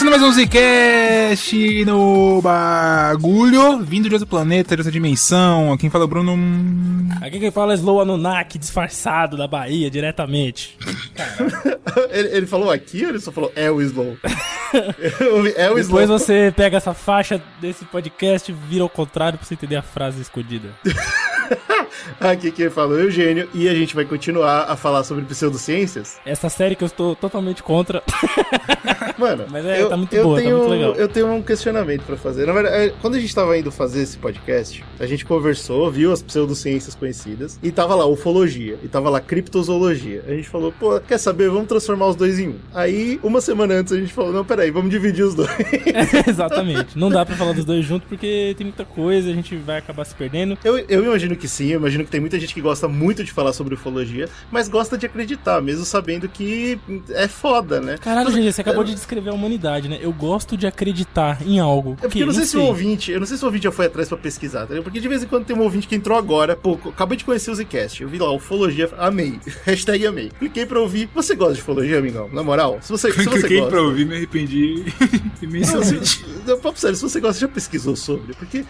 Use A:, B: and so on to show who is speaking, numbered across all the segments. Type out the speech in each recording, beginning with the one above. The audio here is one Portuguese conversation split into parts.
A: Começando mais um Zcast no bagulho, vindo de outro planeta, de outra dimensão. Quem fala é o Bruno.
B: Aqui quem fala é Slow Anunnaki, disfarçado da Bahia, diretamente.
C: ele, ele falou aqui ou ele só falou é o Slow? Eu é o
B: Depois
C: Slow.
B: você pega essa faixa desse podcast e vira ao contrário pra você entender a frase escondida.
C: Aqui quem falou é o Eugênio e a gente vai continuar a falar sobre pseudociências.
B: Essa série que eu estou totalmente contra.
C: Mano,
B: Mas é, tá muito boa, tá
C: tenho,
B: muito legal.
C: Eu tenho um questionamento pra fazer. Na verdade, é, quando a gente tava indo fazer esse podcast, a gente conversou, viu as pseudociências conhecidas, e tava lá ufologia, e tava lá criptozoologia. A gente falou, pô, quer saber, vamos transformar os dois em um. Aí, uma semana antes, a gente falou, não, peraí, vamos dividir os dois.
B: Exatamente. Não dá pra falar dos dois juntos porque tem muita coisa, a gente vai acabar se perdendo.
C: Eu, eu imagino que sim, eu imagino que tem muita gente que gosta muito de falar sobre ufologia, mas gosta de acreditar, mesmo sabendo que é foda, né?
B: Caralho, gente, você acabou de descrever a humanidade, né? Eu gosto de acreditar em algo.
C: É porque
B: que,
C: eu não sei se o ouvinte, eu não sei se o ouvinte já foi atrás pra pesquisar, tá? Porque de vez em quando tem um ouvinte que entrou agora, pô, acabei de conhecer o Zcast, eu vi lá, ufologia, amei, hashtag amei. Cliquei pra ouvir, você gosta de ufologia, amigão? Na moral, se você, se você
A: Cliquei
C: gosta...
A: pra ouvir, me arrependi imensamente.
C: Não, papo sério, se você gosta, já pesquisou sobre, porque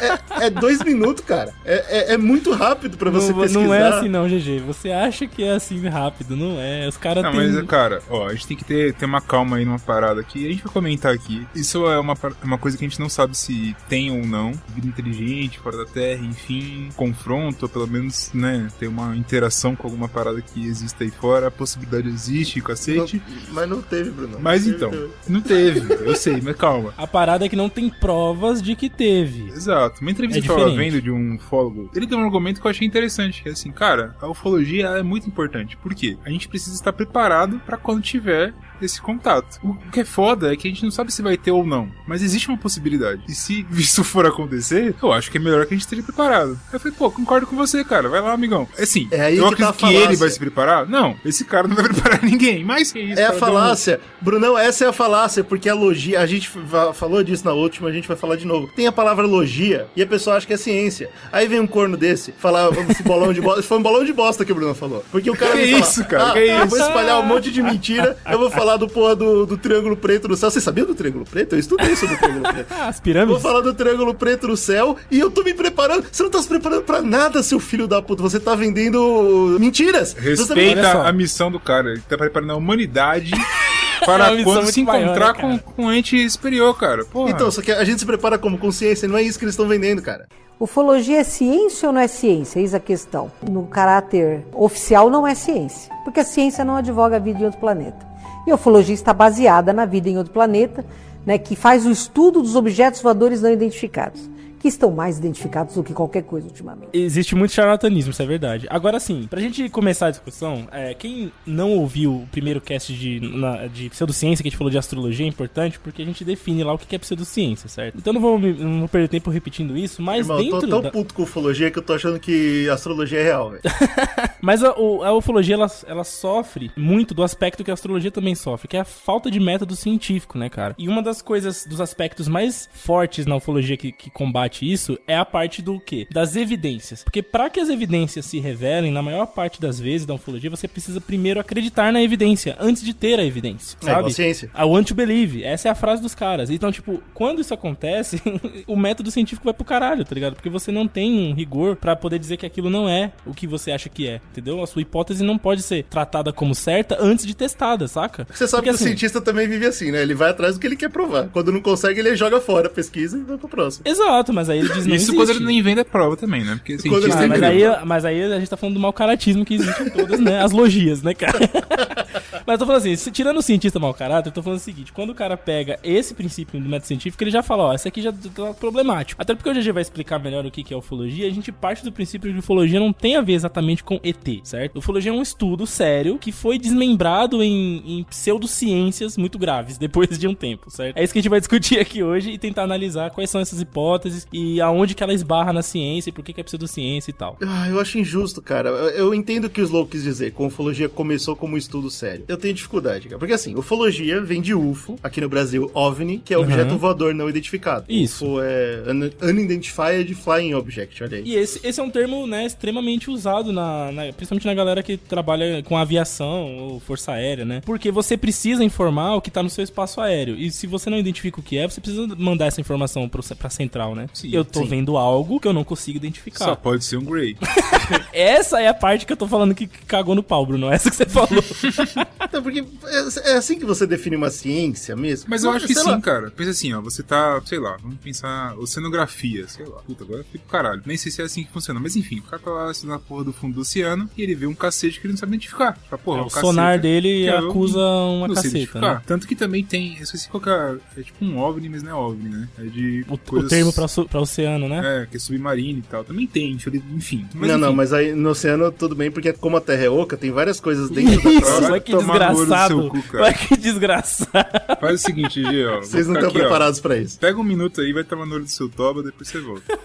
C: é, é dois minutos, cara, é, é, é muito rápido pra você
B: Não,
C: pesquisar.
B: não é assim não, GG. Você acha que é assim rápido, não é. Os caras
A: Não,
B: têm...
A: mas, cara, ó, a gente tem que ter, ter uma calma aí numa parada aqui. A gente vai comentar aqui. Isso é uma, par- uma coisa que a gente não sabe se tem ou não. Vida inteligente, fora da Terra, enfim, confronto, ou pelo menos, né, ter uma interação com alguma parada que exista aí fora. A possibilidade existe, cacete.
C: Não- mas não teve, Bruno.
A: Mas
C: Não
A: então,
C: teve.
A: não teve, eu sei, mas calma.
B: A parada é que não tem provas de que teve.
A: Exato. Uma entrevista
B: É
A: que eu tava vendo de um ufólogo, ele deu um argumento que eu achei interessante, que é assim, cara, a ufologia é muito importante. Por quê? A gente precisa estar preparado pra quando tiver esse contato. O que é foda é que a gente não sabe se vai ter ou não, mas existe uma possibilidade. E se isso for acontecer, eu acho que é melhor que a gente esteja preparado. Eu falei, pô, concordo com você, cara. Vai lá, amigão. Assim,
C: É aí
A: eu
C: que tá
A: acredito
C: a
A: que ele
C: falácia.
A: vai se preparar. Não, esse cara não vai preparar ninguém. Mas que isso,
C: É a
A: deu um-
C: falácia. Brunão, essa é a falácia, porque a logia, a gente fa- falou disso na última, a gente vai falar de novo. Tem a palavra logia e a pessoa acha que é ciência. Aí vem um corno desse, falar esse bolão de bosta. Foi um bolão de bosta que o Bruno falou. Porque o cara
A: Que
C: me fala,
A: isso, cara,
C: "Ah,
A: que
C: Eu
A: isso?"
C: vou espalhar um monte de mentira, eu vou falar do porra do, do triângulo preto no céu. Você sabia do triângulo preto? Eu estudei sobre o triângulo preto.
B: Ah, as
C: Vou
B: pirâmides?
C: falar do triângulo preto no céu e eu tô me preparando. Você não tá se preparando pra nada, seu filho da puta. Você tá vendendo mentiras. Tá
A: Respeita
B: só.
A: a missão do cara. Ele tá preparando a humanidade
B: É
A: para
B: missão
A: quando se
B: maior,
A: encontrar
B: né,
A: com, um ente superior, cara. Porra.
C: Então, só que a gente se prepara como consciência, não é isso que eles estão vendendo, cara.
D: Ufologia é ciência ou não é ciência? Eis a questão. No caráter oficial, não é ciência, porque a ciência não advoga a vida em outro planeta. E a ufologia está baseada na vida em outro planeta, né, que faz o estudo dos objetos voadores não identificados, que estão mais identificados do que qualquer coisa ultimamente.
B: Existe muito charlatanismo, isso é verdade. Agora sim, pra gente começar a discussão, é, quem não ouviu o primeiro cast de, na- de pseudociência que a gente falou de astrologia é importante porque a gente define lá o que é pseudociência, certo? Então não vou, me- não vou perder tempo repetindo isso, mas
C: Irmão, eu tô
B: dentro
C: tão
B: da...
C: puto com ufologia que eu tô achando que astrologia é real, velho.
B: Mas a, a ufologia, ela, ela sofre muito do aspecto que a astrologia também sofre, que é a falta de método científico, né, cara? E uma das coisas, dos aspectos mais fortes na ufologia que, que combate isso é a parte do quê? Das evidências. Porque para que as evidências se revelem, na maior parte das vezes da ufologia, você precisa primeiro acreditar na evidência, antes de ter a evidência,
C: É igual
B: sabe?
C: ciência.
B: I want to believe. Essa é a frase dos caras. Então, tipo, quando isso acontece, o método científico vai pro caralho, tá ligado? Porque você não tem um rigor pra poder dizer que aquilo não é o que você acha que é, entendeu? A sua hipótese não pode ser tratada como certa antes de testada, saca?
C: Você sabe
B: Porque,
C: que o
B: assim,
C: cientista também vive assim, né? Ele vai atrás do que ele quer provar. Quando não consegue, ele joga fora a pesquisa e vai pro próximo.
B: Exato, mas aí ele diz não
A: Isso
B: existe.
A: quando ele não inventa a prova também, né? Porque
C: Quando ele
A: cientista
B: Ah,
A: é
B: mas, aí, mas aí a gente tá falando do mau caratismo que existe em todas, né? As logias, né, cara? mas eu tô falando assim, tirando o cientista mau caráter, eu tô falando o seguinte: quando o cara pega esse princípio do método científico, ele já fala, ó, esse aqui já tá problemático. Até porque o GG vai explicar melhor o que que é ufologia, a gente parte do princípio de ufologia não tem a ver exatamente com ET, certo? Ufologia é um estudo sério que foi desmembrado em, em pseudociências muito graves depois de um tempo, certo? É isso que a gente vai discutir aqui hoje e tentar analisar quais são essas hipóteses e aonde que ela esbarra na ciência e por que que é pseudociência e tal.
C: Ah, eu acho injusto, cara. Eu, eu entendo o que o Slow quis dizer, com ufologia começou como um estudo sério. Eu eu tenho dificuldade, cara. Porque assim, ufologia vem de UFO, aqui no Brasil, OVNI, que é objeto
B: Uhum.
C: voador não identificado.
B: Isso.
C: UFO é Un- Unidentified Flying Object, olha aí.
B: E esse, esse é um termo, né, extremamente usado, na, na- principalmente na galera que trabalha com aviação ou força aérea, né? Porque você precisa informar o que tá no seu espaço aéreo. E se você não identifica o que é, você precisa mandar essa informação pro, pra central, né?
A: Sim,
B: eu tô
C: sim.
B: vendo algo que eu não consigo identificar.
A: Só pode ser um Grey.
B: Essa é a parte que eu tô falando que cagou no pau, Bruno. Essa que você falou.
C: Então, porque é, é assim que você define uma ciência mesmo?
A: Mas eu acho que
C: Sei
A: sim,
C: lá.
A: cara. Pensa assim, ó, você tá, sei lá, vamos pensar oceanografia, sei lá. Puta, agora eu fico caralho. Nem sei se é assim que funciona, mas enfim, o cara tá lá assim, na porra do fundo do oceano e ele vê um cacete que ele não sabe identificar. Fala, porra,
B: É,
A: um
B: o sonar dele
A: que eu
B: acusa uma caceta,
A: identificar.
B: né?
A: Tanto que também tem, eu esqueci qual que é, é tipo um OVNI, mas não é OVNI, né? É de
B: O, o
A: coisas-
B: termo pra, su- pra oceano, né?
A: É, que é submarino e tal. Também tem, enfim. Mas,
C: não, não,
A: enfim.
C: mas aí no oceano tudo bem, porque como a Terra é oca, tem várias coisas dentro da prova.
B: olha que desgraçado.
A: cu.
B: Olha que desgraçado.
A: Faz o seguinte, G, ó. vou
C: Vocês não estão
A: aqui, ó.
C: preparados pra isso.
A: Pega um minuto aí, vai tomar no olho do seu toba, depois você volta.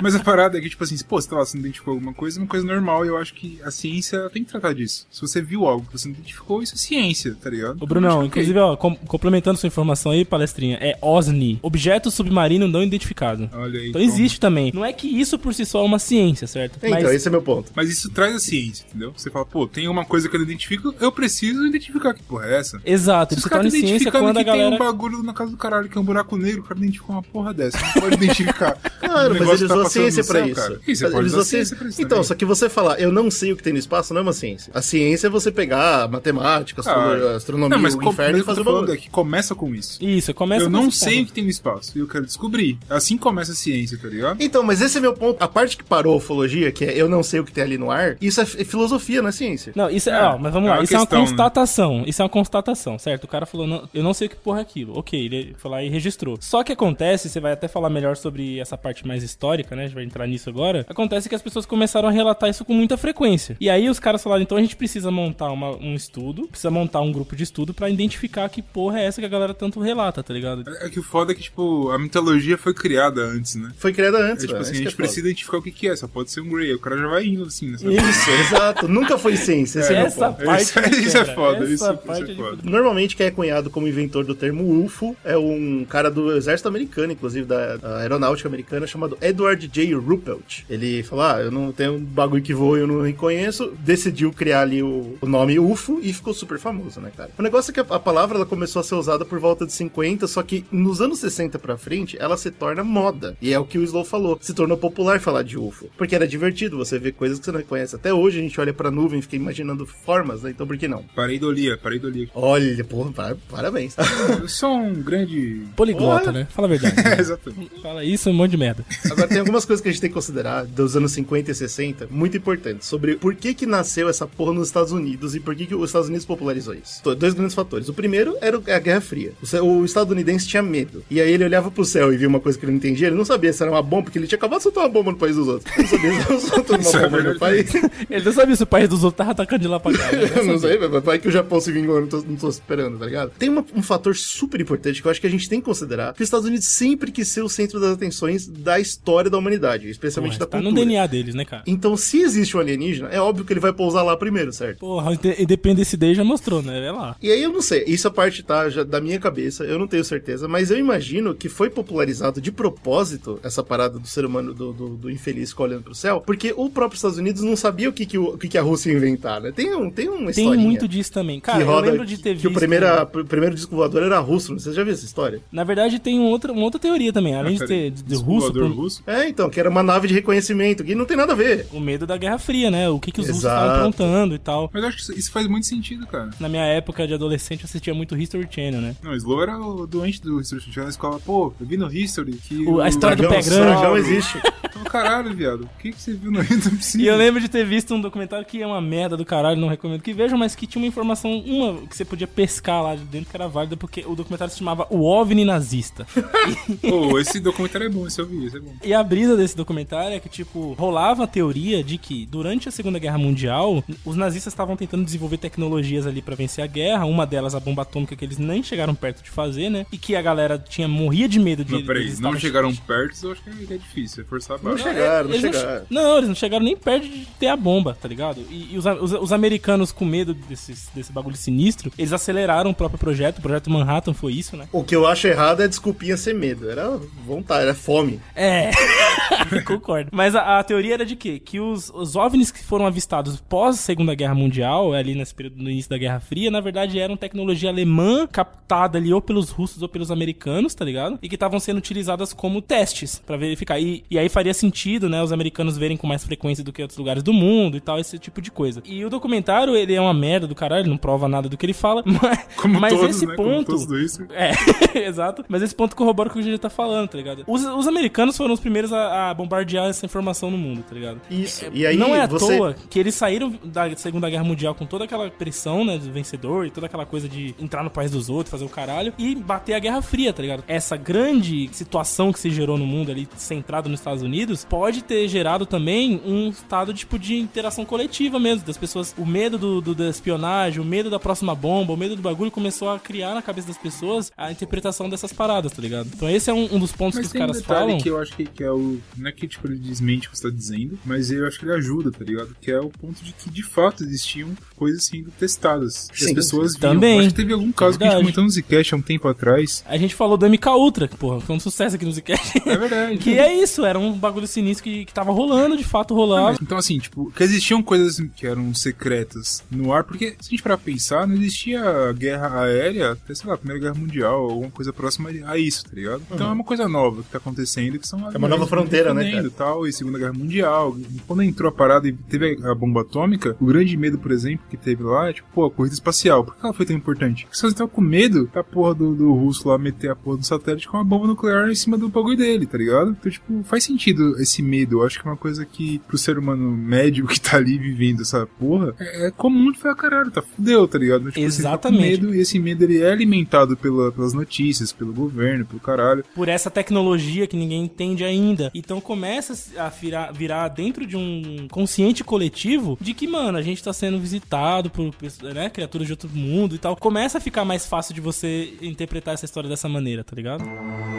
A: Mas a parada é que, tipo assim, pô, você tá lá, você não identificou alguma coisa, é uma coisa normal, e eu acho que a ciência tem que tratar disso. Se você viu algo que você não identificou, isso é ciência, tá ligado?
B: Ô, Brunão, inclusive, ó, com- complementando sua informação aí, palestrinha, é OSNI, Objeto Submarino Não Identificado.
A: Olha aí.
B: Então
A: como-
B: existe também. Não é que isso por si só é uma ciência, certo?
C: Então,
B: Mas
C: esse é meu ponto.
A: Mas isso traz a ciência, entendeu? Você fala, pô, tem uma coisa que eu não identifico, eu preciso identificar que porra é essa.
B: Exato,
A: caras
B: torna
A: estão
B: ciência
A: identificando
B: quando a
A: que tem
B: galera.
A: um bagulho na casa do caralho que é um buraco negro, o cara identificou uma porra dessa. Não pode identificar.
C: Claro,
A: O
C: mas
A: negócio
C: eles
A: tá
C: usam a
A: passando
C: ciência
A: céu,
C: isso.
A: pode
C: Eles usam
A: ciência pra isso
C: Então,
A: também.
C: só que você falar, eu não sei o que tem no espaço, não é uma ciência. A ciência é você pegar matemática, astro-
A: Ah,
C: astronomia,
A: Não, mas
C: o inferno
A: mas
C: e
A: o que eu
C: fazer o bagulho.
A: é que começa com isso.
B: Isso, começa
A: eu
B: com
A: não
B: esse
A: sei o
B: ponto.
A: que tem no espaço e eu quero descobrir. Assim começa a ciência, tá ligado?
C: Então, mas esse é meu ponto. A parte que parou a ufologia, que é eu não sei o que tem ali no ar, isso é f- filosofia, não é ciência.
B: Não, isso é,
A: É,
B: ó, mas vamos
A: é
B: lá,
A: uma
B: isso é uma
A: questão, né?
B: constatação. Isso é uma constatação, certo? O cara falou, não, eu não sei o que porra é aquilo. Ok, ele foi lá e registrou. Só que acontece, você vai até falar melhor sobre essa parte mais histórica, né? A gente vai entrar nisso agora. Acontece que as pessoas começaram a relatar isso com muita frequência. E aí os caras falaram, então a gente precisa montar uma- um estudo, precisa montar um grupo de estudo pra identificar que porra é essa que a galera tanto relata, tá ligado?
A: É que o foda é que, tipo, a mitologia foi criada antes, né?
C: Foi criada
A: É,
C: antes,
A: tipo
C: velho.
A: assim, a gente
C: é foda.
A: precisa identificar o que, que é, só pode ser um Grey. O cara já vai indo assim, nessa
C: Isso, exato. Nunca foi ciência. Esse é,
B: Essa parte
A: Isso é-
B: me
A: isso é foda,
B: Essa
A: isso- isso é
B: de-
A: foda.
C: Normalmente quem é cunhado como inventor do termo UFO é um cara do exército americano, inclusive da, da aeronáutica americana, chamado Edward J. Ruppelt. Ele falou: Ah, eu não tenho um bagulho que voa, eu não reconheço. Decidiu criar ali o, o nome UFO e ficou super famoso, né, cara? O negócio é que a, a palavra ela começou a ser usada por volta de 50, só que nos anos 60 pra frente ela se torna moda. E é o que o Slow falou: se tornou popular falar de UFO. Porque era divertido você ver coisas que você não reconhece. Até hoje a gente olha pra nuvem e fica imaginando formas, né? Então por que não?
A: Pareidolia, pareidolia.
C: Olha, porra, par- parabéns.
A: Eu sou um grande.
B: Poliglota, né? Fala a verdade.
A: É, exatamente.
B: Fala isso, é um monte de merda.
C: Agora tem algumas coisas que a gente tem que considerar dos anos 50 e 60, muito importantes, sobre por que que nasceu essa porra nos Estados Unidos e por que que os Estados Unidos popularizou isso. Dois grandes fatores. O primeiro era a Guerra Fria. O, estadunidense tinha medo. E aí ele olhava pro céu e via uma coisa que ele não entendia, ele não sabia se era uma bomba, porque ele tinha acabado de soltar uma bomba no país dos outros. Ele não sabia se estava soltando uma
A: é
C: bomba no país.
B: Ele não sabia se o país dos outros tava atacando de lá pra cá. né?
C: Eu não sei, vai que o Japão se vingou, não tô, não tô esperando, tá ligado? Tem uma- um fator super importante que eu acho que a gente tem que considerar, que os Estados Unidos sempre quis ser o centro das atenções da história da humanidade, especialmente da
B: tá
C: cultura.
B: no DNA deles, né, cara?
C: Então, se existe um alienígena, é óbvio que ele vai pousar lá primeiro, certo?
B: Porra, Independence Day já mostrou, né? É lá.
C: E aí eu não sei, isso a parte tá já da minha cabeça, eu não tenho certeza, mas eu imagino que foi popularizado de propósito essa parada do ser humano, do, do, do infeliz olhando pro céu, porque o próprio Estados Unidos não sabia o que, que, o, o que, que a Rússia ia inventar, né? Tem, um, tem uma
B: Tem
C: historinha
B: muito disso também. Cara,
C: que
B: eu lembro de ter
C: que
B: visto.
C: o primeira, o primeiro disco voador era russo, você já viu essa história?
B: Na verdade, tem um outro, uma outra teoria também. Além de
A: Ah,
B: ter de, de russo,
A: voador
B: por-
A: russo?
C: É, então, que era uma nave de reconhecimento, que não tem nada a ver.
B: o medo da Guerra Fria, né? O que, que os russos estavam aprontando e tal.
A: Mas eu acho que isso- faz muito sentido, cara.
B: Na minha época de adolescente, eu assistia muito History Channel, né?
A: Não, o Slow era o doente do History Channel na escola. Pô, eu vi no History que.
B: O- a história do
C: Dragão,
B: pé grande.
C: dragão existe.
A: Então, caralho, viado. O que, que você viu no History?
B: E eu lembro de ter visto um documentário que é uma merda do caralho, não recomendo que vejam, mas que tinha uma informação, uma que você podia pescar lá de dentro que era válida, porque o documentário se chamava O OVNI Nazista.
A: Pô, esse documentário é bom, esse eu vi, esse é bom.
B: E a brisa desse documentário é que, tipo, rolava a teoria de que durante a Segunda Guerra Mundial, os nazistas estavam tentando desenvolver tecnologias ali pra vencer a guerra, uma delas a bomba atômica que eles nem chegaram perto de fazer, né? E que a galera tinha morria de medo de
A: Não, peraí,
B: eles
A: não chegaram perto, eu acho que é, difícil, é forçar a barra.
C: Não chegaram, não
B: eles
C: chegaram.
B: Não, eles não chegaram nem perto de ter a bomba, tá ligado? E, e os, os, os americanos, com medo desses, desse bagulho sinistro, eles aceleraram o próprio projeto. O projeto Manhattan foi isso, né?
C: O que eu acho errado é desculpinha ser medo. Era vontade, era fome.
B: É, concordo. Mas a, a teoria era de quê? Que os, os OVNIs que foram avistados pós Segunda Guerra Mundial, ali nesse período no início da Guerra Fria, na verdade eram tecnologia alemã captada ali ou pelos russos ou pelos americanos, tá ligado? E que estavam sendo utilizadas como testes pra verificar. E, e aí faria sentido, né, os americanos verem com mais frequência do que outros lugares do mundo e tal, esse tipo de coisa. E o documentário, ele é uma merda do caralho, não prova nada do que ele fala, mas,
A: Como
B: mas
A: todos,
B: esse
A: né? Como
B: ponto...
A: todos dois.
B: É, exato. Mas esse ponto corrobora o que o GG tá falando, tá ligado? Os, os americanos foram os primeiros a, a bombardear essa informação no mundo, tá ligado?
C: Isso. E aí
B: não é à
C: você.
B: toa que eles saíram da Segunda Guerra Mundial com toda aquela pressão, né, do vencedor e toda aquela coisa de entrar no país dos outros, fazer o caralho e bater a Guerra Fria, tá ligado? Essa grande situação que se gerou no mundo ali, centrado nos Estados Unidos, pode ter gerado também um estado tipo de interação coletiva mesmo, das pessoas, o medo do, do- da espionagem, o medo da próxima bomba, o medo do bagulho começou a criar na cabeça das pessoas a interpretação dessas paradas, tá ligado? Então esse é um, um dos pontos
A: Mas
B: que os
A: tem um
B: caras
A: detalhe
B: falam.
A: que eu acho que, que é o. Não é que tipo, ele desmente o que você tá dizendo, mas eu acho que ele ajuda, tá ligado? Que é o ponto de que de fato existiam coisas sendo testadas. E as
C: Sim,
A: pessoas viam.
B: também.
A: Acho que teve algum caso que a gente
B: Verdade.
A: comentou no Zcast há um tempo atrás.
B: A gente falou do MK Ultra, que, porra, foi um sucesso aqui no Zcast.
A: É verdade.
B: Que é isso, era um bagulho sinistro que, que tava rolando, de fato rolava.
A: Então, assim, tipo, que existiam coisas que eram secretas no ar, porque se a gente parar pra pensar, não existia guerra aérea até, sei lá, a Primeira Guerra Mundial, alguma coisa próxima a isso, tá ligado? Então é uma coisa nova que tá acontecendo, que são
C: Uhum. É uma nova fronteira, né, cara?
A: e tal, e Segunda Guerra Mundial. E Quando entrou a parada e teve a bomba atômica, o grande medo, por exemplo, que teve lá é, tipo, pô, a corrida espacial. Por que ela foi tão importante? Porque você tava com medo da porra do, do russo lá meter a porra do satélite com uma bomba nuclear em cima do bagulho dele, tá ligado? Então, tipo, faz sentido esse medo. Eu acho que é uma coisa que, pro ser humano médio que tá ali vivendo essa porra, é, é comum de falar, caralho, tá fudeu, tá ligado? Tipo, com
B: Exatamente.
A: medo, e esse medo ele é alimentado pela- pelas notícias, pelo governo, pelo caralho.
B: Por essa tecnologia que ninguém entende ainda. Então começa a virar, virar dentro de um consciente coletivo de que, mano, a gente tá sendo visitado por né, criaturas de outro mundo e tal. Começa a ficar mais fácil de você interpretar essa história dessa maneira, tá ligado?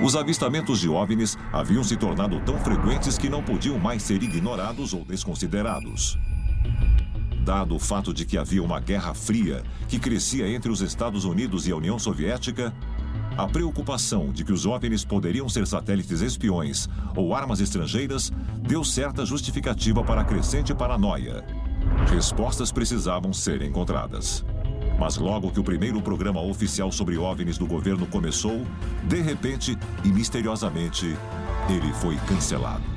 E: Os avistamentos de OVNIs haviam se tornado tão frequentes que não podiam mais ser ignorados ou desconsiderados. Dado o fato de que havia uma guerra fria que crescia entre os Estados Unidos e a União Soviética, a preocupação de que os OVNIs poderiam ser satélites espiões ou armas estrangeiras deu certa justificativa para a crescente paranoia. Respostas precisavam ser encontradas. Mas logo que o primeiro programa oficial sobre OVNIs do governo começou, de repente e misteriosamente, ele foi cancelado.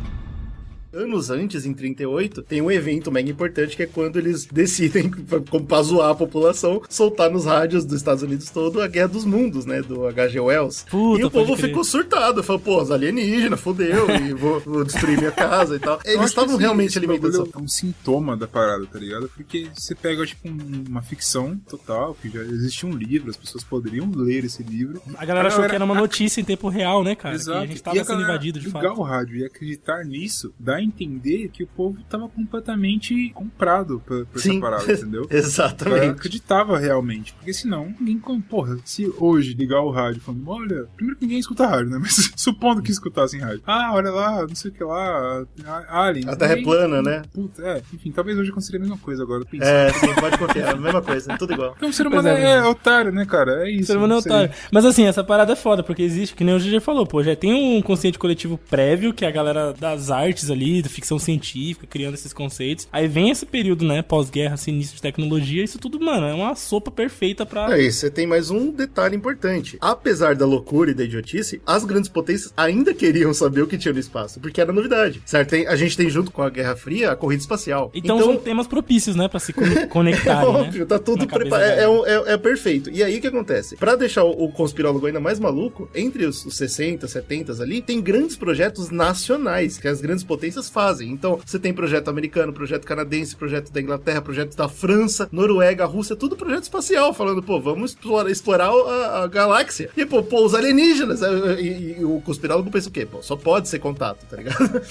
C: Anos antes, em 38, tem um evento mega importante que é quando eles decidem, como pra zoar a população, soltar nos rádios dos Estados Unidos todo a Guerra dos Mundos, né? Do H.G. Wells.
B: Puta,
C: e o povo
B: crer.
C: ficou surtado. Falou, pô, os alienígenas, fodeu, e vou, vou destruir minha casa e tal.
A: Eu
C: Eles estavam
A: esse-
C: realmente alimentando
A: É um sintoma da parada, tá ligado? Porque você pega, tipo, um- uma ficção total, que já existia um livro, as pessoas poderiam ler esse livro.
B: A galera achou que era uma notícia em tempo real, né, cara? Que a gente
A: E
B: tava
A: a
B: sendo
A: galera
B: invadido de
A: ligar
B: fato.
A: o rádio e acreditar nisso dá a entender que o povo tava completamente comprado por, por essa parada, entendeu?
C: Exatamente.
A: acreditava realmente. Porque senão, ninguém. Porra, se hoje ligar o rádio falando, olha, primeiro que ninguém escuta rádio, né? Mas supondo que escutassem rádio. Ah, olha lá, não sei o que lá, a- aliens.
C: A Terra é plana, né?
A: Puta, é. Enfim, talvez hoje aconselhe a mesma coisa agora. Pensando.
C: É, sim, pode confiar, é a mesma coisa, tudo igual.
A: Então o ser humano
B: é,
A: é,
B: né?
A: otário, né, cara? É isso.
B: O ser humano é otário. Mas assim, essa parada é foda, porque existe, que nem o GG falou, pô, já tem um consciente coletivo prévio, que é a galera das artes ali, da ficção científica, criando esses conceitos. Aí vem esse período, né, pós-guerra, assim, início de tecnologia, isso tudo, mano, é uma sopa perfeita pra.
C: Aí, você tem mais um detalhe importante. Apesar da loucura e da idiotice, as grandes potências ainda queriam saber o que tinha no espaço, porque era novidade, certo? Tem- a gente tem junto com a Guerra Fria a corrida espacial.
B: Então, são temas propícios, né, pra se con-
C: É
B: né?
C: óbvio, tá tudo preparado. É, é é- é perfeito. E aí o que acontece? Pra deixar o, o conspirólogo ainda mais maluco, entre os, os 60, 70 ali, tem grandes projetos nacionais que as grandes potências fazem. Então, você tem projeto americano, projeto canadense, projeto da Inglaterra, projeto da França, Noruega, Rússia, tudo projeto espacial, falando, pô, vamos explorar, explorar a, a galáxia. E, pô, pô, os alienígenas. E, e- e o conspirólogo pensa o quê? Pô, só pode ser contato, tá ligado?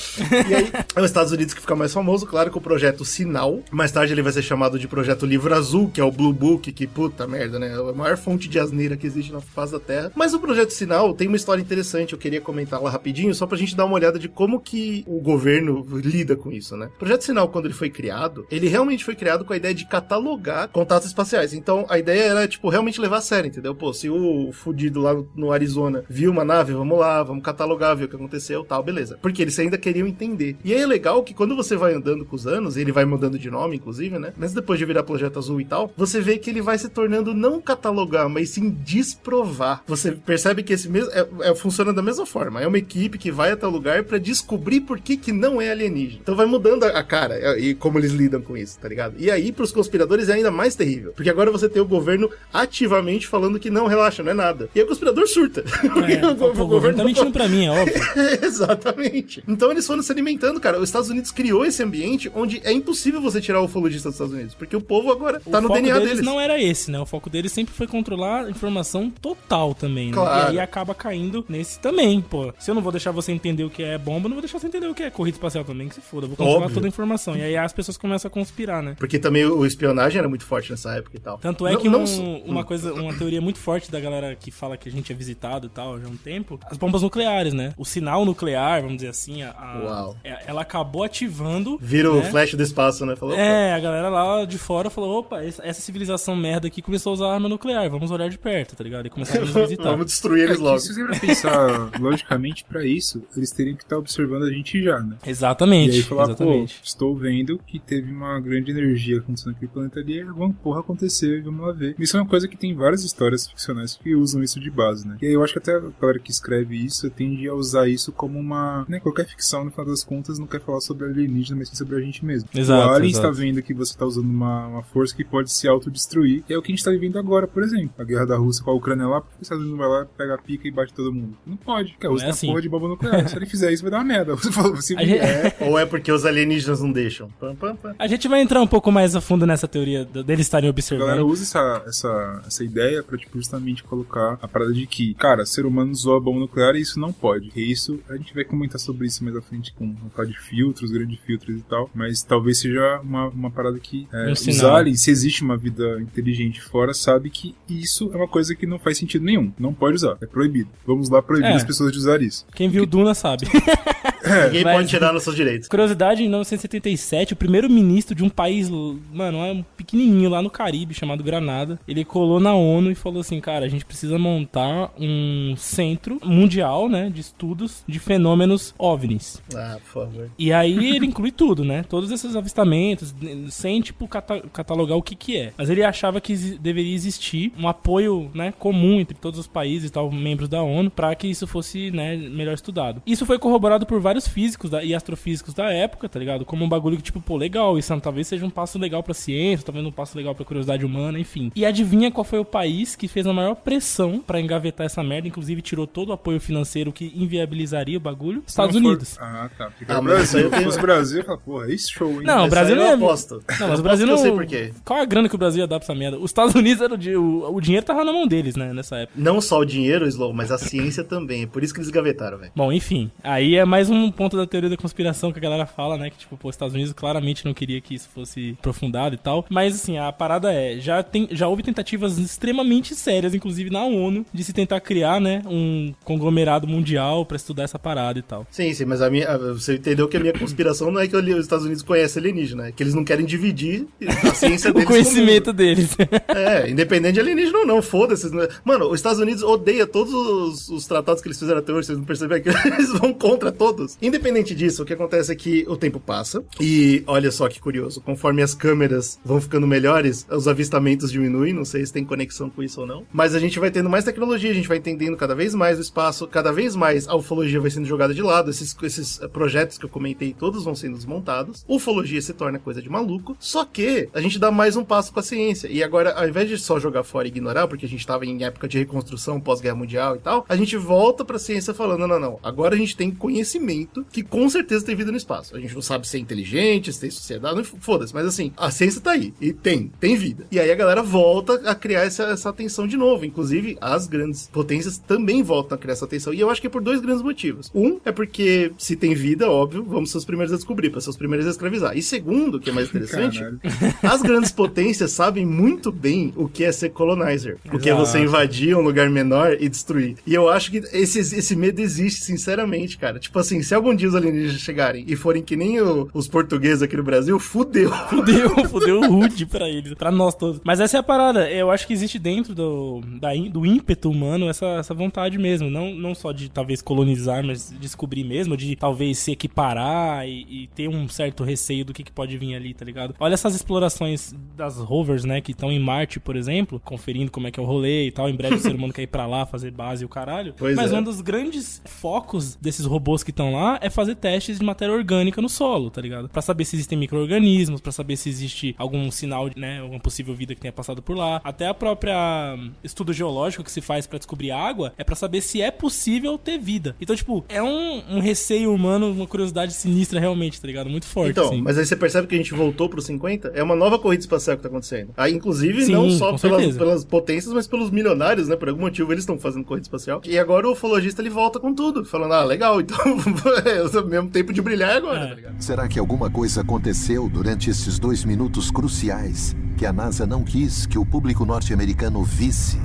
C: e aí, é os Estados Unidos que fica mais famoso, claro, com o projeto Sinal. Mais tarde ele vai ser chamado de projeto Livro Azul, que é o Blue Book, que puta merda, né? É a maior fonte de asneira que existe na face da Terra. Mas o projeto Sinal tem uma história interessante, eu queria comentar lá rapidinho, só pra gente dar uma olhada de como que o governo governo lida com isso, né? O Projeto Sinal, quando ele foi criado, ele realmente foi criado com a ideia de catalogar contatos espaciais. Então, a ideia era, tipo, realmente levar a sério, entendeu? Pô, se o fudido lá no Arizona viu uma nave, vamos lá, vamos catalogar, ver o que aconteceu tal, beleza. Porque eles ainda queriam entender. E aí é legal que quando você vai andando com os anos, ele vai mudando de nome, inclusive, né? Mas depois de virar Projeto Azul e tal, você vê que ele vai se tornando não catalogar, mas sim desprovar. Você percebe que esse mesmo é, é, funciona da mesma forma. É uma equipe que vai até o lugar para descobrir por que, que não é alienígena. Então vai mudando a, cara é, e como eles lidam com isso, tá ligado? E aí, pros conspiradores, é ainda mais terrível. Porque agora você tem o governo ativamente falando que não, relaxa, não é nada. E aí o conspirador surta.
B: É, o, o, o, governo tá mentindo pra mim, é óbvio.
C: Exatamente. Então eles foram se alimentando, cara. Os Estados Unidos criou esse ambiente onde é impossível você tirar o ufologista dos Estados Unidos. Porque o povo agora tá no DNA
B: deles.
C: deles.
B: não era esse, né? O foco deles sempre foi controlar a informação total também, né?
C: Claro.
B: E aí acaba caindo nesse também, pô. Se eu não vou deixar você entender o que é bomba, eu não vou deixar você entender o que é corrida espacial também, que se foda. Vou controlar
C: Óbvio.
B: toda a informação. E aí as pessoas começam a conspirar, né?
C: Porque também o espionagem era muito forte nessa época e tal.
B: Tanto é
C: Não-
B: que
C: não
B: um- uma coisa, uma teoria muito forte da galera que fala que a gente é visitado e tal já há um tempo, as bombas nucleares, né? O sinal nuclear, vamos dizer assim, a, a-
C: Uau.
B: é- ela acabou ativando.
C: Vira o
B: né?
C: flash do espaço, né? Falou,
B: É, a galera lá de fora falou: opa, essa civilização merda aqui começou a usar arma nuclear, vamos olhar de perto, tá ligado? E começaram a nos visitar.
C: Vamos destruir
A: É
C: eles
A: que
C: logo.
A: se você pensar logicamente pra isso, eles teriam que estar observando a gente já, né?
B: Exatamente,
A: E aí falar,
B: exatamente.
A: pô, estou vendo que teve uma grande energia acontecendo naquele planeta ali, e alguma porra aconteceu e vamos lá ver. Isso é uma coisa que tem várias histórias ficcionais que usam isso de base, né? E aí eu acho que até a galera que escreve isso tende a usar isso como uma. Né, qualquer ficção, no final das contas, não quer falar sobre alienígena, mas sim sobre a gente mesmo.
B: Exato,
A: o Alien
B: exato.
A: está vendo que você está usando uma, uma força que pode se autodestruir, e é o que a gente está vivendo agora, por exemplo. A guerra da Rússia com a Ucrânia lá, porque os Estados Unidos vai lá, pega a pica e bate todo mundo. Não pode, porque a Rússia
B: é
A: tá
B: assim.
A: porra de bomba nuclear. Se ele fizer isso, vai dar uma merda. Você
B: A gente-
A: vier,
C: Ou é porque os alienígenas não deixam? Pam, pam, pam.
B: A gente vai entrar um pouco mais a fundo nessa teoria deles estarem
A: A
B: observando.
A: galera usa essa, essa, essa ideia pra, tipo, justamente colocar a parada de que, cara, ser humano zoa bomba nuclear e isso não pode. E isso, a gente vai comentar sobre isso mais à frente com um tal de filtros, grandes filtros e tal, mas talvez seja uma, uma parada que é,
B: Um
A: os aliens, se existe uma vida inteligente fora, sabe que isso é uma coisa que não faz sentido nenhum. Não pode usar, é proibido. Vamos lá proibir
B: É.
A: as pessoas de usar isso.
B: Quem viu Duna sabe.
C: Ninguém
B: Mas-
C: pode tirar nossos direitos.
B: Curiosidade, em 1977, o primeiro ministro de um país, mano, é um pequenininho lá no Caribe, chamado Granada, ele colou na ONU e falou assim, cara, a gente precisa montar um centro mundial, né, de estudos de fenômenos OVNIs.
C: Ah, por favor.
B: E aí ele inclui tudo, né? Todos esses avistamentos, sem, tipo, cata- catalogar o que que é. Mas ele achava que deveria existir um apoio, né, comum entre todos os países e tal, membros da ONU, pra que isso fosse, né, melhor estudado. Isso foi corroborado por vários físicos da- e astrofísicos da época, tá ligado? Como um bagulho que, tipo, pô, legal, isso talvez seja um passo legal pra ciência, talvez um passo legal pra curiosidade humana, enfim. E adivinha qual foi o país que fez a maior pressão pra engavetar essa merda, inclusive tirou todo o apoio financeiro que inviabilizaria o bagulho? Estados
A: for-
B: Unidos.
A: Ah, tá. Porque
C: Ah,
A: o
C: mas isso
A: Brasil,
C: eu tenho-
A: se fosse o Brasil, eu falo, porra, esse show, hein?
B: Não, o Brasil não é.
C: aposto.
B: Não, mas o Brasil não.
C: eu sei por quê.
B: Qual a grana que o Brasil ia dar pra essa merda? Os Estados Unidos era o, di- o, o dinheiro tava na mão deles, né, nessa época.
C: Não só o dinheiro, Slow, mas a ciência também. É por isso que eles gavetaram, velho.
B: Bom, enfim, aí é mais um ponto da teoria da conspiração que a galera fala, né? Que, tipo, pô, os Estados Unidos claramente não queria que isso fosse aprofundado e tal. Mas, assim, a parada é: já, tem, já houve tentativas extremamente sérias, inclusive na ONU, de se tentar criar, né? Um conglomerado mundial pra estudar essa parada e tal.
C: Sim, sim, mas a minha, a- você entendeu que a minha conspiração não é que os Estados Unidos conhecem alienígena, é que eles não querem dividir a ciência
B: O
C: deles
B: conhecimento deles.
C: o. É, independente de alienígena ou não, foda-se. Mano, os Estados Unidos odeia todos os, os tratados que eles fizeram até hoje, vocês não perceberam que eles vão contra todos. Independente disso, o que acontece é que o tempo passa e olha só que curioso, conforme as câmeras vão ficando melhores, os avistamentos diminuem, não sei se tem conexão com isso ou não, mas a gente vai tendo mais tecnologia, a gente vai entendendo cada vez mais o espaço, cada vez mais a ufologia vai sendo jogada de lado, esses, esses eh, projetos que eu comentei, todos vão sendo desmontados, ufologia se torna coisa de maluco, só que a gente dá mais um passo com a ciência, e agora, ao invés de só jogar fora e ignorar, porque a gente tava em época de reconstrução pós-guerra mundial e tal, a gente volta pra ciência falando, não, não, não, agora a gente tem conhecimento que com certeza tem vida no espaço, a gente não sabe se é inteligente, se tem sociedade, foda-se, mas assim, a ciência tá aí, e tem, tem vida. E aí a galera volta a criar essa, essa atenção de novo, inclusive as grandes potências também voltam a criar essa atenção, e eu acho que é por dois grandes motivos. Um é porque se tem vida, óbvio, vamos ser os primeiros a descobrir, para ser os primeiros a escravizar. E segundo, que é mais interessante,
A: Caralho.
C: as grandes potências sabem muito bem o que é ser colonizer. O que é você
B: Exato.
C: invadir um lugar menor e destruir. E eu acho que esse, esse medo existe, sinceramente, cara. Tipo assim, se algum dia os alienígenas chegarem e forem que nem o- os portugueses aqui no Brasil, fudeu.
B: Fudeu, fudeu rude pra eles, pra nós todos. Mas essa é a parada. Eu acho que existe dentro do, da, do ímpeto humano essa, essa vontade mesmo. Não, não só de talvez colonizar, mas descobrir mesmo, de talvez se equiparar e, e ter um certo receio do que, que pode vir ali, tá ligado? Olha essas explorações das rovers, né, que estão em Marte, por exemplo, conferindo como é que é o rolê e tal. Em breve o ser humano quer ir pra lá fazer base e o caralho.
C: Pois
B: mas
C: é.
B: um dos grandes focos desses robôs que estão lá é fazer testes de matéria orgânica no solo, tá ligado? Pra saber se existem micro-organismos, pra saber se existe algum sinal, né, alguma possível vida que tenha passado por lá. Até a própria hum, estudo geológico que se faz pra descobrir água é pra saber se é possível ter vida. Então, tipo, é um, um receio humano, uma curiosidade sinistra realmente, tá ligado? Muito forte,
C: Então,
B: assim.
C: mas aí você percebe que a gente voltou pro 50? É uma nova corrida espacial que tá acontecendo. Aí, inclusive,
B: Sim,
C: não só pelas, pelas potências, mas pelos milionários, né? Por algum motivo eles estão fazendo corrida espacial. E agora o ufologista ele volta com tudo, falando, ah, legal, então é o mesmo tempo de brilhar agora,
B: É.
C: tá ligado?
F: Será que alguma coisa aconteceu durante esses dois minutos cruciais que a NASA não quis que o público norte-americano visse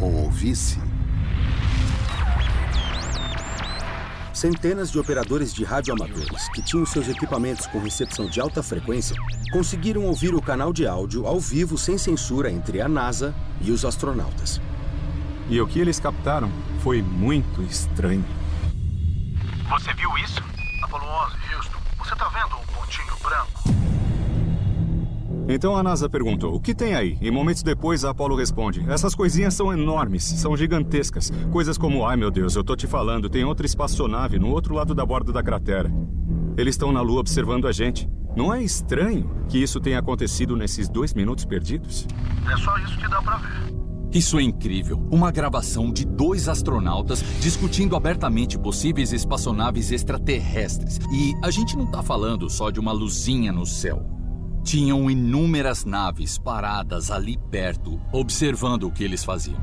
F: ou ouvisse?
G: Centenas de operadores de radioamadores que tinham seus equipamentos com recepção de alta frequência conseguiram ouvir o canal de áudio ao vivo sem censura entre a NASA e os astronautas.
H: E o que eles captaram foi muito estranho.
I: Você viu isso? Apollo 11, Houston. Você tá vendo um pontinho branco?
H: Então a NASA perguntou: o que tem aí? E momentos depois a Apollo responde: essas coisinhas são enormes, são gigantescas. Coisas como: ai meu Deus, eu tô te falando, tem outra espaçonave no outro lado da borda da cratera. Eles estão na Lua observando a gente. Não é estranho que isso tenha acontecido nesses dois minutos perdidos?
I: É só isso que dá pra ver.
J: Isso é incrível. Uma gravação de dois astronautas discutindo abertamente possíveis espaçonaves extraterrestres. E a gente não tá falando só de uma luzinha no céu. Tinham inúmeras naves paradas ali perto, observando o que eles faziam.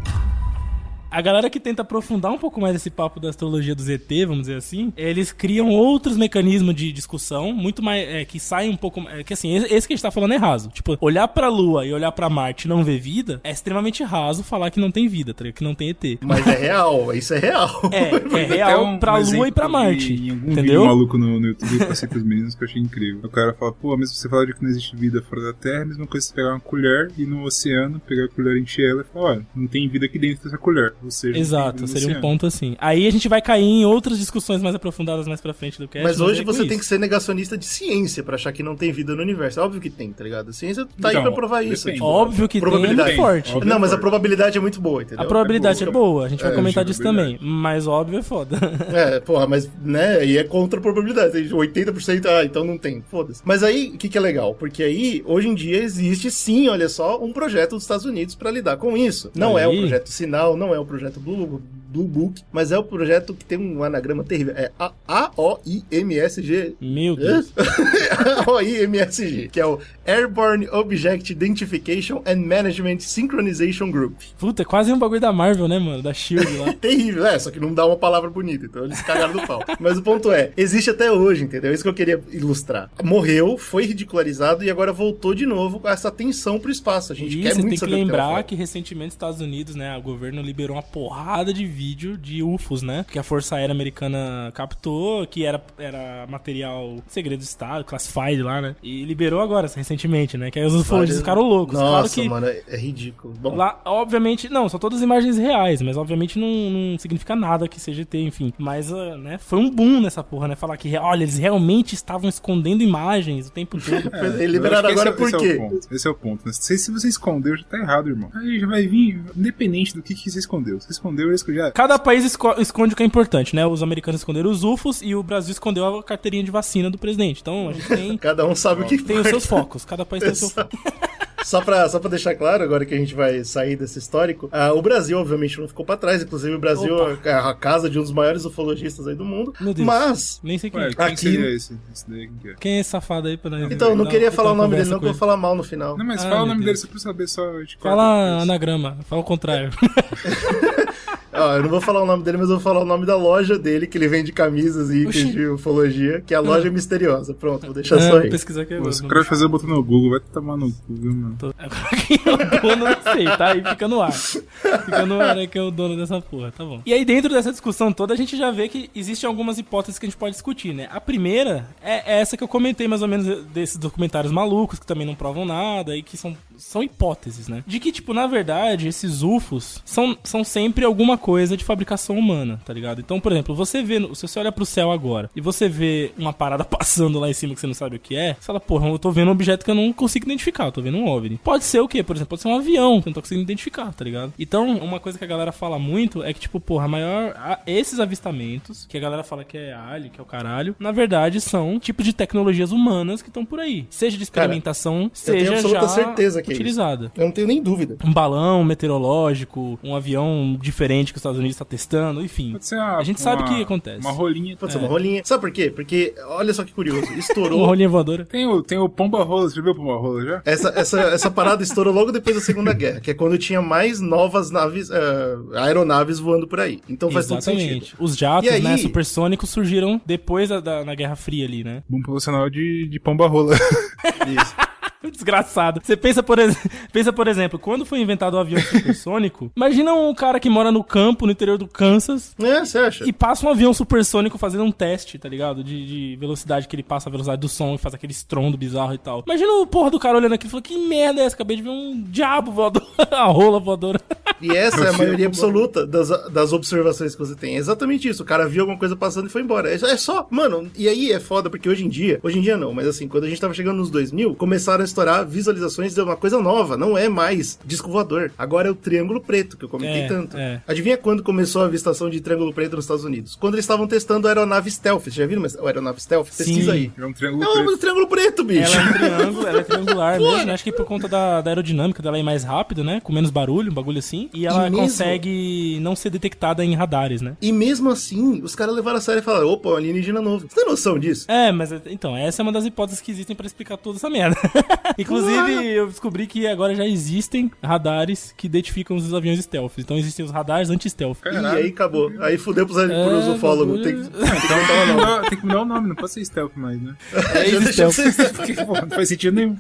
B: A galera que tenta aprofundar um pouco mais esse papo da astrologia do ZT, vamos dizer assim, eles criam outros mecanismos de discussão, muito mais. É, que saem um pouco. É, que assim, esse esse que a gente tá falando é raso. Tipo, olhar pra Lua e olhar pra Marte e não ver vida é extremamente raso falar que não tem vida, tá? Que não tem ET.
C: Mas é real, isso é real.
B: É, é real
A: um-
B: pra
A: um
B: Lua e pra Marte.
A: Em algum
B: entendeu?
A: vídeo maluco no, no YouTube eu passei pros meninos que eu achei incrível. O cara fala, pô, mesmo você falar de que não existe vida fora da Terra, é a mesma coisa você pegar uma colher e no oceano, pegar a colher, encher ela e falar, olha, não tem vida aqui dentro dessa colher. Ou seja, tem
B: Exato, seria um ponto assim. Aí a gente vai cair em outras discussões mais aprofundadas mais pra frente do que
C: Mas hoje
B: é com
C: você tem
B: isso.
C: que ser negacionista de ciência pra achar que não tem vida no universo. É óbvio que tem, tá ligado? A ciência tá aí
A: Então,
C: pra provar isso.
A: depende.
C: tipo,
B: Óbvio que tem, é
C: probabilidade.
B: muito forte.
A: Óbvio.
C: Não, mas a probabilidade é muito boa, entendeu?
B: A probabilidade é boa, a gente vai
A: É,
B: comentar disso
A: que é
B: também. Mas óbvio é foda.
C: É, porra, mas, né, e é contra a probabilidade. Tem 80%, ah, então não tem, foda-se. Mas aí, o que que é legal? Porque aí, hoje em dia, existe sim, olha só, um projeto dos Estados Unidos pra lidar com isso. Não é o
B: Aí.
C: projeto Sinal, não é o projeto Blue, Book, mas é o projeto que tem um anagrama terrível. É A- A-O-I-M-S-G.
B: Meu Deus.
C: A-O-I-M-S-G, que é o Airborne Object Identification and Management Synchronization Group.
B: Puta, é quase um bagulho da Marvel, né, mano? Da Shield lá.
C: Terrível, é, só que não dá uma palavra bonita, então eles cagaram no pau. Mas o ponto é, existe até hoje, entendeu? É isso que eu queria ilustrar. Morreu, foi ridicularizado e agora voltou de novo com essa atenção pro espaço. A gente
B: E
C: quer muito
B: tem que lembrar
C: faz.
B: que recentemente os Estados Unidos, né, o governo liberou uma porrada de vídeo de UFOs, né, que a Força Aérea Americana captou, que era, era material segredo de Estado, classified lá, né, e liberou agora, recentemente, né, que aí os ufologistas ficaram loucos.
C: Nossa,
B: claro que
C: mano, é é ridículo. Bom,
B: Lá, obviamente, não, são todas imagens reais, mas obviamente não, não significa nada que seja ET, enfim. Mas, ah, né, foi um boom nessa porra, né? Falar que, olha, eles realmente estavam escondendo imagens o tempo todo.
C: Eles
A: Eu
C: liberaram agora
A: esse,
C: por
A: esse É
C: quê?
A: o ponto, esse é o ponto. né? Se, se você escondeu, já tá errado, irmão. Aí já vai vir, independente do que, que você escondeu. Você escondeu, ele já.
B: Cada país esco- esconde o que é importante, né? Os americanos esconderam os UFOs e o Brasil escondeu a carteirinha de vacina do presidente. Então, a gente tem,
C: Cada um sabe o que
B: tem os
C: importa.
B: seus focos. Cada país tem o seu foco.
C: Só pra, só pra deixar claro, agora que a gente vai sair desse histórico, ah, o Brasil, obviamente, não ficou pra trás. Inclusive, o Brasil é a casa de um dos maiores ufologistas aí do mundo.
B: Meu Deus.
C: Mas,
B: Nem sei quem
A: Ué,
B: é.
A: quem
C: Aqui-
A: seria esse? Esse daí, quem que é?
B: Quem é esse safado aí pra
C: então, não
B: dar-
C: queria falar o nome dele, não, que eu vou falar mal no final.
A: Não, mas
B: Ah,
A: fala o nome
B: Deus.
A: dele só pra saber só. de qual
B: Fala
A: é.
B: anagrama, fala o contrário.
C: Ó, eu não vou falar o nome dele, mas eu vou falar o nome da loja dele, que ele vende camisas e itens de ufologia, que é a loja misteriosa. Pronto, vou deixar
B: É,
C: só aí.
B: pesquisar aqui agora.
A: Você quer fazer botar no Google, vai tomar no Google, mano.
B: Tô- Agora quem é o dono, não sei, tá? Aí fica no ar. Fica no ar aí que é o dono dessa porra, tá bom. E aí, dentro dessa discussão toda, a gente já vê que existem algumas hipóteses que a gente pode discutir, né? A primeira é essa que eu comentei mais ou menos desses documentários malucos, que também não provam nada e que são, são hipóteses, né? De que, tipo, na verdade, esses UFOs são, são sempre alguma coisa de fabricação humana, tá ligado? Então, por exemplo, você vê, se você olha pro céu agora e você vê uma parada passando lá em cima que você não sabe o que é, você fala, porra, eu tô vendo um objeto que eu não consigo identificar, eu tô vendo um OVNI. Pode ser o quê? Por exemplo, pode ser um avião que eu não tô conseguindo identificar, tá ligado? Então, uma coisa que a galera fala muito é que, tipo, porra, a maior. a- esses avistamentos, que a galera fala que é alien, que é o caralho, na verdade são tipos de tecnologias humanas que estão por aí. Seja de experimentação,
C: Eu tenho
B: seja
C: absoluta
B: já
C: certeza que é
B: utilizada.
C: Eu não tenho nem dúvida.
B: Um balão meteorológico, um avião diferente que os Estados Unidos está testando, enfim.
A: Pode ser uma,
B: A gente sabe o
A: uma-
B: que acontece.
A: Uma rolinha.
C: Pode ser
B: É.
C: uma rolinha. Sabe por quê? Porque, olha só que curioso,
B: Uma
C: estourou.
B: rolinha voadora.
A: Tem o, tem o Pomba Rola, você viu o Pomba Rola já?
C: Essa, essa, essa parada estourou logo depois da Segunda Guerra, que é quando tinha mais novas naves, eh, aeronaves voando por aí. Então faz todo sentido.
B: Exatamente. Os jatos,
C: aí-
B: né, supersônicos surgiram depois da, da- na Guerra Fria ali, né?
A: Bom proporcional de, de Pomba Rola.
C: Isso.
B: Desgraçado. Você pensa por, ex- pensa, por exemplo, quando foi inventado o avião supersônico, imagina um cara que mora no campo, no interior do Kansas,
C: É, você acha?
B: e passa um avião supersônico fazendo um teste, tá ligado? De, de velocidade que ele passa a velocidade do som e faz aquele estrondo bizarro e tal. Imagina o porra do cara olhando aqui e falando: que merda é essa? Acabei de ver um diabo voador, a rola voadora.
C: E essa é a maioria absoluta das, das observações que você tem. É exatamente isso. O cara viu alguma coisa passando e foi embora. É, é só, mano, e aí é foda, porque hoje em dia, hoje em dia não, mas assim, quando a gente tava chegando nos 2000, começaram a estourar visualizações de uma coisa nova. Não é mais disco voador. Agora é o triângulo preto, que eu comentei
B: É,
C: tanto.
B: é.
C: Adivinha quando começou a avistação de triângulo preto nos Estados Unidos? Quando eles estavam testando a aeronave stealth. Vocês já viram a aeronave stealth? Pesquisa aí.
A: É um triângulo
C: É um
A: preto.
C: triângulo preto, bicho.
B: Ela é um triângulo, ela é triangular mesmo, né? Acho que por conta da, da aerodinâmica dela ir mais rápido, né? Com menos barulho, um bagulho assim. E ela
C: E mesmo-
B: consegue não ser detectada em radares, né?
C: E mesmo assim, os caras levaram a sério e falaram: opa, um alienígena novo. Você tem noção disso?
B: É, mas então, essa é uma das hipóteses que existem pra explicar toda essa merda. Inclusive, eu descobri que agora já existem radares que identificam os aviões stealth. Então existem os radares anti-stealth.
C: E aí acabou. Aí fudeu pros, pros
B: É,
C: ufólogos.
B: bagulho-
C: Tem que...
A: Então tem que, mudar, tem que mudar o nome, não pode ser stealth mais, né?
B: É
C: Já deixou de
B: stealth.
C: ser-
A: Porque, pô, não faz sentido nenhum.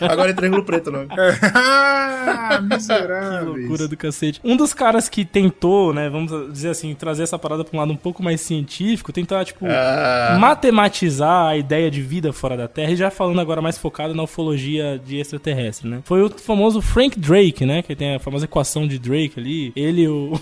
C: Agora é triângulo preto, não.
A: ah,
B: Que
A: miserável.
B: loucura do cacete. Um dos caras que tentou, né, vamos dizer assim, trazer essa parada pra um lado um pouco mais científico, tentar, tipo,
C: Ah.
B: matematizar a ideia de vida fora da Terra, e já falando agora mais focado na ufologia de extraterrestre, né? Foi o famoso Frank Drake, né, que tem a famosa equação de Drake ali. Ele, o...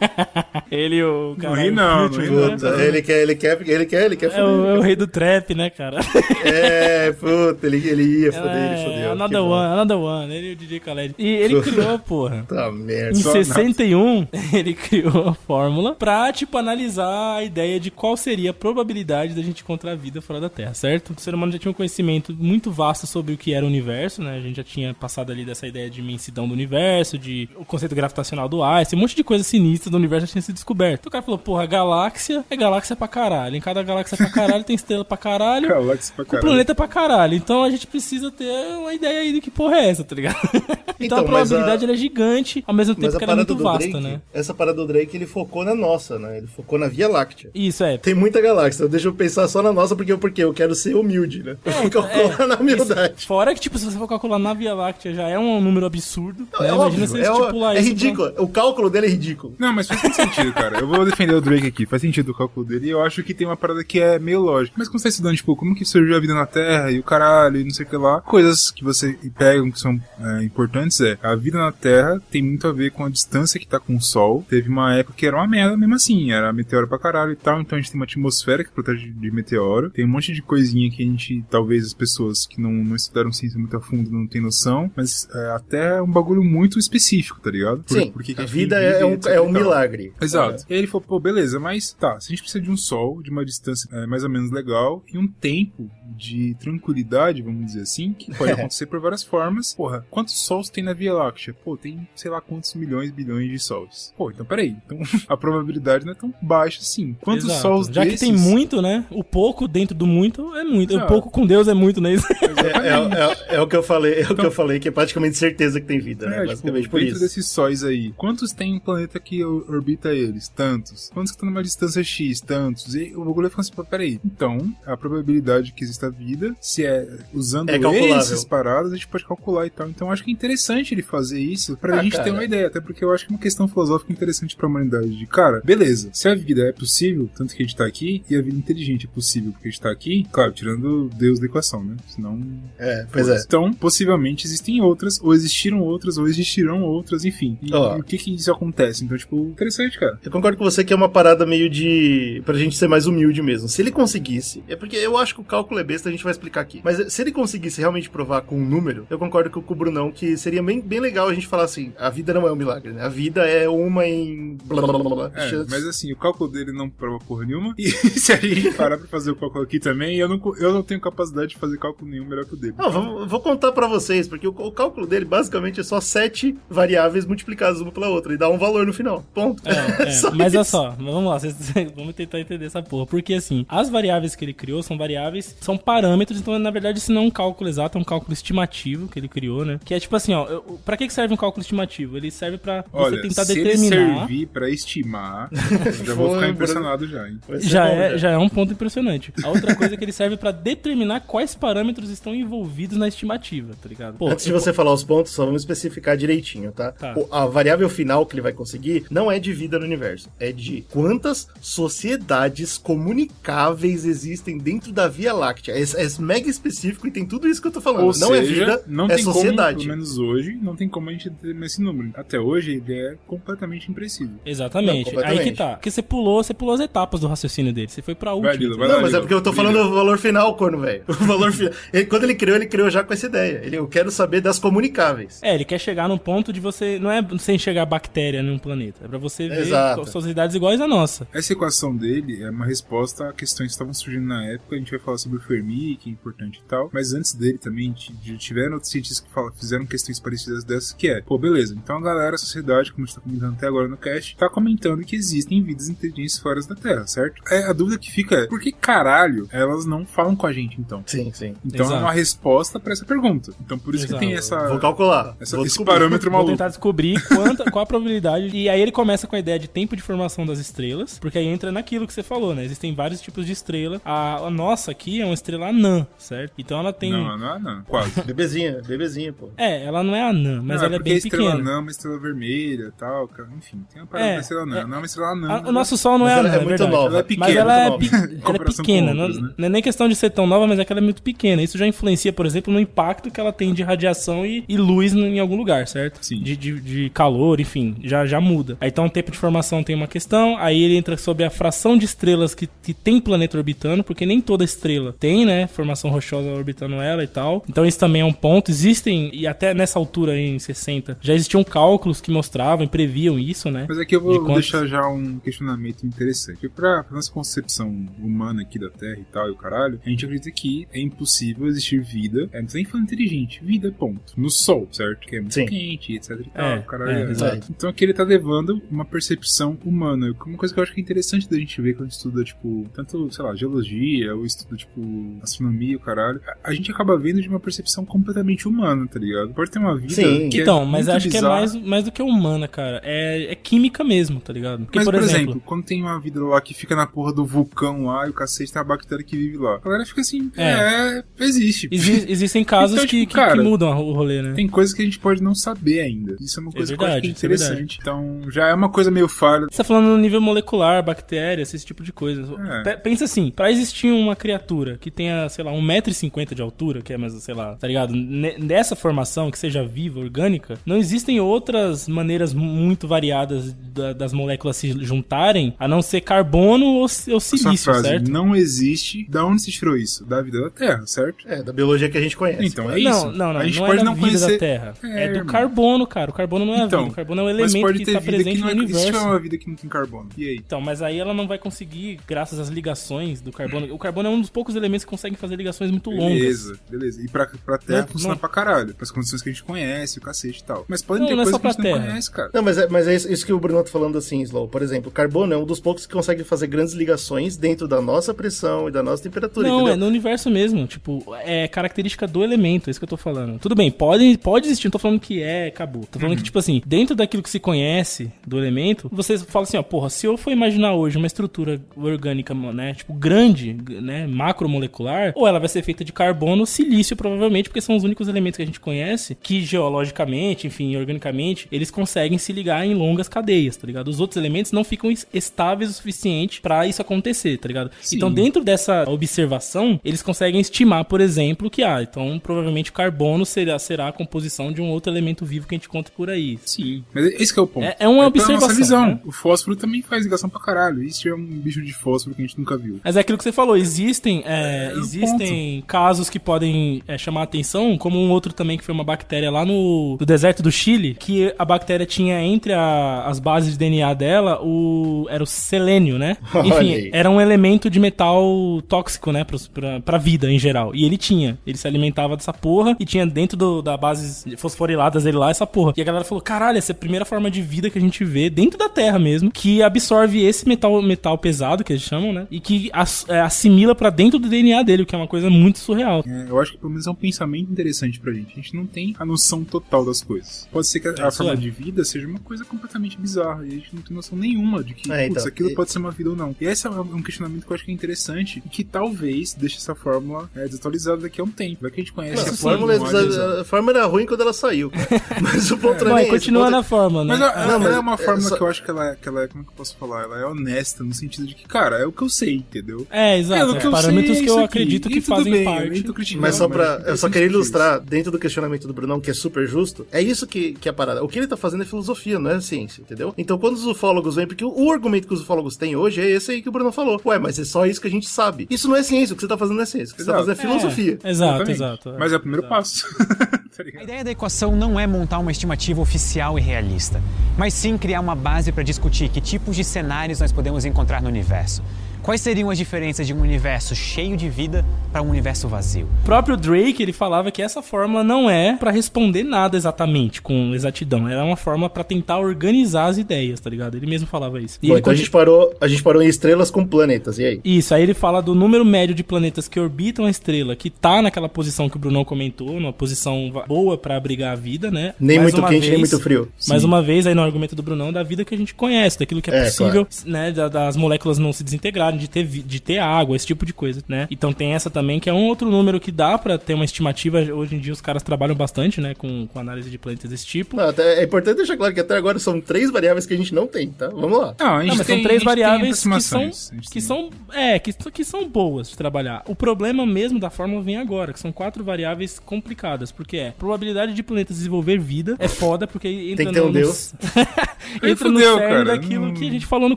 B: ele, o...
A: Não ri não, não ri não.
B: né?
C: Puta, ele quer, ele quer, ele quer, ele quer
B: É o,
C: foder.
B: é o rei do trap, né, cara?
C: É, puta, ele, ele ia foder, ele
B: É,
C: fodeu.
B: Another
C: bom.
B: one, another one. Ele e o DJ Khaled. E ele criou, porra.
C: Tá merda.
B: Em
A: Só
B: 61, ele criou a fórmula pra, tipo, analisar a ideia de qual seria a probabilidade da gente encontrar vida fora da Terra, certo? O ser humano já tinha um conhecimento muito vasto sobre o que era o universo, né? A gente já tinha passado ali dessa ideia de imensidão do universo, de o conceito gravitacional do Einstein, um monte de coisa sinistra do universo já tinha sido descoberto. Então o cara falou, porra, galáxia é galáxia pra caralho. Em cada galáxia pra caralho tem estrela pra caralho.
A: Galáxia pra caralho.
B: planeta pra caralho. Então a gente precisa ter uma ideia aí de que porra é essa, tá ligado? então,
C: Então,
B: a probabilidade
C: a-
B: ela é gigante, ao mesmo tempo que ela é muito
C: do
B: vasta,
C: Drake,
B: né?
C: essa parada do Drake, ele focou na nossa, né? Ele focou na Via Láctea.
B: Isso, é.
C: Tem muita galáxia, deixa eu pensar só na nossa, porque, porque eu quero ser humilde, né? Eu fico calculando na humildade.
B: Isso- Fora que, tipo, se você for calcular na Via Láctea já é um número absurdo.
C: Não,
B: né?
C: é
B: Imagina
C: óbvio, é, ó-
B: estipular
C: é
B: isso.
C: ridículo. O cálculo dele é ridículo.
A: Não, mas faz muito sentido, cara. Eu vou defender o Drake aqui. Faz sentido o cálculo dele. E eu acho que tem uma parada que é meio lógica. Mas quando você tá estudando, tipo, como que surgiu a vida na Terra e o caralho e não sei o que lá, coisas que você pegam que são é, importantes é a vida na Terra tem muito a ver com a distância que tá com o Sol. Teve uma época que era uma merda mesmo assim, era meteoro pra caralho e tal. Então a gente tem uma atmosfera que protege de meteoro. Tem um monte de coisinha que a gente, talvez as pessoas que não, não estudaram ciência muito a fundo não tem noção. Mas é, a Terra é um bagulho muito específico, tá ligado? Por-
C: Sim,
A: por que que
C: a
A: gente
C: vida
A: vive,
C: é um, é um milagre.
A: Exato. E aí ele falou, pô, beleza, mas tá, se a gente precisa de um sol, de uma distância é, mais ou menos legal, e um tempo de tranquilidade, vamos dizer assim, que pode acontecer por várias formas. Porra, quantos sols tem na Via Láctea? Pô, tem sei lá quantos milhões, bilhões de sols. Pô, então peraí. Então a probabilidade não é tão baixa assim. Quantos
B: Exato.
A: sols
B: Já
A: desses...
B: que tem muito, né? O pouco dentro do muito é muito. O
A: Exato.
B: pouco com Deus é muito, né?
C: É, é- é É, é o que eu falei, é o que eu falei, que é praticamente certeza que tem vida, né?
A: É,
C: Basicamente
A: tipo,
C: por
A: dentro
C: isso.
A: desses sóis aí, quantos tem um planeta que or- orbita eles? Tantos. Quantos que estão numa distância X? Tantos. E o bagulho fica assim, peraí. Então, a probabilidade que exista vida, se é usando
C: É
A: esses paradas, a gente pode calcular e tal. Então, eu acho que é interessante ele fazer isso pra
C: Ah,
A: gente
C: cara.
A: ter uma ideia. Até porque eu acho que é uma questão filosófica interessante pra humanidade. De, cara, beleza, se a vida é possível, tanto que a gente tá aqui, e a vida inteligente é possível porque a gente tá aqui, claro, tirando Deus da equação, né? Senão
C: É, pois é.
A: então, possivelmente existem outras, ou existiram outras, ou existirão outras, enfim. E,
C: Ó.
A: e o que que isso acontece? Então, tipo, interessante, cara.
C: Eu concordo com você que é uma parada meio de. pra gente ser mais humilde mesmo. Se ele conseguisse. É porque eu acho que o cálculo é besta, a gente vai explicar aqui. Mas se ele conseguisse realmente provar com um número, eu concordo com o Brunão que seria bem, bem legal a gente falar assim: a vida não é um milagre, né? A vida é uma em. blá blá blá blá. blá.
A: É,
C: Chance-
A: mas assim, o cálculo dele não prova porra nenhuma. E se a gente parar pra fazer o cálculo aqui também, eu não, eu não tenho capacidade de fazer cálculo nenhum melhor que o dele.
C: Não, vou, vou contar pra vocês, porque o, o cálculo dele basicamente é só sete variáveis multiplicadas uma pela outra e dá um valor no final. Ponto.
B: É,
C: Só
B: mas olha só, vamos lá, vocês- vamos tentar entender essa porra. Porque assim, as variáveis que ele criou são variáveis, são parâmetros, então na verdade isso não é um cálculo exato, é um cálculo estimativo que ele criou, né? Que é tipo assim, ó, eu- pra que que serve um cálculo estimativo? Ele serve pra você
A: Olha,
B: tentar
A: se
B: determinar.
A: ele servir pra estimar, eu já vou ficar impressionado já, hein?
B: Já
C: bom,
B: é, já é um ponto impressionante. A outra coisa é que ele serve pra determinar quais parâmetros estão envolvidos na estimativa, tá ligado? Pô,
C: Antes de
B: eu-
C: você falar os pontos, só vamos especificar direitinho, tá?
B: Tá.
C: O- a variável final que ele vai conseguir não é de vida no universo, é de quantas sociedades comunicáveis existem dentro da Via Láctea. É, é mega específico e tem tudo isso que eu tô falando.
A: Ou
C: não
A: seja,
C: é vida,
A: não
C: é
A: tem como,
C: sociedade.
A: pelo menos hoje, não tem como a gente determinar esse número. Até hoje, ele é completamente imprecisível.
B: Exatamente.
C: Não, completamente.
B: Aí que tá. Porque você pulou, você pulou as etapas do raciocínio dele. Você foi pra última.
A: Lilo, vai
C: Não,
A: lá,
C: mas é
A: Lilo.
C: porque eu tô falando o valor final, corno, velho. O valor final. Ele- Quando ele criou, ele criou já com essa ideia. Ele, eu quero saber das comunicáveis.
B: É, ele quer chegar num ponto de você. Não é você enxergar bactéria num planeta. É pra você ver
C: Exato.
B: sociedades iguais à nossa.
A: Essa equação dele é uma resposta a questões que estavam surgindo na época. A gente vai falar sobre o Fermi, que é importante e tal. Mas antes dele também tiveram outros cientistas que falam- fizeram questões parecidas dessas, que é, pô, beleza. Então a galera, a sociedade, como a gente tá comentando até agora no cast, tá comentando que existem vidas inteligentes fora da Terra, certo? É, a dúvida que fica é, por que caralho elas não falam com a gente então?
C: Sim, sim.
A: Então
B: Exato.
A: é uma resposta pra essa pergunta. Então por isso
B: Exato.
A: que tem essa,
C: Vou calcular.
A: essa-
C: Vou
A: esse
C: descobrir.
A: parâmetro
B: Vou
A: maluco.
B: tentar descobrir quanta, qual a probabilidade. E aí ele começa com a ideia de tempo de formação das estrelas, porque aí entra naquilo que você falou, né? Existem vários tipos de estrela. A, a nossa aqui é uma estrela anã, certo? Então ela tem.
A: Não, não, não, quase.
C: Bebezinha, bebezinha, pô.
B: É, ela não é anã, mas
A: Não,
B: ela é bem
A: a estrela
B: pequena.
A: anã é uma estrela vermelha e tal, cara. Enfim, tem uma parada
B: É,
A: da estrela anã.
B: é.
A: Não é uma estrela anã.
B: A- o nosso Sol não é
C: ela
B: anã,
C: é
B: é
C: muito
B: verdade.
C: nova.
A: Ela é pequena,
B: mas ela é, pe- ela é pequena.
A: outras,
B: não,
A: né?
B: não é nem questão de ser tão nova, mas é que ela é muito pequena. Isso já influencia, por exemplo, no impacto que ela tem de radiação e, e luz em algum lugar, certo?
A: Sim.
B: De, de, de calor, enfim, já, já muda. Aí então o tempo de formação tem uma questão, aí ele entra sobre a fração de estrelas que, que tem planeta orbitando, porque nem toda estrela tem, né? Formação rochosa orbitando ela e tal. Então isso também é um ponto. Existem, e até nessa altura aí, em 60, já existiam cálculos que mostravam e previam isso, né?
A: Mas aqui eu
B: De
A: vou
B: quantos-
A: deixar já um questionamento interessante. Pra, pra nossa concepção humana aqui da Terra e tal, e o caralho, a gente acredita que é impossível existir vida, é, não nem falando inteligente, vida, ponto. No Sol, certo? Que é muito
C: Sim.
A: quente, etc e tal,
B: É,
A: o caralho.
B: é,
A: é.
B: exato.
A: Então aqui ele tá levando uma percepção humana. Uma coisa que eu acho que é interessante da gente ver quando estuda, tipo, tanto, sei lá, geologia, ou estuda, tipo, astronomia, o caralho. A, a gente acaba vendo de uma percepção completamente humana, tá ligado? Pode ter uma vida
C: Sim.
A: que
B: Então,
A: é
B: mas
A: muito
B: acho que é
A: bizarra.
B: mais, mais do que humana, cara. É, é química mesmo, tá ligado? Porque,
A: Mas,
B: por, exemplo,
A: quando tem uma vida lá que fica na porra do vulcão lá e o cacete tem uma bactéria que vive lá. A galera fica assim, é,
B: É.
A: existe.
B: exi- existem casos
A: Então,
B: que,
A: tipo,
B: que-
A: cara,
B: que mudam o rolê, né?
A: Tem coisas que a gente pode não saber ainda. Isso é uma coisa
B: verdade,
A: que eu acho
B: isso é
A: que é interessante. então, já é uma coisa meio falha.
B: Você tá falando no nível molecular, bactérias, esse tipo de coisa.
A: É.
B: Pe- Pensa assim, pra existir uma criatura que tenha, sei lá, 1,50m de altura, que é mais, sei lá, tá ligado? Ne- Nessa formação, que seja viva, orgânica, não existem outras maneiras muito variadas da- das moléculas se juntarem, a não ser carbono ou, ou silício,
A: frase
B: certo?
A: não existe. Da onde se tirou isso? Da vida da Terra, certo?
C: É, da biologia que a gente conhece.
A: Então é
B: não,
A: isso.
B: não, não,
A: a gente
B: não
A: pode
B: é da
A: não
B: vida
A: conhecer.
B: da Terra. É,
A: É,
B: do
A: irmão.
B: carbono, cara. O carbono não é a
A: Então,
B: vida. O carbono é um elemento que está
A: que
B: presente
A: não
B: no
A: é. E se tiver
B: universo.
A: uma vida que não tem carbono? E aí?
B: Então, mas aí ela não vai conseguir, graças às ligações do carbono. O carbono é um dos poucos elementos que conseguem fazer ligações muito longas.
A: Beleza, beleza. E pra, pra Terra
B: Não,
A: funciona
B: não.
A: pra caralho. Pras condições que a gente conhece, o cacete e tal. Mas podem
B: Não,
A: ter
B: não é
A: coisas
B: só
A: que a gente
B: pra
A: não
B: Terra.
A: conhece, cara.
C: Não, mas é, mas é isso, que o Bruno tá falando assim, Slow. Por exemplo, o carbono é um dos poucos que consegue fazer grandes ligações dentro da nossa pressão e da nossa temperatura,
B: Não,
C: entendeu?
B: é no universo mesmo. Tipo, é característica do elemento, é isso que eu tô falando. Tudo bem, pode, pode existir, não tô falando que é, acabou. Tô falando que, tipo assim, dentro daquilo que se conhece do elemento, você fala assim, ó, porra, se eu for imaginar hoje uma estrutura orgânica, né, tipo, grande, né, macromolecular, ou ela vai ser feita de carbono, silício, provavelmente, porque são os únicos elementos que a gente conhece que geologicamente, enfim, organicamente, eles conseguem se ligar em longas cadeias, tá ligado? Os outros elementos não ficam es- estáveis o suficiente pra isso acontecer, tá ligado?
A: Sim.
B: Então, dentro dessa observação, eles conseguem estimar, por exemplo, que, ah, então provavelmente o carbono será, será a composição de um outro elemento vivo que a gente conta por aí.
A: Sim, mas esse que é o ponto.
B: É- é uma
A: nossa
B: observação,
A: visão.
B: né?
A: O fósforo também faz ligação pra caralho. Isso é um bicho de fósforo que a gente nunca viu.
B: Mas é aquilo que você falou, existem, é,
A: um
B: existem casos que podem é, chamar atenção, como um outro também que foi uma bactéria lá no, no deserto do Chile, que a bactéria tinha entre a- as bases de DNA dela o era o selênio, né? Enfim, era um elemento de metal tóxico, né, pra, pra vida em geral. E ele tinha, ele se alimentava dessa porra e tinha dentro do, da base fosforiladas dele lá essa porra. E a galera falou: caralho, essa é a primeira forma de vida que a gente vê dentro da Terra mesmo, que absorve esse metal, metal pesado, que eles chamam, né? E que as- é, assimila pra dentro do DNA dele, o que é uma coisa muito surreal.
A: É, eu acho que pelo menos é um pensamento interessante pra gente. A gente não tem a noção total das coisas. Pode ser que a, a
B: Isso
A: forma
B: é.
A: de vida seja uma coisa completamente bizarra. E a gente não tem noção nenhuma de que
C: É,
A: putz,
C: então,
A: aquilo
C: e-
A: pode ser uma vida ou não. E esse é um questionamento que eu acho que é interessante e que talvez deixe essa fórmula é, desatualizada daqui a um tempo. Daqui a gente conhece
C: Não,
A: a
C: a, fórmula,
A: fórmula.
C: é- a fórmula era ruim quando ela saiu. Mas o ponto não é
B: Vai,
C: nem esse,
B: continua
C: é-
B: na forma, né?
A: Mas, ela-
C: Não,
A: ela
C: mas
A: é uma
C: é
A: fórmula
C: só-
A: que eu acho que ela, é- que ela é. Como é que eu posso falar? Ela é honesta no sentido de que, cara, é o que eu sei, entendeu?
B: É, exato.
A: o
B: é parâmetros que eu acredito que fazem
A: bem,
B: parte.
C: Mas só pra.
A: é
C: Eu só queria
A: isso.
C: ilustrar, dentro do questionamento do Brunão, que é super justo, é isso que, que é a parada. O que ele tá fazendo é filosofia, não é ciência, entendeu? Então quando os ufólogos vêm, porque o, o argumento que os ufólogos têm hoje é esse aí que o Bruno falou. Ué, mas é só isso que a gente sabe. Isso não é ciência, o que você tá fazendo não é ciência. O que você tá
A: Exato.
C: fazendo é filosofia.
B: Exato,
A: Exatamente.
B: exato.
A: Mas é o primeiro passo. Tá ligado?
K: A ideia da equação não é montar uma estimativa oficial e realista, mas sim criar uma base para discutir que tipos de cenários nós podemos encontrar no universo. Quais seriam as diferenças de um universo cheio de vida para um universo vazio?
B: O próprio Drake, ele falava que essa fórmula não é pra responder nada exatamente, com exatidão. Era uma fórmula pra tentar organizar as ideias, tá ligado? Ele mesmo falava isso. E
C: Bom,
B: ele
C: então a gente, parou, a gente parou em estrelas com planetas, e aí?
B: Isso, aí ele fala do número médio de planetas que orbitam a estrela, que tá naquela posição que o Brunão comentou, numa posição boa pra abrigar a vida, né?
C: Nem
B: Mais
C: muito quente, nem
B: vez-
C: muito frio.
B: Mais
A: Sim.
B: uma vez, aí no argumento do Brunão, da vida que a gente conhece, daquilo que é,
C: É,
B: possível, né? da- das moléculas não se desintegrarem, de ter, de ter água, esse tipo de coisa, né? Então tem essa também, que é um outro número que dá pra ter uma estimativa. Hoje em dia os caras trabalham bastante, né? Com, com análise de planetas desse tipo.
C: Não, até- é importante deixar claro que até agora são três variáveis que a gente não tem, tá? Vamos lá.
A: Não, a gente
B: Não, mas
A: tem,
B: são três
A: tem
B: variáveis que são, que
A: tem-
B: são é que, que são boas de trabalhar. O problema mesmo da fórmula vem agora, que são quatro variáveis complicadas, porque é probabilidade de planetas desenvolver vida é foda porque entra
C: que ter um
B: no,
C: Deus.
B: entra no
A: fudeu,
B: cerne
A: cara.
B: daquilo
A: Não-
B: que a gente falou no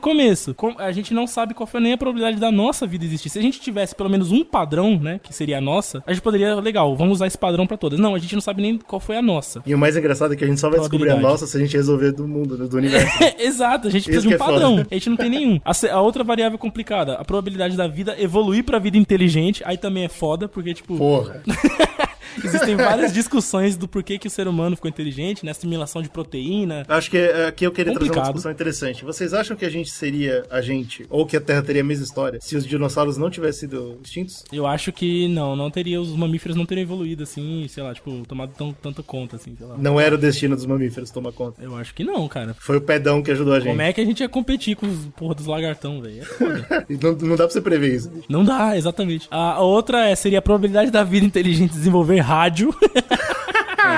B: começo. Com- A gente não sabe qual foi nem a probabilidade da nossa vida existir. Se a gente tivesse pelo menos um padrão, né, que seria a nossa, a gente poderia, legal, vamos usar esse padrão pra todas. Não, a gente não sabe nem qual foi a nossa.
C: E o mais engraçado é que a gente só vai descobrir a nossa se a gente resolver do mundo, né, do universo.
B: Exato, a gente precisa
C: Isso
B: de um
C: é
B: padrão. A gente não tem nenhum. A, a outra variável complicada, a probabilidade da vida evoluir pra vida inteligente, aí também é foda, porque, tipo,
C: Porra.
B: existem várias discussões do porquê que o ser humano ficou inteligente, né? Assimilação de proteína.
C: Acho que é, aqui eu queria trazer uma
B: Complicado.
C: discussão interessante. Vocês acham que a gente seria a gente, ou que a Terra teria a mesma história, se os dinossauros não tivessem sido extintos?
B: Eu acho que não, não teria, os mamíferos não teriam evoluído assim, sei lá, tipo, tomado tão, tanta conta, assim, sei lá.
C: Não era o destino dos mamíferos tomar conta.
B: Eu acho que não, cara.
C: Foi o pedão que ajudou a gente.
B: Como é que a gente ia competir com os porra dos lagartão, velho? É
C: não, não dá pra você prever isso.
B: Não dá, exatamente. A a outra é, seria a probabilidade da vida inteligente desenvolver rádio.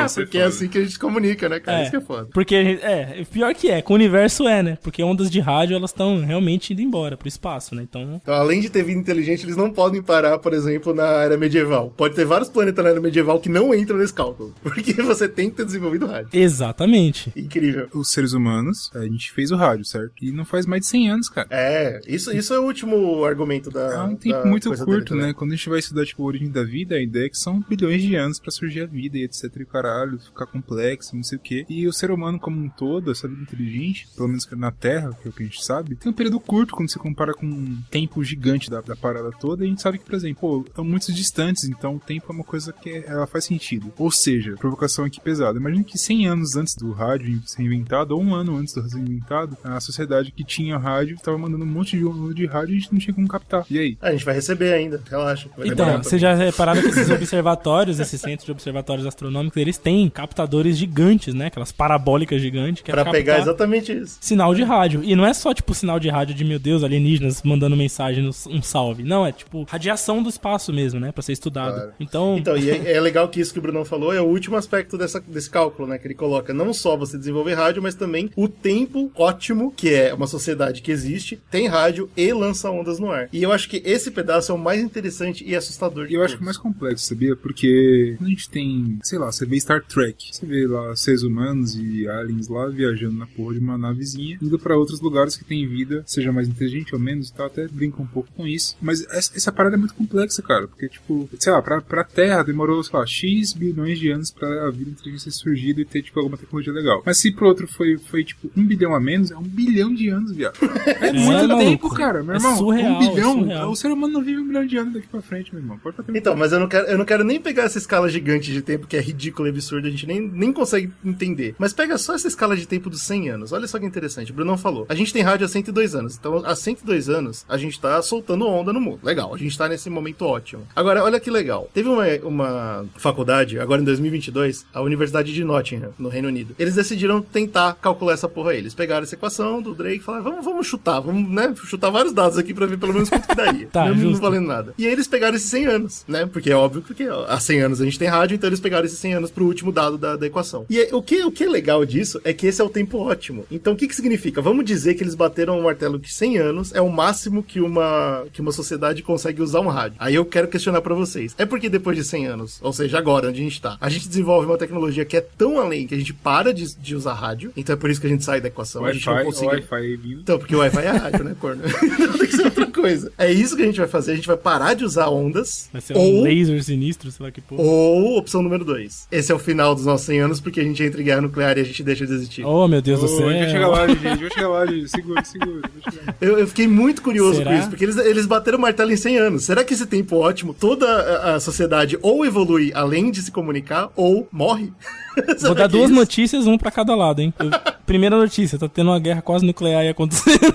A: Isso é
C: porque é assim que a gente comunica, né, cara?
B: É.
C: Isso que é foda.
B: Porque, a gente- é, pior que é, com o universo é, né? Porque ondas de rádio, elas estão realmente indo embora pro espaço, né? Então,
C: Então, além de ter vida inteligente, eles não podem parar, por exemplo, na era medieval. Pode ter vários planetas na era medieval que não entram nesse cálculo. Porque você tem que ter desenvolvido rádio.
B: exatamente.
C: Incrível.
A: Os seres humanos, a gente fez o rádio, certo? E não faz mais de 100 anos, cara.
C: É, isso, isso é o último argumento da.
A: É um tempo muito curto,
C: dele,
A: né? Quando a gente vai estudar, tipo, a origem da vida, a ideia é que são bilhões de anos pra surgir a vida e etc e o caralho. Caralho, ficar complexo, não sei o quê. E o ser humano como um todo, essa vida inteligente, pelo menos na Terra, que é o que a gente sabe, tem um período curto quando se compara com um tempo gigante da, da parada toda. E a gente sabe que, por exemplo, pô, estão muito distantes, então o tempo é uma coisa que é- ela faz sentido. Ou seja, provocação aqui pesada. Imagina que 100 anos antes do rádio ser inventado, ou um ano antes do rádio ser inventado, a sociedade que tinha rádio estava mandando um monte de onda de rádio e a gente não tinha como captar. E aí?
C: A gente vai receber ainda, relaxa. Vai
B: Então,
C: pra-
B: você já repararam que esses observatórios, esses centros de observatórios astronômicos, eles têm captadores gigantes, né? Aquelas parabólicas gigantes. Que é
C: Pra
B: captar
C: pegar exatamente isso.
B: Sinal de rádio. E não é só, tipo, sinal de rádio de, meu Deus, alienígenas mandando mensagem, no- um salve. Não, é, tipo, radiação do espaço mesmo, né? Pra ser estudado.
C: Claro.
B: Então,
C: Então, e é, é legal que isso que o Brunão falou é o último aspecto dessa, desse cálculo, né? Que ele coloca não só você desenvolver rádio, mas também o tempo ótimo, que é uma sociedade que existe, tem rádio e lança ondas no ar. E eu acho que esse pedaço é o mais interessante e assustador
A: E eu acho que é mais complexo, sabia? Porque quando a gente tem, sei lá, você vê Star Trek, você vê lá seres humanos e aliens lá viajando na porra de uma navezinha, indo pra outros lugares que tem vida, seja mais inteligente ou menos e tal, até brinca um pouco com isso. Mas essa, essa parada é muito complexa, cara, porque, tipo, sei lá, pra, pra Terra demorou, sei lá, X bilhões de anos pra a vida inteligente ter surgido e ter, tipo, alguma tecnologia legal. Mas se pro outro foi, foi tipo, um bilhão a menos, é um bilhão de anos, viado. É, muito
B: maluco.
A: tempo, cara, meu
B: É
A: irmão.
B: surreal,
A: um bilhão.
B: é surreal.
A: o ser humano não vive um bilhão de anos daqui pra frente, meu irmão. Pode
C: Então, mas eu não quero, eu não quero nem pegar essa escala gigante de tempo, que é ridícula absurda, a gente nem, nem consegue entender. Mas pega só essa escala de tempo dos 100 anos. Olha só que interessante. O Brunão falou. A gente tem rádio há 102 anos. Então, há 102 anos, a gente tá soltando onda no mundo. Legal, a gente tá nesse momento ótimo. Agora, olha que legal. Teve uma, uma faculdade, agora em 2022, a Universidade de Nottingham, no Reino Unido. Eles decidiram tentar calcular essa porra aí. Eles pegaram essa equação do Drake e falaram, vamos, vamos chutar, vamos, né, chutar vários dados aqui pra ver pelo menos quanto que daria.
B: Tá,
C: não
B: justo.
C: valendo nada. E aí eles pegaram esses 100 anos, né? Porque é óbvio que ó, há 100 anos a gente tem rádio, então eles pegaram esses 100 anos pro último dado da, da equação. E aí, o, que, o que é legal disso é que esse é o tempo ótimo. Então o que que significa? Vamos dizer que eles bateram o martelo que 100 anos é o máximo que uma, que uma sociedade consegue usar um rádio. Aí eu quero questionar pra vocês. É porque depois de 100 anos, ou seja, agora onde a gente tá, a gente desenvolve uma tecnologia que é tão além que a gente para de, de usar rádio, então é por isso que a gente sai da equação. a gente não
A: Wi-Fi,
C: consegue...
A: Wi-Fi vindo.
C: Então, porque o Wi-Fi é rádio, né, corno? Tem que ser outra coisa. É isso que a gente vai fazer. A gente vai parar de usar ondas.
B: vai ser um
C: ou,
B: laser sinistro, sei lá que porra.
C: ou opção número 2. Esse é o final dos nossos 100 anos, porque a gente entra em guerra nuclear e a gente deixa de existir.
B: Oh, meu Deus do
A: Ô,
B: céu.
A: vai chegar lá, gente. Vai chegar lá, gente. Segura, segura. Vai chegar lá.
C: Eu, eu fiquei muito curioso
B: Será?
C: com isso, porque eles, eles bateram o martelo em 100 anos. Será que esse tempo ótimo, toda a, a sociedade ou evolui além de se comunicar, ou morre?
B: Vou dar
C: é
B: duas
C: isso?
B: notícias, um pra cada lado, hein? Eu- primeira notícia, tá tendo uma guerra quase nuclear aí acontecendo.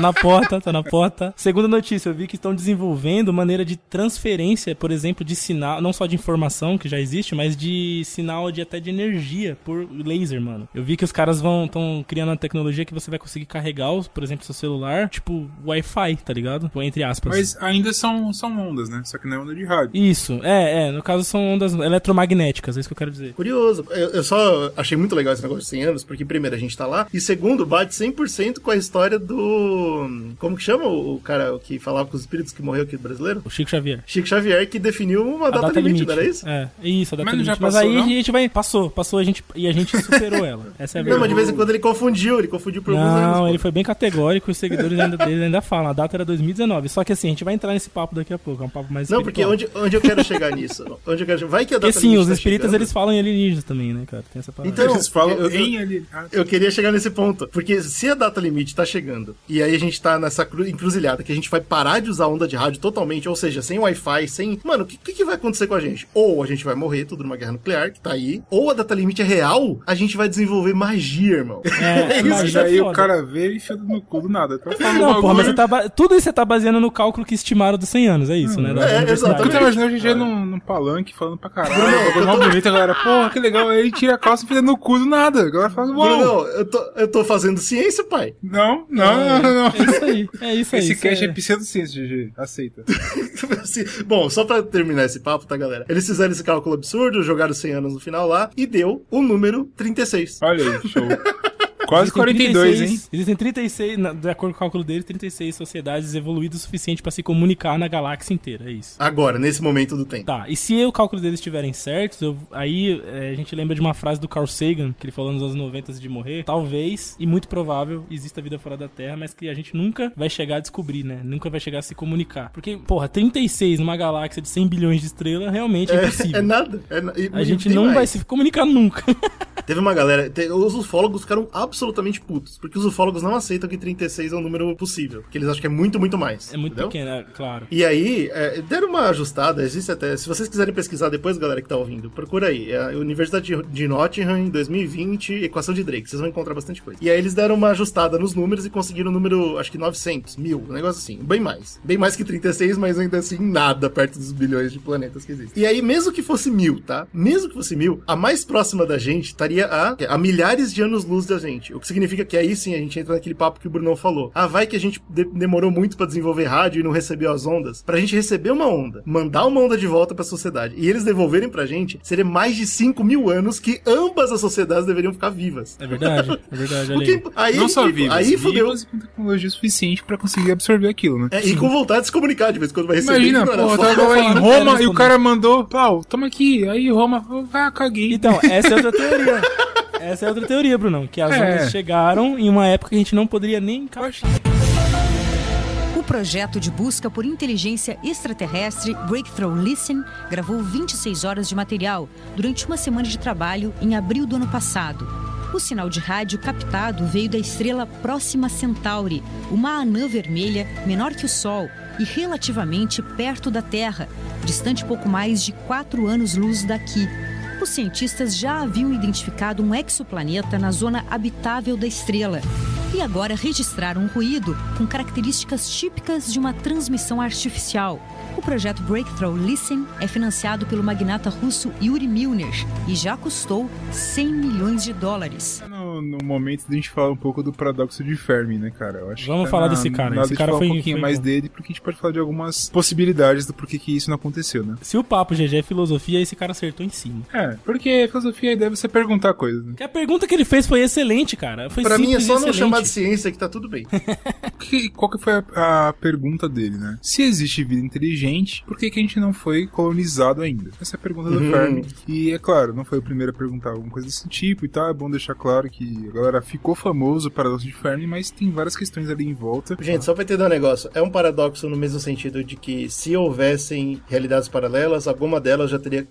B: Tá na porta, tá na porta. Segunda notícia, eu vi que estão desenvolvendo maneira de transferência, por exemplo, de sinal, não só de informação, que já existe, mas de sinal de até de energia por laser, mano. Eu vi que os caras vão estão criando uma tecnologia que você vai conseguir carregar, por exemplo, seu celular, tipo Wi-Fi, tá ligado? Tipo, Entre aspas.
A: Mas ainda são, são ondas, né? Só que não é onda de rádio.
B: Isso, é, é, no caso são ondas eletromagnéticas, é isso que eu quero dizer.
C: Curioso. Eu, eu só achei muito legal esse negócio de 100 anos, porque primeiro a gente tá lá, e segundo, bate 100% com a história do... Como que chama o cara que falava com os espíritos que morreu aqui do brasileiro?
B: O Chico Xavier.
C: Chico Xavier, que definiu uma
B: A
C: data, limite, não era isso?
B: É, isso, a data
A: Mas não já
B: limite. Mas
A: passou,
B: aí
A: não?
B: a gente vai. Passou, passou a gente, e a gente superou ela. Essa é a
C: Não, mas
B: verdade.
C: de vez em quando ele confundiu, ele confundiu por alguns anos.
B: Não,
C: pô.
B: ele foi bem categórico e os seguidores ainda, dele ainda falam. A data era 2019. Só que assim, a gente vai entrar nesse papo daqui a pouco. É um papo mais
C: Não, porque
B: espiritual.
C: onde, onde eu quero chegar nisso? Onde eu quero Vai que a data
B: Porque sim,
C: limite
B: os
C: tá
B: espíritas
C: chegando.
B: eles falam em alienígenas também, né, cara? Tem essa parada.
C: Então,
A: Eles falam
C: eu, eu,
A: em ali. Ah,
C: eu queria chegar nesse ponto. Porque se a data limite tá chegando, e aí a gente tá nessa cru- encruzilhada, que a gente vai parar de usar onda de rádio totalmente, ou seja, sem Wi-Fi, sem. Mano, o que, que, que vai acontecer com a gente? Ou a gente vai morrer, tudo numa guerra nuclear, que tá aí, ou a data limite é real, a gente vai desenvolver magia, irmão.
B: É,
C: isso,
B: mas
A: Mas
B: é
A: aí
B: foda.
A: o cara veio e enfia no cu do nada. Tá
B: Não, porra, mas você tá ba- tudo isso você tá baseando no cálculo que estimaram dos 100 anos, é isso, né? Da
C: é,
B: universidade.
C: exatamente.
A: Eu tô imaginando o GG num, num palanque falando pra caralho, bagulho mal bonito, a galera, porra, que legal, aí ele tira a calça e enfia no cu do nada. A galera fala, uau.
C: Bruno, eu tô, eu tô fazendo ciência, pai.
A: Não, não, não, não.
B: É isso aí, é isso aí.
A: Esse
B: isso
A: cast é,
B: é...
A: pseudociência, GG. Aceita.
C: Bom, só pra terminar esse papo, tá, galera? Eles fizeram esse cálculo absurdo, jogaram 100 anos no final lá, e deu o número 36.
A: Olha aí, show. Quase
B: Existem
A: 42,
B: 36
A: hein?
B: Existem 36, na- de acordo com o cálculo dele, 36 sociedades evoluídas o suficiente pra se comunicar na galáxia inteira, é isso.
C: Agora, nesse momento do tempo.
B: Tá, e se o cálculo deles estiverem certos, eu- aí é, a gente lembra de uma frase do Carl Sagan, que ele falou nos anos 90 antes de morrer. Talvez, e muito provável, exista vida fora da Terra, mas que a gente nunca vai chegar a descobrir, né? Nunca vai chegar a se comunicar. Porque, porra, 36 numa galáxia de 100 bilhões de estrelas realmente é,
C: É,
B: impossível.
C: é nada. É
B: A gente não
C: mais.
B: vai se comunicar nunca.
C: Teve uma galera. te- os ufólogos ficaram absolutamente putos. Porque os ufólogos não aceitam que 36 é um número possível. Porque eles acham que é muito, muito mais.
B: É muito
C: entendeu?
B: pequeno, é, claro.
C: E aí, é, deram uma ajustada, existe até. Se vocês quiserem pesquisar depois, galera que tá ouvindo, procura aí. É a Universidade de- Nottingham, em 2020, equação de Drake. Vocês vão encontrar bastante coisa. E aí eles deram uma ajustada nos números e conseguiram o número, acho que 900, mil, um negócio assim. Bem mais. Bem mais que 36, mas ainda assim nada perto dos bilhões de planetas que existem. E aí, mesmo que fosse mil, tá? Mesmo que fosse mil, a mais próxima da gente estaria a, a milhares de anos-luz da gente. O que significa que aí sim a gente entra naquele papo que o Brunão falou. Ah, vai que a gente de- demorou muito pra desenvolver rádio e não recebeu as ondas. Pra gente receber uma onda, mandar uma onda de volta pra sociedade e eles devolverem pra gente, seria mais de 5 mil anos que ambas as sociedades deveriam ficar vivas.
B: É verdade, é verdade, olha
C: O que-
B: aí.
C: aí,
A: não só vivas,
C: aí fudeu.
A: vivas com tecnologia suficiente pra conseguir absorver aquilo, né?
C: É, e com vontade de se comunicar de vez em quando vai receber.
A: Imagina, pô, eu tava lá em Roma e o cara mandou, pau, toma aqui. Aí Roma, ah, caguei.
B: Então, essa é outra teoria. Essa é outra teoria, Brunão. Que as
A: É.
B: ondas chegaram em uma época que a gente não poderia nem encaixar.
L: O projeto de busca por inteligência extraterrestre Breakthrough Listen gravou 26 horas de material durante uma semana de trabalho em abril do ano passado. O sinal de rádio captado veio da estrela Próxima Centauri, uma anã vermelha menor que o Sol e relativamente perto da Terra, distante pouco mais de 4 anos-luz daqui. Os cientistas já haviam identificado um exoplaneta na zona habitável da estrela e agora registraram um ruído com características típicas de uma transmissão artificial. O projeto Breakthrough Listen é financiado pelo magnata russo Yuri Milner e já custou 100 milhões de dólares.
A: No, no momento de a gente falar um pouco do paradoxo de Fermi, né, cara? Eu acho
B: Vamos
A: que tá
B: falar
A: na-
B: desse cara, esse
A: de
B: cara
A: falar
B: foi-
A: um pouquinho
B: foi
A: mais
B: bom.
A: dele, porque a gente pode falar de algumas possibilidades do porquê que isso não aconteceu, né?
B: Se o papo GG é filosofia, esse cara acertou em cima.
A: É, porque filosofia deve você perguntar coisas. Né?
B: Que a pergunta que ele fez foi excelente, cara. Foi
C: Pra mim é só não chamar de ciência que tá tudo bem.
A: Que- qual que foi a, a pergunta dele, né? Se existe vida inteligente, por que, que a gente não foi colonizado ainda? Essa é a pergunta do
C: Uhum.
A: Fermi. E é claro, não foi o primeiro a perguntar alguma coisa desse tipo e tal. É bom deixar claro que a galera ficou famoso o paradoxo de Fermi, mas tem várias questões ali em volta.
C: Gente, só pra entender um negócio, é um paradoxo no mesmo sentido de que se houvessem realidades paralelas, alguma delas já teria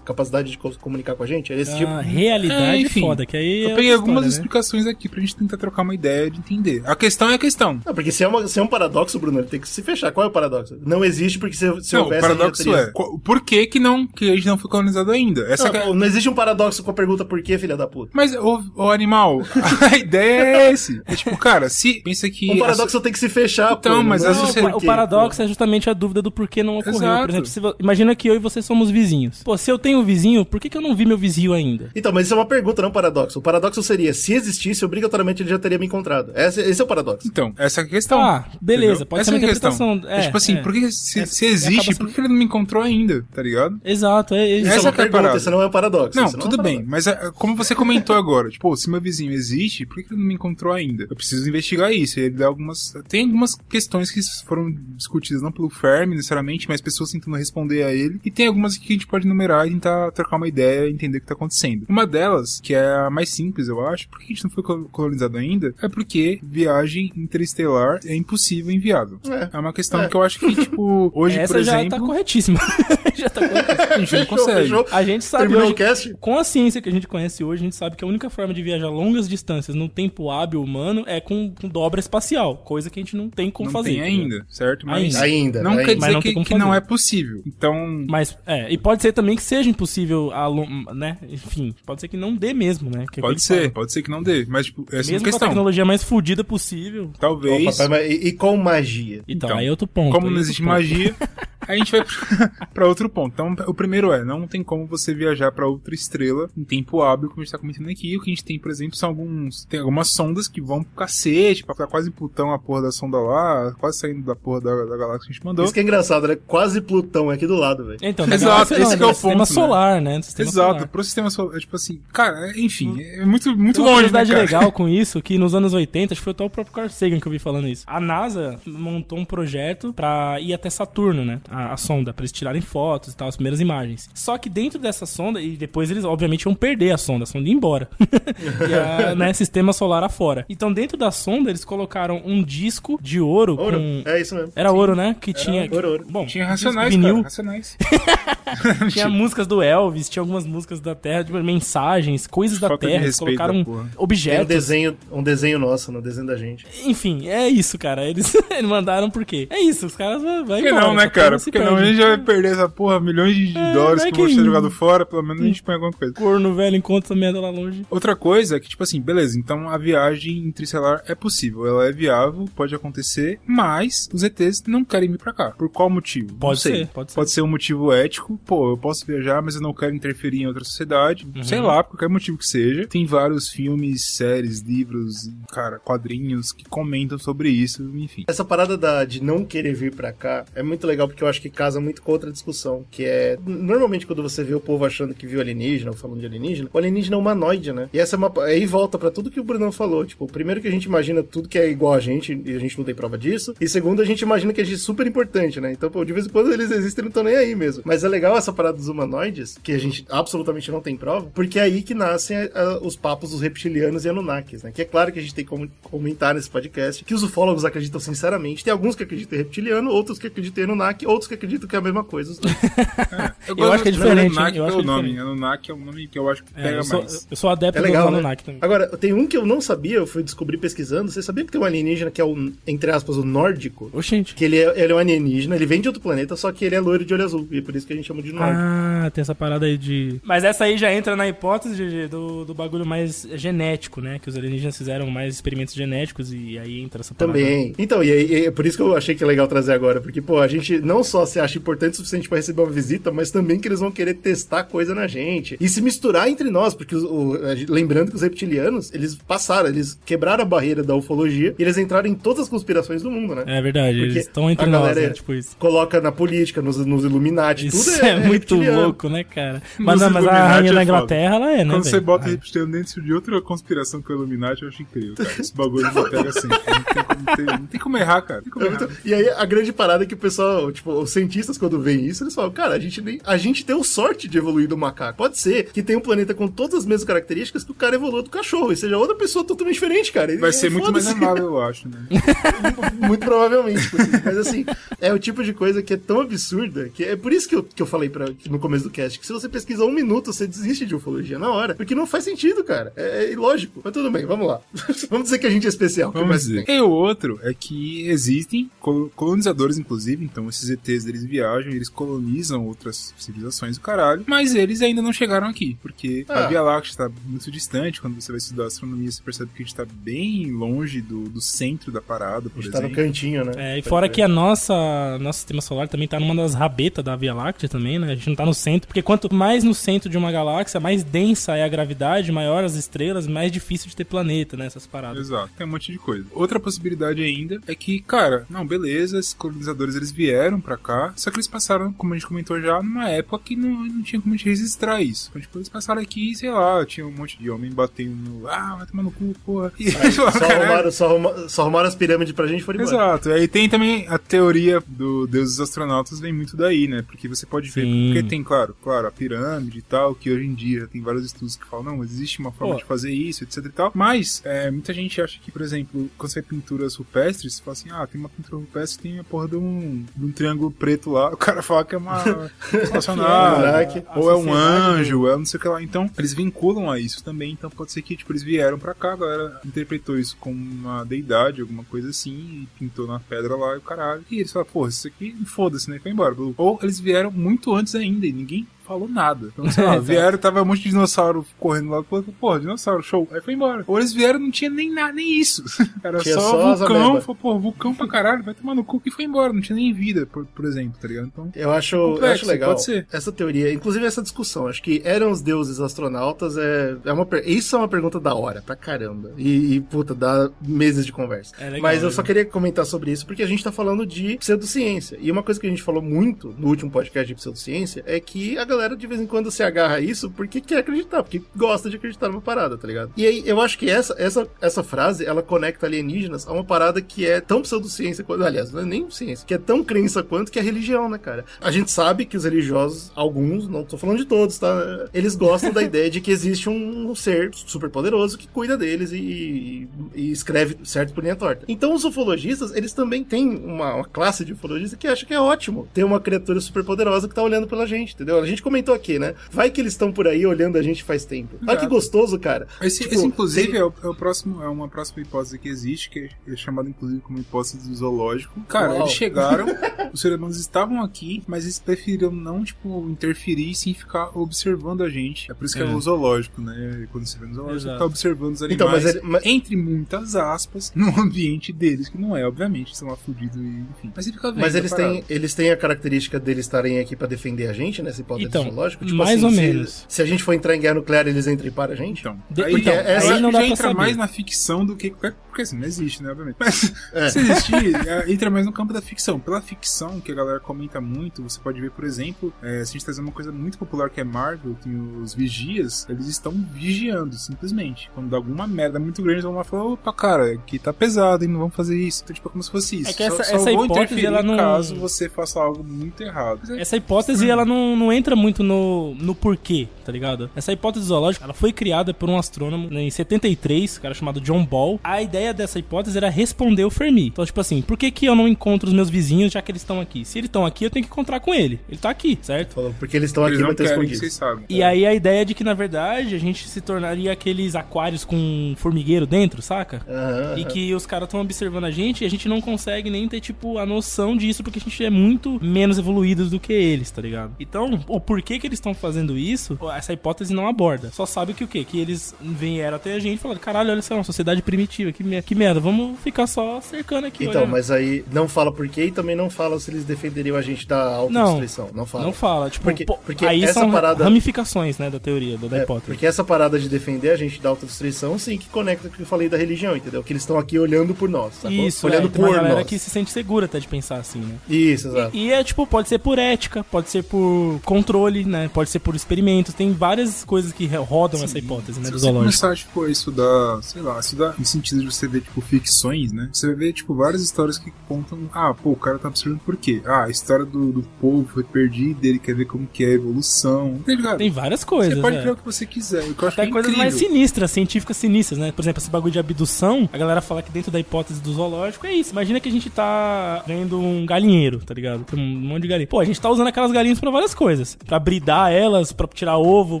C: capacidade de co- comunicar com a gente? É esse tipo?
B: Ah, realidade
A: É, enfim,
B: foda, que aí
A: Eu
B: é
A: peguei
B: outra
A: algumas
B: história, né?
A: explicações aqui pra gente tentar trocar uma ideia de entender. A questão é a questão.
C: Não, porque se é, uma- se é um paradoxo, Bruno, ele tem que se fechar. Qual é o paradoxo? Não existe porque se, se
A: não, o
C: houvesse...
A: paradoxo
C: já teria-
A: é, qual- por que que não, que a gente não foi colonizado ainda? Essa
C: Não,
A: que é-
C: não existe um paradoxo com a pergunta por que, filha da puta.
A: Mas, ô, ô, animal, a ideia é esse. É tipo, cara, se pensa que...
C: Um paradoxo tem que se fechar,
A: Então,
C: pô,
A: mas
C: não
A: a
C: é
B: Não,
A: sociedade-
B: o paradoxo é justamente a dúvida do porquê não ocorreu.
A: Exato.
B: Por exemplo, se imagina que eu e você somos vizinhos. Pô, se eu tenho um vizinho, por que, que eu não vi meu vizinho ainda?
C: Então, mas isso é uma pergunta, não um paradoxo. O paradoxo seria, se existisse, obrigatoriamente ele já teria me encontrado. Esse, esse é o paradoxo.
A: Então, essa é a questão.
B: Ah, beleza,
A: entendeu?
B: pode
A: essa
B: ser uma
A: é a questão.
B: interpretação.
A: É, tipo assim,
B: é.
A: por que se,
B: É,
A: se existe,
B: sendo-
A: por que ele não me encontrou ainda, tá ligado?
B: Exato, é, é,
C: é
A: Essa
C: uma
A: é a
C: pergunta, isso não é um paradoxo.
A: Não,
C: não é
A: tudo bem, mas é, como você comentou agora, tipo, "Pô, se meu vizinho existe, por que que ele não me encontrou ainda? Eu preciso investigar isso. E ele dá algumas. Tem algumas questões que foram discutidas não pelo Fermi necessariamente, mas pessoas tentando responder a ele. E tem algumas que a gente pode enumerar e tentar trocar uma ideia e entender o que tá acontecendo. Uma delas, que é a mais simples, eu acho, por que a gente não foi col- colonizado ainda? É porque viagem interestelar é impossível e inviável.
C: É.
A: É uma questão
C: É.
A: que eu acho que, tipo, hoje,
B: Essa
A: por
B: já
A: exemplo.
B: tá corretíssima. já tá corretíssima.
A: A gente não
C: Fechou,
A: consegue.
C: fechou.
B: A gente sabe
C: Terminou
B: hoje,
C: o cast?
B: com a ciência que a gente conhece hoje, a gente sabe que a única forma de viajar longas distâncias no tempo hábil humano é com, com dobra espacial, coisa que a gente não tem como
A: não
B: fazer.
A: tem ainda, certo? Mas
B: Ainda.
C: Ainda,
A: não
C: ainda.
A: quer
B: Mas
A: dizer
B: não
A: que, que não é possível. Então,
B: Mas, é, e pode ser também que seja impossível, a né? Enfim, pode ser que não dê mesmo, né? Que é a
A: pode ser,
B: fala.
A: pode ser que não dê, mas tipo, essa é
B: Mesmo com a
A: questão.
B: tecnologia mais fodida possível.
A: Talvez.
C: Papai, mas e, e com magia?
B: Então,
A: Então,
B: aí é outro ponto.
A: como não
B: é
A: existe magia, a gente vai pra outro ponto. Então, o primeiro é, não tem como você viajar pra outra estrela em tempo hábil, como a gente tá comentando aqui. O que a gente tem, por exemplo, são alguns. Tem algumas sondas que vão pro cacete, pra ficar quase em Plutão a porra da sonda lá, quase saindo da porra da, da galáxia que a gente mandou.
C: Isso que é engraçado, né? Quase Plutão é aqui do lado, velho.
B: Então,
A: Exato, esse
B: é
A: que é o
B: sistema
A: ponto, né?
B: solar, né? Sistema
A: Exato,
B: solar.
A: pro sistema solar. é Tipo assim, cara, enfim, é muito, muito
B: Tem uma
A: longe, né,
B: curiosidade
A: cara?
B: legal com isso, que nos anos 80, acho que foi até o próprio Carl Sagan que eu vi falando isso. A NASA montou um projeto pra ir até Saturno, né? A, a sonda, pra eles tirarem fotos e tal, as primeiras imagens. Só que dentro dessa sonda, e depois eles obviamente iam perder a sonda, a sonda ia embora. né, sistema solar afora. Então dentro da sonda eles colocaram um disco de ouro,
C: Ouro,
B: com...
C: é isso mesmo.
B: Era
C: Sim.
B: ouro, né? Que
C: Era
B: tinha...
C: ouro, ouro.
B: Bom,
A: Tinha racionais,
B: vinil.
A: cara, racionais.
B: Tinha músicas do Elvis, tinha algumas músicas da Terra, tipo, mensagens, coisas da
A: Falta
B: Terra. Eles colocaram.
C: Tem um
B: objetos.
C: desenho, um desenho nosso, no desenho da gente.
B: Enfim, é isso, cara. Eles, mandaram por quê? É isso, os caras vão
A: Por
B: embora.
A: que não, né, cara? Porque não, a gente já vai perder essa porra, milhões de
B: É,
A: dólares que vão ser jogados fora, pelo menos a gente põe alguma coisa.
B: Corno velho encontra essa merda lá longe.
A: Outra coisa é que, tipo assim, beleza, então a viagem interestelar é possível, ela é viável, pode acontecer, mas os ETs não querem vir pra cá. Por qual motivo?
B: Pode
A: sei.
B: ser, pode ser.
A: um motivo ético, pô, eu posso viajar, mas eu não quero interferir em outra sociedade,
B: Uhum.
A: sei lá, por qualquer motivo que seja. Tem vários filmes, séries, livros, cara, quadrinhos que comentam sobre isso, enfim.
C: Essa parada da, de não querer vir pra cá é muito legal porque eu acho que casa muito com outra discussão, que é normalmente quando você vê o povo achando que viu alienígena ou falando de alienígena, o alienígena é humanoide, né? E essa é uma aí volta pra tudo que o Brunão falou, tipo, primeiro que a gente imagina tudo que é igual a gente e a gente não tem prova disso, e segundo a gente imagina que a gente é super importante, né? Então, pô, de vez em quando eles existem e não estão nem aí mesmo. Mas é legal essa parada dos humanoides, que a gente absolutamente não tem prova, porque é aí que nascem ah, os papos dos reptilianos e Anunnakis, né? Que é claro que a gente tem como comentar nesse podcast que os ufólogos acreditam sinceramente. Tem alguns que acreditam em reptiliano, outros que acreditam em Anunnaki, outros que acreditam que é a mesma coisa. dois.
B: Eu acho que é
A: do
B: diferente,
A: Anunnaki
B: hein? Eu acho
A: pelo
B: que é
A: nome. Anunnaki é um nome que eu acho que
B: É,
A: pega
B: eu, sou,
A: mais.
B: eu sou adepto
C: É
B: do
C: legal,
B: Anunnaki
C: né?
B: Também.
C: Agora, tem um que eu não sabia, eu fui descobrir pesquisando. Você sabia que tem um alienígena que é o, entre aspas, o nórdico?
B: Oxente.
C: Que ele é, ele é um alienígena, ele vem de outro planeta, só que ele é loiro de olho azul. E é por isso que a gente chama de nórdico.
B: Ah, tem essa parada aí de. Mas essa aí já entra na hipótese do, do bagulho mais genético, né? Que os alienígenas fizeram mais experimentos genéticos e aí entra essa parada.
C: Também. Então, e, aí- é por isso que eu achei que é legal trazer agora, porque, pô, a gente não só se acha importante o suficiente pra receber uma visita, mas também que eles vão querer testar coisa na gente e se misturar entre nós, porque o- gente- lembrando que os reptilianos, eles passaram, eles quebraram a barreira da ufologia e eles entraram em todas as conspirações do mundo, né?
B: É verdade,
C: Porque
B: eles estão entre
C: a
B: nós,
C: galera
B: né? Tipo isso.
C: Coloca na política, nos, nos Illuminati,
B: Isso
C: tudo é,
B: é, muito
C: reptiliano.
B: louco, né, cara? Mas, não, mas a rainha
A: é
B: da
A: foda.
B: Inglaterra, ela é, né?
A: Quando você
B: velho?
A: bota
B: Ah,
A: reptiliano dentro de outra conspiração que o Illuminati, eu acho incrível, cara. Esse bagulho me pega sempre. Não tem, como, não tem- não tem como errar, cara. Não tem como errar.
C: muito- E aí a grande parada é que o pessoal, tipo, os cientistas quando veem isso, eles falam, cara, a gente nem, a gente deu sorte de evoluir do macaco. Pode ser que tenha um planeta com todas as mesmas características que o cara evoluiu do cachorro, e seja outra pessoa totalmente diferente, cara.
A: Vai
C: E-
A: ser muito mais amável, eu acho, né?
C: muito provavelmente. tipo assim. Mas assim, é o tipo de coisa que é tão absurda que é por isso que eu, que eu falei pra, no começo do cast, que se você pesquisar um minuto, você desiste de ufologia na hora. Porque não faz sentido, cara. É, é ilógico. Mas tudo bem, vamos lá. vamos dizer que a gente é especial. que
A: Vamos
C: mais
A: dizer. E o outro é que existem col- colonizadores, inclusive, então esses ETs eles viajam, eles colonizam outras civilizações do caralho, mas eles ainda não chegaram aqui, porque
C: Ah.
A: a Via Láctea está muito distante, quando você vai estudar astronomia, você percebe que a gente está bem longe do, do centro da parada, por
C: A gente tá no
A: exemplo.
C: cantinho, né?
B: É, e
C: Pode
B: fora
C: crer.
B: que a nossa nosso sistema solar também tá numa das rabetas da Via Láctea também, né? A gente não tá no centro, porque quanto mais no centro de uma galáxia, mais densa é a gravidade, maior as estrelas, mais difícil de ter planeta, né? Essas paradas.
A: Exato, tem um monte de coisa. Outra possibilidade ainda é que, cara, não, beleza, esses colonizadores eles vieram pra cá, só que eles passaram, como a gente comentou já, numa época que não, não tinha como a gente registrar isso. Então, tipo, eles passaram aqui, sei lá, tinha um monte de homem batendo no. Ah, vai tomar no cu, porra. E,
C: Aí, só, arrumaram, só, arruma- só arrumaram as pirâmides pra gente e foram embora.
A: Exato. E aí tem também a teoria do Deus dos astronautas vem muito daí, né? Porque você pode ver,
B: Sim.
A: porque tem, claro, claro, a pirâmide e tal, que hoje em dia já tem vários estudos que falam, não, mas existe uma forma
B: Pô.
A: de fazer isso, etc e tal. Mas é, muita gente acha que, por exemplo, quando você vê pinturas rupestres, você fala assim, ah, tem uma pintura rupestre, tem a porra de um, de um triângulo preto lá, o cara fala que é uma espaçonave,
C: é,
A: ou é um anjo, é não sei o que lá. Então, eles vinculam a isso também, então pode ser que, tipo, eles vieram pra cá, a galera interpretou isso como uma deidade, alguma coisa assim, pintou na pedra lá e o caralho. E eles falaram, porra, isso aqui, foda-se, né? Foi embora. Ou eles vieram muito antes ainda e ninguém falou nada. Então, sei lá, vieram, tava um monte de dinossauro correndo lá, falou, pô, dinossauro, show. Aí foi embora. Ou eles vieram, não tinha nem nada, nem isso. Era
C: Tinha
A: só,
C: só
A: vulcão, falou, pô, vulcão pra caralho, vai tomar no cu e foi embora. Não tinha nem vida, por, por exemplo, tá ligado? Então,
C: Eu acho, eu
A: complexo,
C: acho legal essa teoria, inclusive essa discussão. Acho que eram os deuses astronautas é, é uma isso é uma pergunta da hora pra caramba. E, e, puta, dá meses de conversa.
B: É legal,
C: Mas eu
B: né?
C: só queria comentar sobre isso porque a gente tá falando de pseudociência. E uma coisa que a gente falou muito no último podcast de pseudociência é que a galera de vez em quando se agarra a isso porque quer acreditar, porque gosta de acreditar numa parada, tá ligado? E aí eu acho que essa, essa, essa frase ela conecta alienígenas a uma parada que é tão pseudociência quanto, aliás, não é nem ciência, que é tão crença quanto que é religião, né, cara? A gente sabe que os religiosos, alguns, não tô falando de todos, tá? Eles gostam da ideia de que existe um ser super poderoso que cuida deles e, e escreve certo por linha torta. Então os ufologistas, eles também têm uma, uma classe de ufologistas que acha que é ótimo ter uma criatura super poderosa que tá olhando pela gente, entendeu? A gente comentou aqui, né? Vai que eles estão por aí olhando a gente faz tempo. Olha que gostoso, cara.
A: Esse,
C: Tipo,
A: esse, inclusive,
C: tem-
A: é, o, é o próximo, é uma próxima hipótese que existe, que é chamada, inclusive, como hipótese do zoológico. Cara,
C: Uau.
A: eles chegaram, os seres humanos estavam aqui, mas eles preferiram não, tipo, interferir e sim ficar observando a gente. É por isso que é,
B: É.
A: o zoológico, né? Quando você vê no zoológico,
B: Exato.
A: você tá observando os animais,
C: Então, mas ele- mas-
A: entre muitas aspas, no ambiente deles, que não é, obviamente, são lá fudidos e enfim. Mas ele fica vendo.
C: Mas eles
A: parada.
C: têm, eles têm a característica deles estarem aqui pra defender a gente nessa hipótese
B: Então,
C: zoológica? Tipo
B: mais
C: assim,
B: ou
C: se,
B: menos.
C: Se a gente for entrar em guerra nuclear, eles entram para a gente?
A: Então,
B: De-
A: aí,
B: então,
C: essa-
A: aí
B: não dá
A: já entra
B: saber.
A: mais na ficção do que qualquer. Porque assim, não existe, né? Obviamente. Mas
C: É.
A: se existir, é, entra mais no campo da ficção. Pela ficção, que a galera comenta muito, você pode ver, por exemplo, é, se a gente trazer uma coisa muito popular que é Marvel, tem os vigias, eles estão vigiando, simplesmente. Quando dá alguma merda muito grande, eles vão lá e falar, opa, cara, aqui tá pesado, hein? Não vamos fazer isso. Então, tipo, é como se fosse isso.
B: É que essa-
A: só, só
B: essa
A: vou
B: hipótese, ela não-
A: caso você faça algo muito errado. É-
B: Essa hipótese, ela não, não entra muito no, no porquê, tá ligado? Essa hipótese zoológica, ela foi criada por um astrônomo né, em 73, um cara chamado John Ball. A ideia dessa hipótese era responder o Fermi. Então, tipo assim, por que que eu não encontro os meus vizinhos já que eles estão aqui? Se eles estão aqui, eu tenho que encontrar com ele. Ele tá aqui, certo?
C: Falou, Porque eles estão aqui,
A: não
C: mas
A: vocês sabem.
B: E aí a ideia é de que, na verdade, a gente se tornaria aqueles aquários com formigueiro dentro, saca?
C: Aham,
B: E que os caras estão observando a gente e a gente não consegue nem ter, tipo, a noção disso, porque a gente é muito menos evoluídos do que eles, tá ligado? Então, o porquê que eles estão fazendo isso, essa hipótese não aborda. Só sabe que o quê? Que eles vieram até a gente e falaram, caralho, olha só, uma sociedade primitiva, que, que merda, vamos ficar só cercando aqui,
C: Então,
B: olha.
C: mas aí não fala por quê e também não fala se eles defenderiam a gente da autodestruição. Não, fala.
B: Não fala, tipo,
C: Porque-
B: pô,
C: porque
B: aí
C: essa
B: são
C: parada-
B: ramificações, né, da teoria, da, da
C: É,
B: hipótese.
C: porque essa parada de defender a gente da autodestruição, sim, que conecta com o que eu falei da religião, entendeu? Que eles estão aqui olhando por nós, sacou?
B: Isso,
C: olhando
B: é, uma
C: por
B: galera
C: nós.
B: que se sente segura até de pensar assim, né?
C: Isso, exato.
B: E é tipo, pode ser por ética, pode ser por controle, né? Pode ser por experimentos. Tem várias coisas que rodam essa hipótese, né?
A: Se
B: Do
A: você
B: zoológico.
A: começar, tipo, a estudar, sei lá, estudar no sentido de você ver, tipo, ficções, né? Você vai ver, tipo, várias histórias que contam, ah, pô, o cara tá observando por quê? Ah, a história do, do povo foi perdida, ele quer ver como que é a evolução, tá ligado?
B: Tem várias coisas.
A: Você pode
B: é.
A: criar o que você quiser, o que eu acho
B: Até
A: que é
B: coisas
A: incrível.
B: mais sinistras, científicas sinistras, né? Por exemplo, esse bagulho de abdução, a galera fala que dentro da hipótese do zoológico é isso. Imagina que a gente tá vendo um galinheiro, tá ligado? Tem um monte de galinha. Pô, a gente tá usando aquelas galinhas pra várias coisas. Pra bridar elas, pra tirar ovo,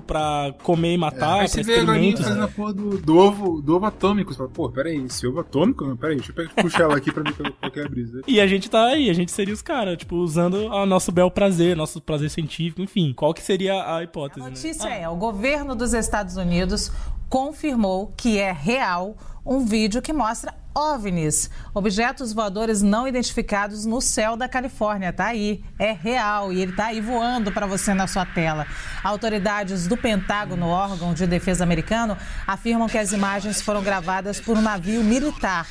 B: pra comer e matar,
A: Aí
B: pra
A: você vê a galinha
B: experimentos.
A: fazendo a porra do, do ovo, do ovo atômico. Você fala, pô, peraí, ovo atômico? Não, peraí, deixa eu puxar ela aqui pra ver qual que é a brisa.
B: E a gente tá aí, a gente seria os caras, tipo, usando o nosso bel prazer, nosso prazer científico, enfim. Qual que seria a hipótese,
M: A
B: né?
M: notícia é: o governo dos Estados Unidos confirmou que é real um vídeo que mostra OVNIs, objetos voadores não identificados no céu da Califórnia. Tá aí, é real e ele tá aí voando para você na sua tela. Autoridades do Pentágono, órgão de defesa americano, afirmam que as imagens foram gravadas por um navio militar.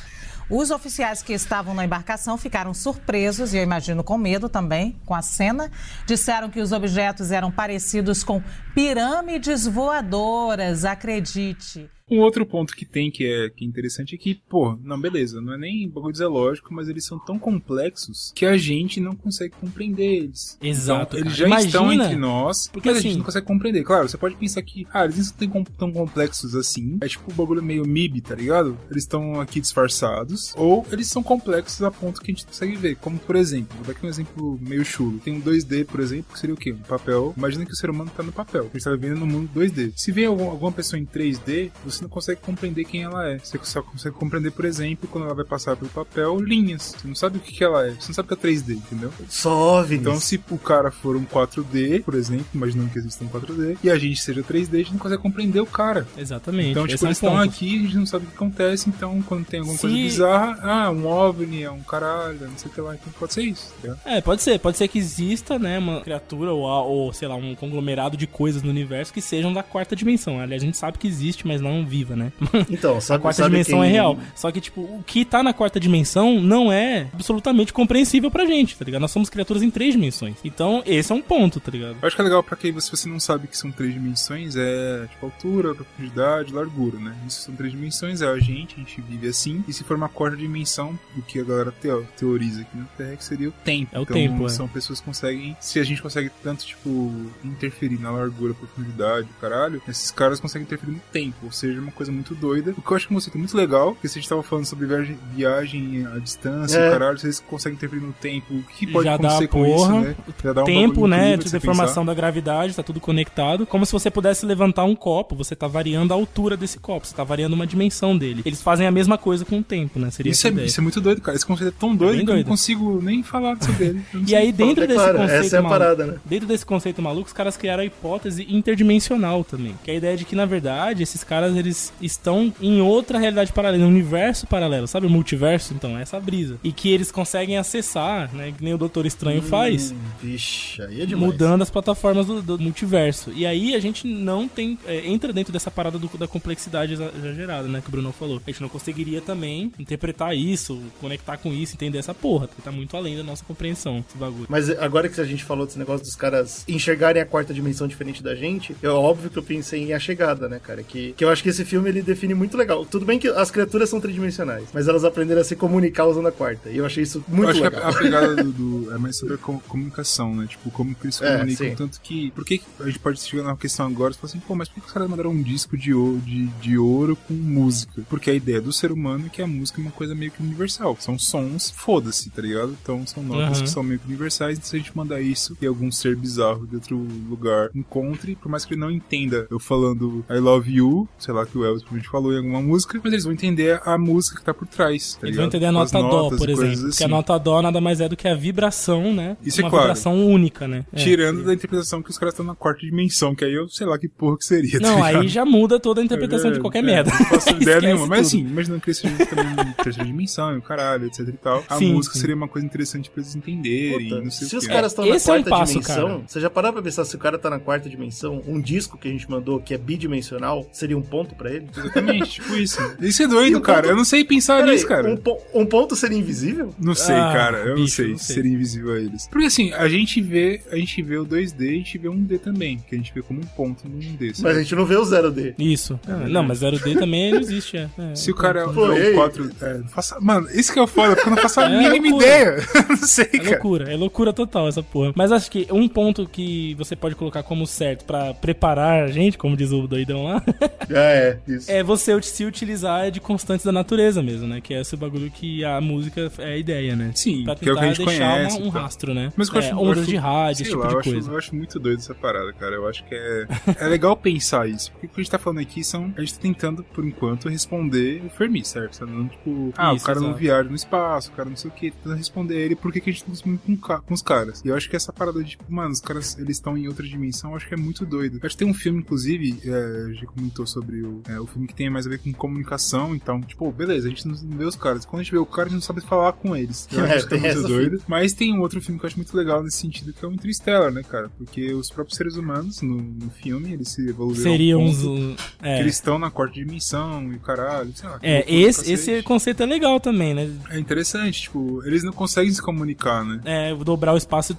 M: Os oficiais que estavam na embarcação ficaram surpresos e eu imagino com medo também com a cena. Disseram que os objetos eram parecidos com pirâmides voadoras, acredite.
A: Um outro ponto que tem que é, que é interessante é que, pô, não, beleza, não é nem bagulho zoológico, mas eles são tão complexos que a gente não consegue compreender eles.
B: Exato,
A: Então, eles já estão
B: Imagina,
A: entre nós,
B: porque
A: mas a
B: assim-
A: gente não consegue compreender. Claro, você pode pensar que, ah, eles não são tão, complexos assim. É tipo um bagulho meio MIB, tá ligado? Eles estão aqui disfarçados. Ou eles são complexos a ponto que a gente consegue ver. Como, por exemplo, vou dar aqui um exemplo meio chulo. Tem um 2D, por exemplo, que seria o quê? Um papel. Imagina que o ser humano tá no papel. A gente tá vivendo no mundo 2D. Se vem algum- alguma pessoa em 3D, você você não consegue compreender quem ela é. Você só consegue compreender, por exemplo, quando ela vai passar pelo papel, linhas. Você não sabe o que, que ela é. Você não sabe que é 3D, entendeu?
C: Só OVNIs.
A: Então, se o cara for um 4D, por exemplo, imaginando que exista um 4D, e a gente seja 3D, a gente não consegue compreender o cara.
B: Exatamente.
A: Então,
B: esse
A: tipo,
B: é um
A: eles estão
B: ponto.
A: aqui, a gente não sabe o que acontece, então quando tem alguma coisa bizarra, ah, um OVNI, é um caralho, não sei o que lá, então pode ser isso. tá?
B: É, pode ser. Pode ser que exista, né, uma criatura ou, ou, sei lá, um conglomerado de coisas no universo que sejam da quarta dimensão. Aliás, a gente sabe que existe, mas não viva, né?
C: Então,
B: a
C: sabe,
B: quarta
C: sabe
B: dimensão
C: quem-
B: é real. Só que, tipo, o que tá na quarta dimensão não é absolutamente compreensível pra gente, tá ligado? Nós somos criaturas em três dimensões. Então, esse é um ponto, tá ligado?
A: Eu acho que é legal pra quem você, você não sabe que são três dimensões, é tipo altura, profundidade, largura, né? Isso são três dimensões, é a gente, a gente vive assim. E se for uma quarta dimensão, o que a galera teo- teoriza aqui na Terra, que seria o tempo.
B: É o
A: então,
B: tempo, é.
A: São pessoas que conseguem, se a gente consegue tanto, tipo, interferir na largura, profundidade, o caralho, esses caras conseguem interferir no tempo. Ou seja, uma coisa muito doida. O que eu acho que é um conceito muito legal, porque se a gente tava falando sobre viagem, viagem à distância,
B: É.
A: o caralho, vocês conseguem interferir no tempo. O que pode
B: já dá
A: acontecer
B: a
A: com
B: porra,
A: isso, né? Já dá um
B: tempo, né, de deformação da gravidade, tá tudo conectado. Como se você pudesse levantar um copo, você tá variando a altura desse copo, você tá variando uma dimensão dele. Eles fazem a mesma coisa com o tempo, né? Seria
A: Isso é,
B: ideia.
A: isso é muito doido, cara. Esse conceito é tão doido
B: bem
A: que eu não consigo nem falar sobre ele.
B: E aí, dentro desse
C: claro,
B: conceito
C: essa é a
B: maluco,
C: parada, né?
B: dentro desse conceito maluco, os caras criaram a hipótese interdimensional também. Que é a ideia de que, na verdade, esses caras eles estão em outra realidade paralela, um universo paralelo, sabe? O multiverso, então, é essa brisa. E que eles conseguem acessar, né? Que nem o Doutor Estranho
C: Hum,
B: faz.
C: Vixe, aí é demais.
B: Mudando as plataformas do, do multiverso. E aí a gente não tem. é, entra dentro dessa parada do- da complexidade exa- exagerada, né? Que o Bruno falou. A gente não conseguiria também interpretar isso, conectar com isso, entender essa porra. Porque tá muito além da nossa compreensão, esse bagulho.
C: Mas agora que a gente falou desse negócio dos caras enxergarem a quarta dimensão diferente da gente, é óbvio que eu pensei em A Chegada, né, cara? Que, que eu acho que esse filme ele define muito legal. Tudo bem que as criaturas são tridimensionais, mas elas aprenderam a se comunicar usando a quarta. E eu achei isso
A: Eu
C: muito
A: acho
C: legal.
A: que a, a pegada do, do- é mais sobre a com- comunicação, né? Tipo, como que eles se
C: É,
A: comunicam.
C: sim.
A: tanto que. Por que a gente pode chegar na questão agora e falar assim, pô, mas por que os caras mandaram um disco de ouro, de, de ouro com música? Porque a ideia do ser humano é que a música é uma coisa meio que universal. São sons, foda-se, tá ligado? Então são notas
B: Uhum.
A: que são meio que universais. Então se a gente mandar isso e algum ser bizarro de outro lugar encontre, por mais que ele não entenda eu falando I love you, sei lá que o Elvis provavelmente falou em alguma música, mas eles vão entender a música que tá por trás. Tá
B: Eles vão
A: ligado?
B: entender a
A: as
B: nota dó, por exemplo. Porque a
A: assim.
B: nota dó nada mais é do que a vibração, né?
A: Isso é
B: Uma
A: claro.
B: vibração única, né? É.
A: Tirando da interpretação que os caras estão na quarta dimensão, que aí eu sei lá que porra que seria. tá
B: Não, aí
A: ligado?
B: já muda toda a interpretação
A: É,
B: de qualquer
A: é,
B: merda.
A: Não faço ideia nenhuma. Mas assim, imaginando que eles sejam também em terceira dimensão, e o caralho, etc e tal. A
B: Sim,
A: música
B: sim.
A: seria uma coisa interessante pra eles entenderem.
C: Puta,
A: não sei
C: se
A: o
C: os caras estão na
B: Esse é um
C: quarta
B: passo,
C: dimensão,
B: cara.
C: você já parou pra pensar se o cara tá na quarta dimensão, um disco que a gente mandou que é bidimensional, seria um ponto pra ele?
A: Exatamente, tipo isso. Isso é doido,
C: o
A: cara.
C: ponto-
A: Eu não sei pensar
C: Peraí,
A: nisso, cara.
C: Um, po- um ponto seria invisível?
A: Não sei,
B: Ah,
A: cara. Eu não
B: bicho,
A: sei
B: não
A: se
B: sei.
A: seria invisível a eles. Porque assim, a gente vê, a gente vê o 2D e a gente vê um D também, que a gente vê como um ponto no 1D.
C: Mas
A: certo?
C: a gente não vê o 0D.
B: Isso.
A: É,
B: não,
A: né?
B: mas 0D também não existe, é. É.
A: Se o cara é
C: Pô,
A: um
C: ei.
A: 4. É, não faça- Mano, isso que é o foda, porque eu não faço a
B: É
A: mínima
B: loucura.
A: ideia. não sei,
B: É
A: cara.
B: loucura, é loucura total essa porra. Mas acho que um ponto que você pode colocar como certo pra preparar a gente, como diz o doidão lá,
C: É, é, isso.
B: é você se utilizar de constantes da natureza mesmo, né? Que é esse bagulho que a música é a ideia, né?
A: Sim,
B: pra
A: que é o que
B: tentar
A: a gente
B: deixar
A: conhece.
B: uma- um rastro, né?
A: Mas eu
B: É,
A: acho, eu
B: ondas
A: acho-
B: de rádio, esse tipo
A: lá,
B: de
A: eu acho-
B: coisa.
A: eu acho muito doido essa parada, cara. Eu acho que é. É legal pensar isso. Porque o que a gente tá falando aqui são. A gente tá tentando, por enquanto, responder o Fermi, certo? Tá dando, tipo, ah,
B: Isso,
A: o cara não
B: exato.
A: viaja no espaço, o cara não sei o que, tentando responder ele por que, que a gente tá discutindo com, com os caras. E eu acho que essa parada de, tipo, mano, os caras eles estão em outra dimensão, eu acho que é muito doido. Eu acho que tem um filme, inclusive, é, a gente comentou sobre o, é, o filme que tem mais a ver com comunicação, então, tipo, beleza, a gente não vê os caras. Quando a gente vê o cara, a gente não sabe falar com eles. Eu
C: É,
A: acho que é muito doido. Mas tem um outro filme que eu acho muito legal nesse sentido, que é o Interstellar, né, cara? Porque os próprios seres humanos, no, no filme, eles se evoluíram.
B: Seriam uns. um- É,
A: eles estão na quarta dimensão e o caralho, sei lá.
B: é esse, esse conceito é legal também, né?
A: É interessante, tipo, eles não conseguem se comunicar, né?
B: É, dobrar o espaço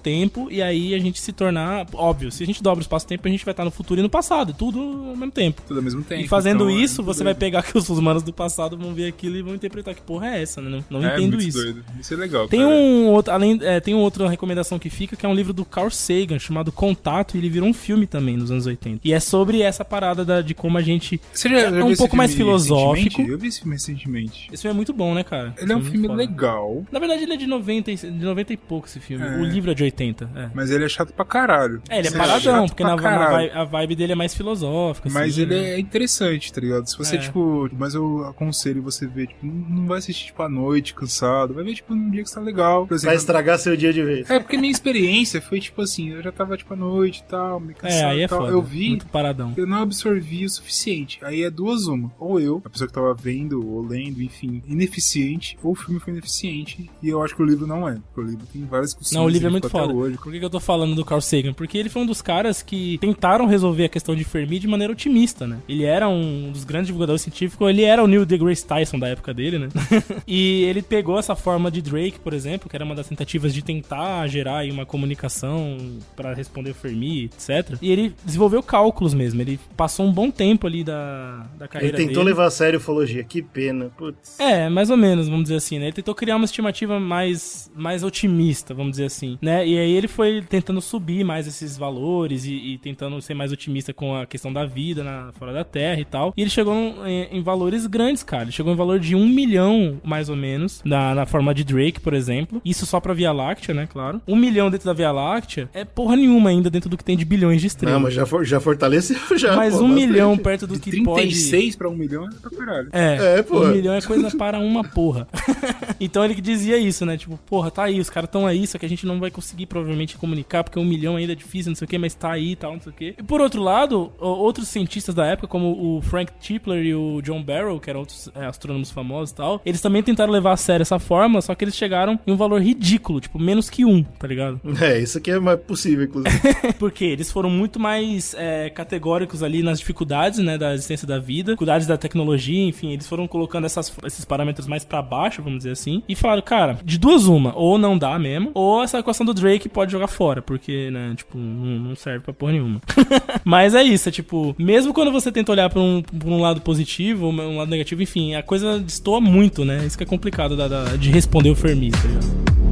B: e aí a gente se tornar. Óbvio, se a gente dobra o espaço e o tempo, a gente vai estar no futuro e no passado, tudo ao mesmo tempo.
A: Tudo ao mesmo tempo.
B: E fazendo
A: então é
B: isso,
A: muito
B: você vai
A: doido.
B: pegar que os humanos do passado vão ver aquilo e vão interpretar que porra é essa, né? Não, não
A: é
B: entendo isso.
A: doido. Isso é legal,
B: Tem
A: cara.
B: um outro, além, é, tem uma outra recomendação que fica, que é um livro do Carl Sagan, chamado Contato, e ele virou um filme também nos anos 80. E é sobre essa parada da- de como a gente
A: Você já, já
B: é
A: viu
B: um
A: esse
B: pouco mais
A: filme
B: filosófico.
A: Eu vi esse filme recentemente.
B: Esse filme é muito bom, né, cara?
A: Ele é um
B: Esse
A: filme
B: foda.
A: legal,
B: Na verdade, ele é de 90, e- de 90 e pouco esse filme.
A: É.
B: O livro é de 80. É,
A: mas ele é chato pra caralho.
B: É, ele é
A: Ele
B: paradão, porque na, na a vibe dele é mais filosófica.
A: Mas
B: assim,
A: ele
B: né?
A: é interessante, tá ligado? Se você,
B: É.
A: tipo, mas eu aconselho você ver, tipo, não vai assistir, tipo, à noite, cansado. Vai ver, tipo, num dia que você tá legal. Por exemplo,
C: Vai estragar seu dia de vez.
A: É, porque minha experiência foi, tipo assim, eu já tava, tipo, à noite e tal, me cansado
B: É, aí é
A: tal.
B: foda.
A: Eu vi,
B: Muito paradão.
A: eu não absorvi o suficiente. Aí é duas uma. Ou eu, a pessoa que tava vendo ou lendo, enfim, ineficiente, ou o filme foi ineficiente. E eu acho que o livro não é. Porque o livro tem várias discussões.
B: Não, o livro é muito foda.
A: Hoje.
B: Por que, que eu tô falando do Carl Sagan? Porque ele foi um dos caras que tentaram resolver a questão de Fermi de maneira otimista, né? Ele era um dos grandes divulgadores científicos, ele era o Neil deGrasse Tyson da época dele, né? e ele pegou essa forma de Drake, por exemplo, que era uma das tentativas de tentar gerar uma comunicação pra responder o Fermi, etc. E ele desenvolveu cálculos mesmo. Ele passou um bom tempo ali da, da
C: Ele
B: carreira
C: tentou
B: dele.
C: levar a sério ufologia. Que pena. Putz.
B: É, mais ou menos, vamos dizer assim, né? Ele tentou criar uma estimativa mais, mais otimista, vamos dizer assim, né? E aí ele foi tentando subir mais esses valores e, e tentando ser mais otimista com a questão da vida na, fora da Terra e tal. E ele chegou em, em valores grandes, cara. Ele chegou em valor de um milhão, mais ou menos, na, na forma de Drake, por exemplo. Isso só pra Via Láctea, né? Claro. Um milhão dentro da Via Láctea é porra nenhuma ainda dentro do que tem de bilhões de estrelas.
C: Não, mas já, for- já fortaleceu já.
B: Mas
C: pô,
B: um milhão perto do que
A: 36
B: pode...
A: pra 1 milhão é pra caralho.
B: É,
C: É, pô.
B: um milhão é coisa para uma porra. então ele que dizia isso, né? Tipo, porra, tá aí, os caras estão aí, só que a gente não vai conseguir provavelmente comunicar, porque um milhão ainda é difícil, não sei o que, mas tá aí e tal, não sei o que. E por outro lado, outros cientistas da época, como o Frank Tipler e o John Barrow, que eram outros é, astrônomos famosos e tal, eles também tentaram levar a sério essa fórmula, só que eles chegaram em um valor ridículo, tipo, menos que um, tá ligado?
C: É, isso aqui é mais possível, inclusive.
B: Porque eles foram muito mais é, categóricos ali nas dificuldades, né, da existência da vida, dificuldades da tecnologia, enfim, eles foram colocando essas, esses parâmetros mais pra baixo, vamos dizer assim, e falaram, cara, de duas uma, ou não dá mesmo, ou essa equação do Drake pode jogar fora, porque, né, tipo, não, não serve pra porra nenhuma. Mas é isso, é tipo, mesmo quando você tenta olhar pra um, pra um lado positivo, um lado negativo, enfim, a coisa destoa muito, né, isso que é complicado da- da- de responder o Fermi, tá ligado?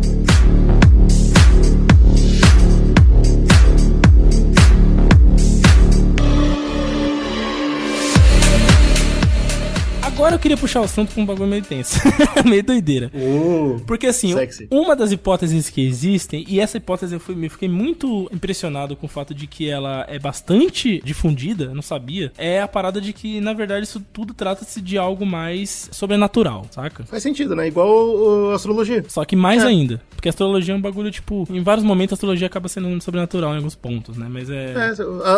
B: Agora eu queria puxar o assunto pra um bagulho meio tenso. meio doideira. Porque assim,
C: sexy.
B: uma das hipóteses que existem, e essa hipótese eu fui, me fiquei muito impressionado com o fato de que ela é bastante difundida, eu não sabia, é a parada de que, na verdade, isso tudo trata-se de algo mais sobrenatural, saca?
C: Faz sentido, né? Igual o- a astrologia.
B: Só que mais
C: É.
B: ainda. Porque a astrologia é um bagulho, tipo, em vários momentos a astrologia acaba sendo sobrenatural em alguns pontos, né? Mas é.
C: É,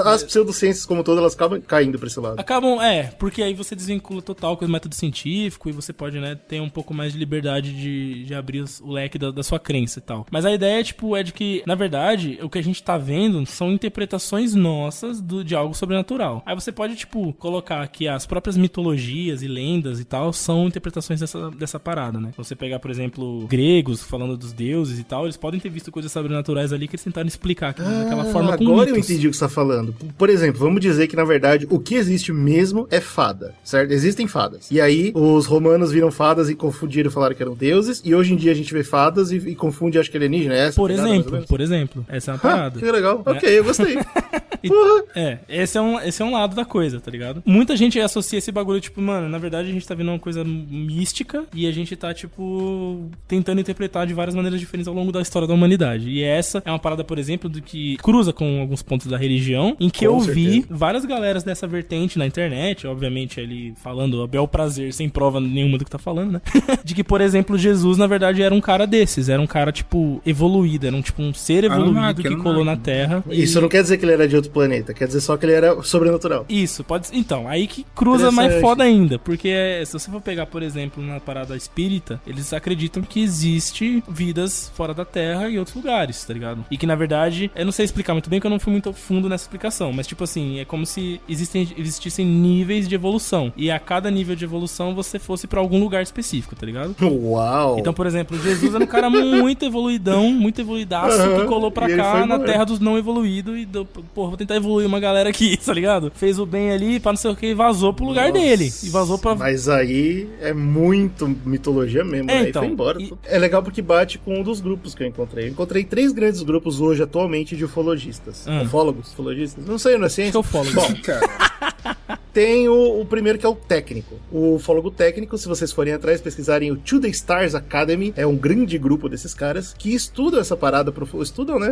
C: as pseudociências, como todas, elas acabam caindo pra esse lado.
B: Acabam, é, porque aí você desvincula total com método científico e você pode, né, ter um pouco mais de liberdade de, de abrir o leque da, da sua crença e tal. Mas a ideia, tipo, é de que, na verdade, o que a gente tá vendo são interpretações nossas do, de algo sobrenatural. Aí você pode, tipo, colocar que as próprias mitologias e lendas e tal são interpretações dessa, dessa parada, né? Você pegar, por exemplo, gregos falando dos deuses e tal, eles podem ter visto coisas sobrenaturais ali que eles tentaram explicar aquilo daquela forma com
C: Ah, Agora eu entendi o que você tá falando. Por exemplo, vamos dizer que, na verdade, o que existe mesmo é fada, certo? Existem fadas. E aí, os romanos viram fadas e confundiram e falaram que eram deuses. E hoje em dia a gente vê fadas e, e confunde, acho que alienígena. É essa
B: Por
C: ou
B: exemplo, por exemplo, essa é uma
C: Ah,
B: parada.
C: que legal.
B: né?
C: Ok, eu gostei.
B: E- É, esse é, um, esse é um lado da coisa, tá ligado? Muita gente associa esse bagulho, tipo, mano, na verdade a gente tá vendo uma coisa mística e a gente tá, tipo, tentando interpretar de várias maneiras diferentes ao longo da história da humanidade. E essa é uma parada, por exemplo, do que cruza com alguns pontos da religião, em que
C: Com
B: eu vi
C: certeza.
B: várias galeras dessa vertente na internet, obviamente ele falando a bel prazer, sem prova nenhuma do que tá falando, né? de que, por exemplo, Jesus, na verdade, era um cara desses, era um cara, tipo, evoluído, era um, tipo, um ser evoluído
A: Anunnaki,
B: que
A: Anunnaki.
B: colou na Terra. e-
C: Isso não quer dizer que ele era de outro planeta, quer dizer só que ele era sobrenatural.
B: isso, pode Então, aí que cruza mais foda ainda. Porque é, se você for pegar, por exemplo, na parada espírita, eles acreditam que existe vidas fora da Terra e outros lugares, tá ligado? E que na verdade, eu não sei explicar muito bem, porque eu não fui muito fundo nessa explicação. Mas, tipo assim, é como se existem, existissem níveis de evolução. E a cada nível de evolução você fosse pra algum lugar específico, tá ligado?
C: Uau!
B: Então, por exemplo, Jesus era um cara muito evoluidão, muito evoluidaço,
C: Aham,
B: que colou pra cá na
C: embora.
B: terra dos não evoluídos e deu, porra, vou tentar evoluir uma galera aqui, tá ligado? Fez o bem ali, pra não sei o que, e vazou pro lugar
C: Nossa,
B: dele. E vazou pra.
C: Mas aí é muito mitologia mesmo,
B: É,
C: né?
B: então,
C: e foi embora.
B: e-
C: É legal porque bate com um dos grupos que eu encontrei. Eu encontrei três grandes grupos hoje, atualmente, de ufologistas.
B: Ah.
C: Ufólogos? Ufologistas? Não sei, não é ciência?
B: Acho que é ufólogo.
C: Bom, Tem o, o primeiro que é o técnico. O ufólogo técnico, se vocês forem atrás, pesquisarem o To The Stars Academy, é um grande grupo desses caras que estudam essa parada, estudam, né?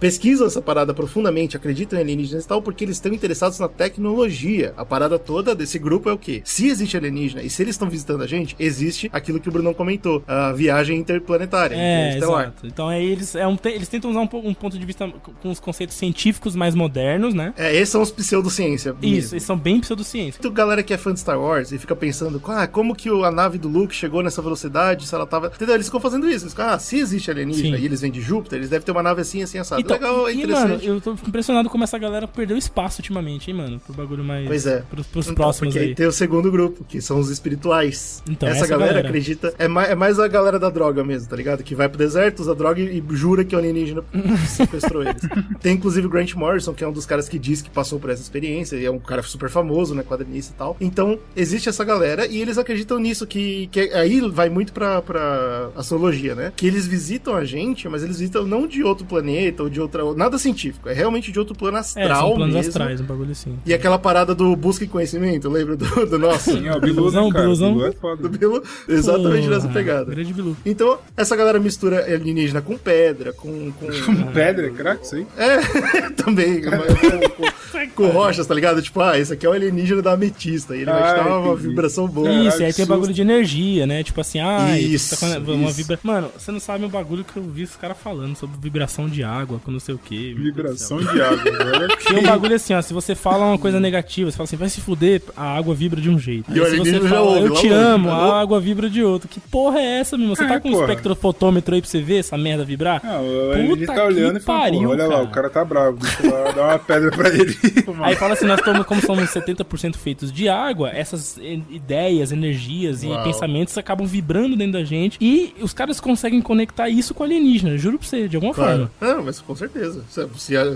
C: Pesquisam essa parada profundamente, acreditam em alienígenas e tal, porque eles estão interessados na tecnologia. A parada toda desse grupo é o quê? Se existe alienígena e se eles estão visitando a gente, existe aquilo que o Brunão comentou, a viagem interplanetária.
B: É, exato. Então aí eles, é um, eles tentam usar um, um ponto de vista com os conceitos científicos mais modernos, né?
C: É, esses são os pseudociência.
B: Isso,
C: mesmo.
B: eles são bem pseudociência.
C: Muito galera que é fã de Star Wars e fica pensando, ah, como que a nave do Luke chegou nessa velocidade, se ela tava. Entendeu? Eles ficam fazendo isso. Eles ficam, ah, se existe alienígena
B: Sim.
C: e eles vêm de Júpiter, eles devem ter uma nave assim, assim, assado.
B: Então,
C: Legal, é
B: e,
C: interessante.
B: mano, eu tô impressionado como essa galera perdeu espaço ultimamente, hein, mano? Pro bagulho mais.
C: Pois é.
B: Pros, pros
C: Então,
B: próximos
C: porque
B: aí
C: tem o segundo grupo, que são os espirituais.
B: Então,
C: essa,
B: essa
C: galera,
B: galera.
C: acredita. É mais, é mais a galera da droga mesmo, tá ligado? Que vai pro deserto, usa droga e, e jura que o alienígena sequestrou eles. Tem inclusive o Grant Morrison, que é um dos caras que diz que passou por essa experiência, e é um cara super famoso, né? Quadrinista e tal. Então, existe essa galera e eles acreditam nisso, que, que aí vai muito pra, pra astrologia, né? Que eles visitam a gente, mas eles visitam não de outro planeta ou de outra. Nada científico, é realmente de outro plano
B: É,
C: astral
B: são planos
C: mesmo.
B: astrais, um bagulho assim.
C: E aquela parada do busca e conhecimento, lembra do, do nosso?
A: Sim, é o Bilu, né, cara?
B: Biluzão.
A: Bilu é foda.
C: Do Bilu, exatamente
B: Porra,
C: nessa pegada.
B: Grande Bilu.
C: Então, essa galera mistura alienígena com pedra, com. com...
A: Pedra, crack, isso aí?
C: É, também. com, com- com rochas, tá ligado? Tipo, ah, esse aqui é o alienígena da ametista. E ele vai te
A: Ah,
C: dar uma
A: entendi.
C: vibração boa.
B: Isso, e aí tem o bagulho de energia, né? Tipo assim, ah,
C: Isso,
B: tá com uma
C: isso.
B: vibra... Mano, você não sabe o bagulho que eu vi os caras falando sobre vibração de água, com não sei o quê.
A: Vibração de água. Agora
B: Tem um bagulho assim, ó. Se você fala uma coisa negativa, você fala assim, vai se fuder, a água vibra de um jeito.
C: E
B: Aí, se você
C: alienígena já
B: fala,
C: ouve,
B: eu
C: lá
B: te amo, a água vibra de outro. Que porra é essa, meu irmão? Você
A: É,
B: tá com um
A: porra.
B: espectrofotômetro aí pra você ver essa merda vibrar?
A: Ah, o ele tá olhando e fala,
B: pariu,
A: "Pô, olha lá,
B: cara."
A: o cara tá bravo, deixa eu lá dar uma pedra pra ele.
B: Aí fala assim, nós estamos, como somos 70% feitos de água, essas ideias, energias e
C: Uau.
B: pensamentos acabam vibrando dentro da gente e os caras conseguem conectar isso com alienígena, juro pra você, de alguma
C: Claro.
B: forma.
C: Não, mas com certeza.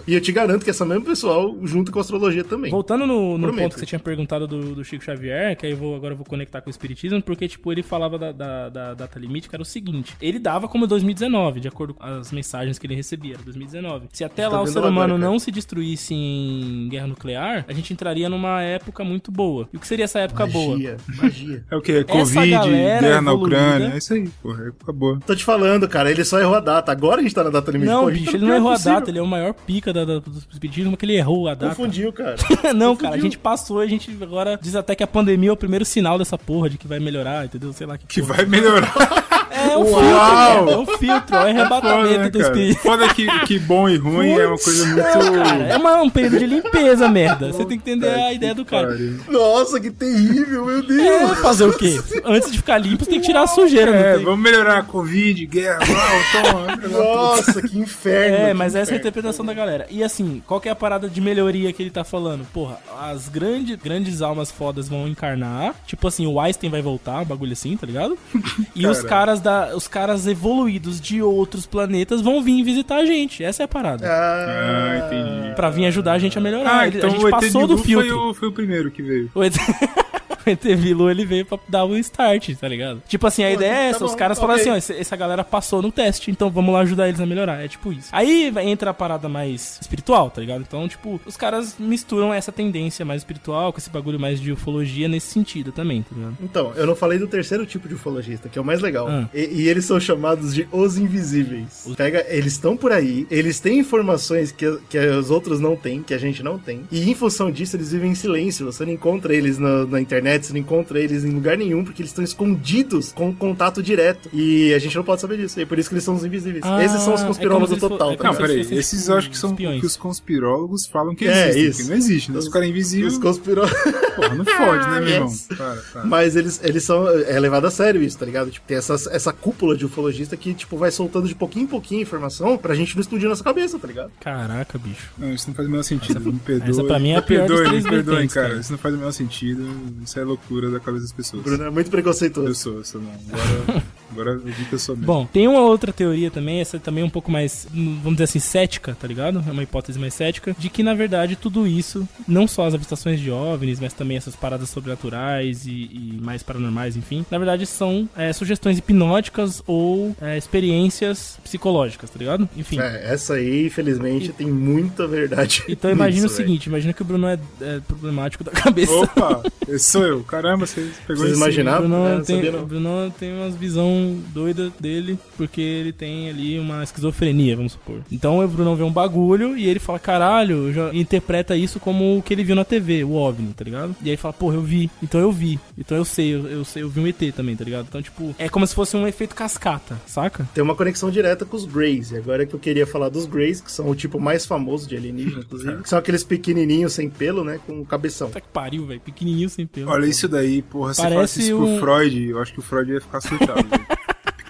C: E eu te garanto que essa mesma pessoal junto com a astrologia também.
B: Voltando no, no ponto que você tinha perguntado do, do Chico Xavier, que aí eu vou, agora eu vou conectar com o Espiritismo, porque, tipo, ele falava da, da, da data limite, que era o seguinte: ele dava como 2019, de acordo com as mensagens que ele recebia, era 2019. Se até
C: Tô
B: lá o
C: vendo
B: ser
C: agora,
B: humano
C: cara.
B: não se destruísse em guerra nuclear, a gente entraria numa época muito boa. E o que seria essa época boa?
C: Magia, magia.
A: É o que? Covid,
B: galera
A: guerra na Ucrânia. É isso aí, porra. Época boa.
C: Tô te falando, cara, ele só errou a data. Agora a gente tá na data limite.
B: Não,
C: Pô, a
B: bicho,
C: tá
B: ele não errou a
C: possível.
B: data, ele é o maior pica da, da, do Espiritismo, que ele errou a data.
C: Confundiu, cara.
B: não, cara, a gente passou, a gente agora diz até que a pandemia é o primeiro sinal dessa porra de que vai melhorar, entendeu? Sei lá que.
A: Que
B: porra.
A: vai melhorar.
B: É um
A: Uau!
B: filtro, é um filtro, é um
A: Foda,
B: arrebatamento
A: né,
B: do
A: cara?
B: espírito.
A: Foda que, que bom e ruim é uma coisa muito.
B: Cara, é uma- um período de limpeza, merda. Você tem que entender a ideia do cara.
C: Nossa, que terrível, meu Deus.
B: É, fazer o quê? Antes de ficar limpo, você tem que tirar a sujeira.
A: É, vamos melhorar a Covid, guerra, uau, toma.
C: Nossa, que inferno.
B: É,
C: que
B: mas essa é a
C: inferno.
B: interpretação da galera. E assim, qual que é a parada de melhoria que ele tá falando? Porra, as grandes, grandes almas fodas vão encarnar. Tipo assim, o Einstein vai voltar, um bagulho assim, tá ligado? E os
A: Caralho.
B: caras da, os caras evoluídos de outros planetas vão vir visitar a gente. Essa é a parada.
A: Ah, entendi.
B: Pra vir ajudar a gente a melhorar.
A: Ah, então
B: a gente
A: o ET
B: passou do
A: Bilu
B: filtro.
A: foi o, foi o primeiro que veio.
B: O ET... o ET Bilu, ele veio pra dar o start, tá ligado? Tipo assim, a
C: Pô,
B: ideia é
C: tá
B: essa, os
C: bom,
B: caras
C: ok.
B: falaram assim, ó, esse- essa galera passou no teste, então vamos lá ajudar eles a melhorar, é tipo isso. Aí entra a parada mais espiritual, tá ligado? Então, tipo, os caras misturam essa tendência mais espiritual com esse bagulho mais de ufologia nesse sentido também, tá ligado?
C: Então, eu não falei do terceiro tipo de ufologista, que é o mais legal.
B: Ah.
C: E, e eles são chamados de os invisíveis. Pega, eles estão por aí, eles têm informações que, que os outros não têm, que a gente não tem. E em função disso, eles vivem em silêncio. Você não encontra eles na, na internet, você não encontra eles em lugar nenhum, porque eles estão escondidos com contato direto. E a gente não pode saber disso. E é por isso que eles são os invisíveis.
B: Ah,
C: Esses são os
B: é
C: conspirólogos
B: como se
C: total.
B: for- é
C: tá
A: Não, peraí. Esses eu acho que são
B: espiões.
A: que os conspirólogos falam que
C: É,
A: existem.
C: isso.
A: Que não existe, né? Os caras
C: Os
A: invisíveis.
C: conspirólogos.
A: Porra, não fode, né, meu irmão?
C: Yes.
A: Para, para.
C: Mas eles, eles são. É levado a sério isso, tá ligado? Tipo, tem essa, essa cúpula de ufologista que, tipo, vai soltando de pouquinho em pouquinho informação pra gente não explodir nossa cabeça, tá ligado?
B: Caraca, bicho.
A: Não, isso não faz o menor sentido. me perdoe.
B: essa pra mim é a
A: me
B: pior
A: perdoe, me perdoem, cara. Isso não faz o menor sentido. Isso é loucura da cabeça das pessoas.
C: Bruno é muito
A: Eu
C: preconceituoso.
A: sou, eu sou não. Agora Agora eu vi que eu sou mesmo.
B: Bom, tem uma outra teoria também, essa também é um pouco mais, vamos dizer assim, cética, tá ligado? É uma hipótese mais cética, de que na verdade tudo isso, não só as avistações de OVNIs, mas também essas paradas sobrenaturais e, e mais paranormais, enfim, na verdade são é, sugestões hipnóticas ou é, experiências psicológicas, tá ligado? Enfim.
C: É, essa aí, infelizmente, tem muita verdade.
B: Então imagina
C: nisso,
B: o seguinte, imagina que o Bruno é, é problemático da cabeça.
A: Opa, esse sou eu. Caramba, você pegou
C: Vocês
A: esse.
C: imaginavam?
B: O Bruno,
C: É, não
B: tem, o Bruno tem umas visão doida dele, porque ele tem ali uma esquizofrenia, vamos supor. Então o Bruno vê um bagulho e ele fala, caralho, já interpreta isso como o que ele viu na TV, o OVNI, tá ligado? E aí fala, porra, eu vi, então eu vi, então eu sei, eu, eu sei, eu vi um ET também, tá ligado? Então, tipo, é como se fosse um efeito cascata, saca?
C: Tem uma conexão direta com os Greys. E agora que eu queria falar dos Greys, que são o tipo mais famoso de alienígena, inclusive. que são aqueles pequenininhos sem pelo, né? Com cabeção.
B: Puta que pariu, velho, pequenininho sem pelo.
A: Olha isso daí, porra. Você fala
B: Parece
A: isso pro
B: um-
A: Freud, eu acho que o Freud ia ficar surtado.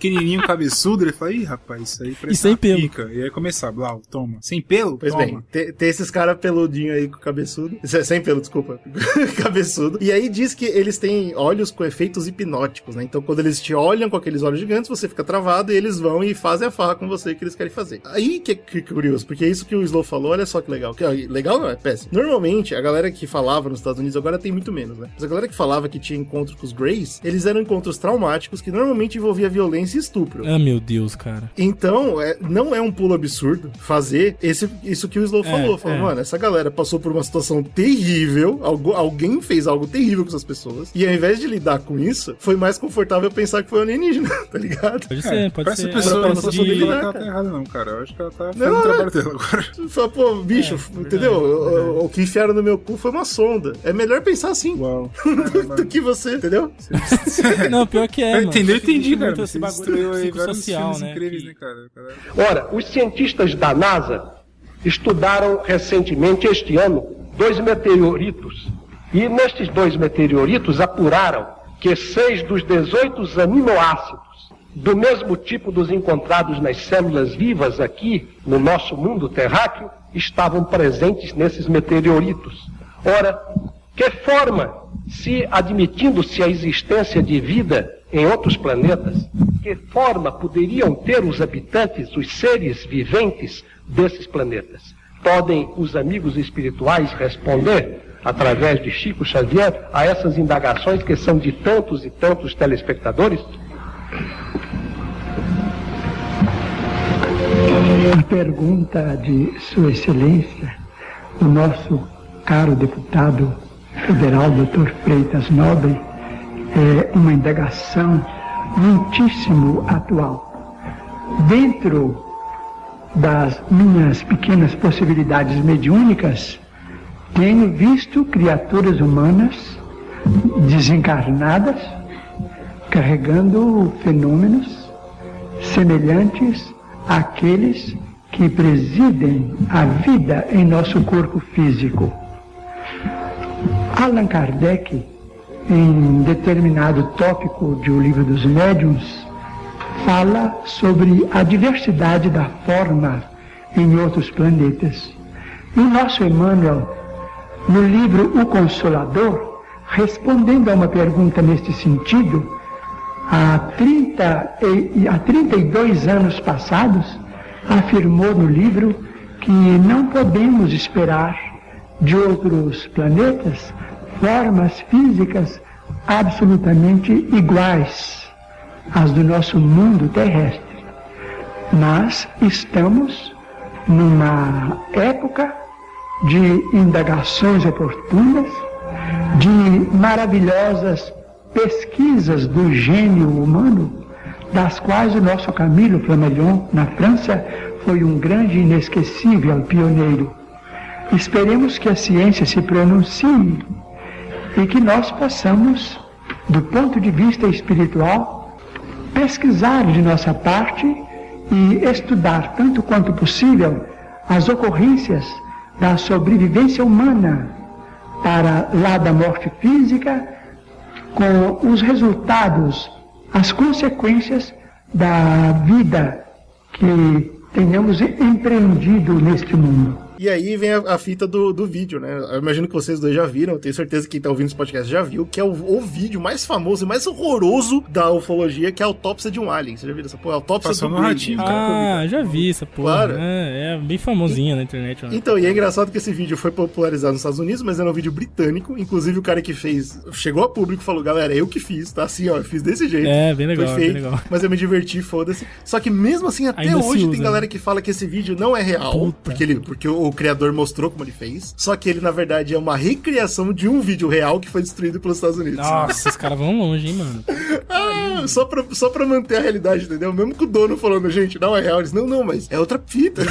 A: Pequenininho, cabeçudo, ele fala, ih, rapaz, isso aí parece
B: E sem pelo.
A: pica. E aí começar, Blau, toma. Sem pelo?
C: Pois
A: toma.
C: bem, tem, tem esses caras peludinhos aí com cabeçudo. Sem pelo, desculpa. cabeçudo. E aí diz que eles têm olhos com efeitos hipnóticos, né? Então quando eles te olham com aqueles olhos gigantes, você fica travado e eles vão e fazem a farra com você que eles querem fazer. Aí que é que é curioso, porque é isso que o Slow falou, olha só que legal. Que, ó, legal não, é péssimo. Normalmente, a galera que falava nos Estados Unidos, agora tem muito menos, né? Mas a galera que falava que tinha encontro com os Greys, eles eram encontros traumáticos que normalmente envolvia violência e estupro.
B: Ah, meu Deus, cara.
C: Então, é, não é um pulo absurdo fazer esse, isso que o Slow
B: É,
C: falou. Falou,
B: é.
C: mano, essa galera passou por uma situação terrível, algu- alguém fez algo terrível com essas pessoas, e ao invés de lidar com isso, foi mais confortável pensar que foi um alienígena, tá ligado?
B: Pode
A: É,
B: ser, pode
A: pra
B: ser.
A: essa pessoa,
B: de-
A: ela tá errada, não, cara. Eu acho que ela tá fazendo
C: Não,
A: o trabalho dela agora.
C: Fala, pô, bicho, entendeu? O, o- o que enfiaram no meu cu foi uma sonda. É melhor pensar assim
A: Uau.
C: do, do que você, entendeu?
B: Não, pior que é, mano.
A: Entendeu? Entendi, cara.
B: esse bagulho
A: destruiu aí vários filmes
B: né?
A: incríveis,
B: que-
A: né? Cara,
N: Ora, os cientistas da NASA estudaram recentemente, este ano, dois meteoritos. E nestes dois meteoritos apuraram que seis dos 18 aminoácidos do mesmo tipo dos encontrados nas células vivas aqui no nosso mundo terráqueo estavam presentes nesses meteoritos. Ora, que forma, se admitindo-se a existência de vida em outros planetas, que forma poderiam ter os habitantes, os seres viventes desses planetas? Podem os amigos espirituais responder, através de Chico Xavier, a essas indagações que são de tantos e tantos telespectadores?
O: A pergunta de Sua Excelência, o nosso caro deputado federal, Dr. Freitas Nobre, é uma indagação muitíssimo atual. Dentro das minhas pequenas possibilidades mediúnicas, tenho visto criaturas humanas desencarnadas carregando fenômenos semelhantes àqueles que presidem a vida em nosso corpo físico. Allan Kardec, em determinado tópico de O Livro dos Médiuns, fala sobre a diversidade da forma em outros planetas. E o nosso Emmanuel, no livro O Consolador, respondendo a uma pergunta neste sentido, há, 30 e, há 32 anos passados, afirmou no livro que não podemos esperar de outros planetas formas físicas absolutamente iguais às do nosso mundo terrestre. Mas estamos numa época de indagações oportunas, de maravilhosas pesquisas do gênio humano, das quais o nosso Camilo Flammarion, na França, foi um grande e inesquecível pioneiro. Esperemos que a ciência se pronuncie e que nós possamos, do ponto de vista espiritual, pesquisar de nossa parte e estudar tanto quanto possível as ocorrências da sobrevivência humana para lá da morte física, com os resultados, as consequências da vida que tenhamos empreendido neste mundo.
C: E aí vem a, a fita do, do vídeo, né? Eu imagino que vocês dois já viram, eu tenho certeza que quem tá ouvindo esse podcast já viu, que é o, o vídeo mais famoso e mais horroroso da ufologia, que é a autópsia de um alien. Você já viu essa porra? A autópsia
A: Passou
C: do Brady.
A: ratinho,
B: Ah, já vi essa porra.
C: Claro.
B: É, é bem famosinha na internet. ó.
C: Então, e é engraçado que esse vídeo foi popularizado nos Estados Unidos, mas era um vídeo britânico. Inclusive, o cara que fez chegou a público e falou: galera, eu que fiz, tá assim, ó, eu fiz desse jeito.
B: É, bem legal,
C: Foi
B: bem
C: fake,
B: legal.
C: Mas eu me diverti, foda-se. Só que mesmo assim, até
B: Ainda
C: hoje tem
B: né?
C: galera que fala que esse vídeo não é real, porque, ele, porque o, o criador mostrou como ele fez. Só que ele, na verdade, é uma recriação de um vídeo real que foi destruído pelos Estados Unidos.
B: Nossa, esses caras vão longe, hein, mano.
C: Ah, só, pra, só pra manter a realidade, entendeu? Mesmo com o dono falando, gente, não é real. Eles, não, não, mas é outra fita.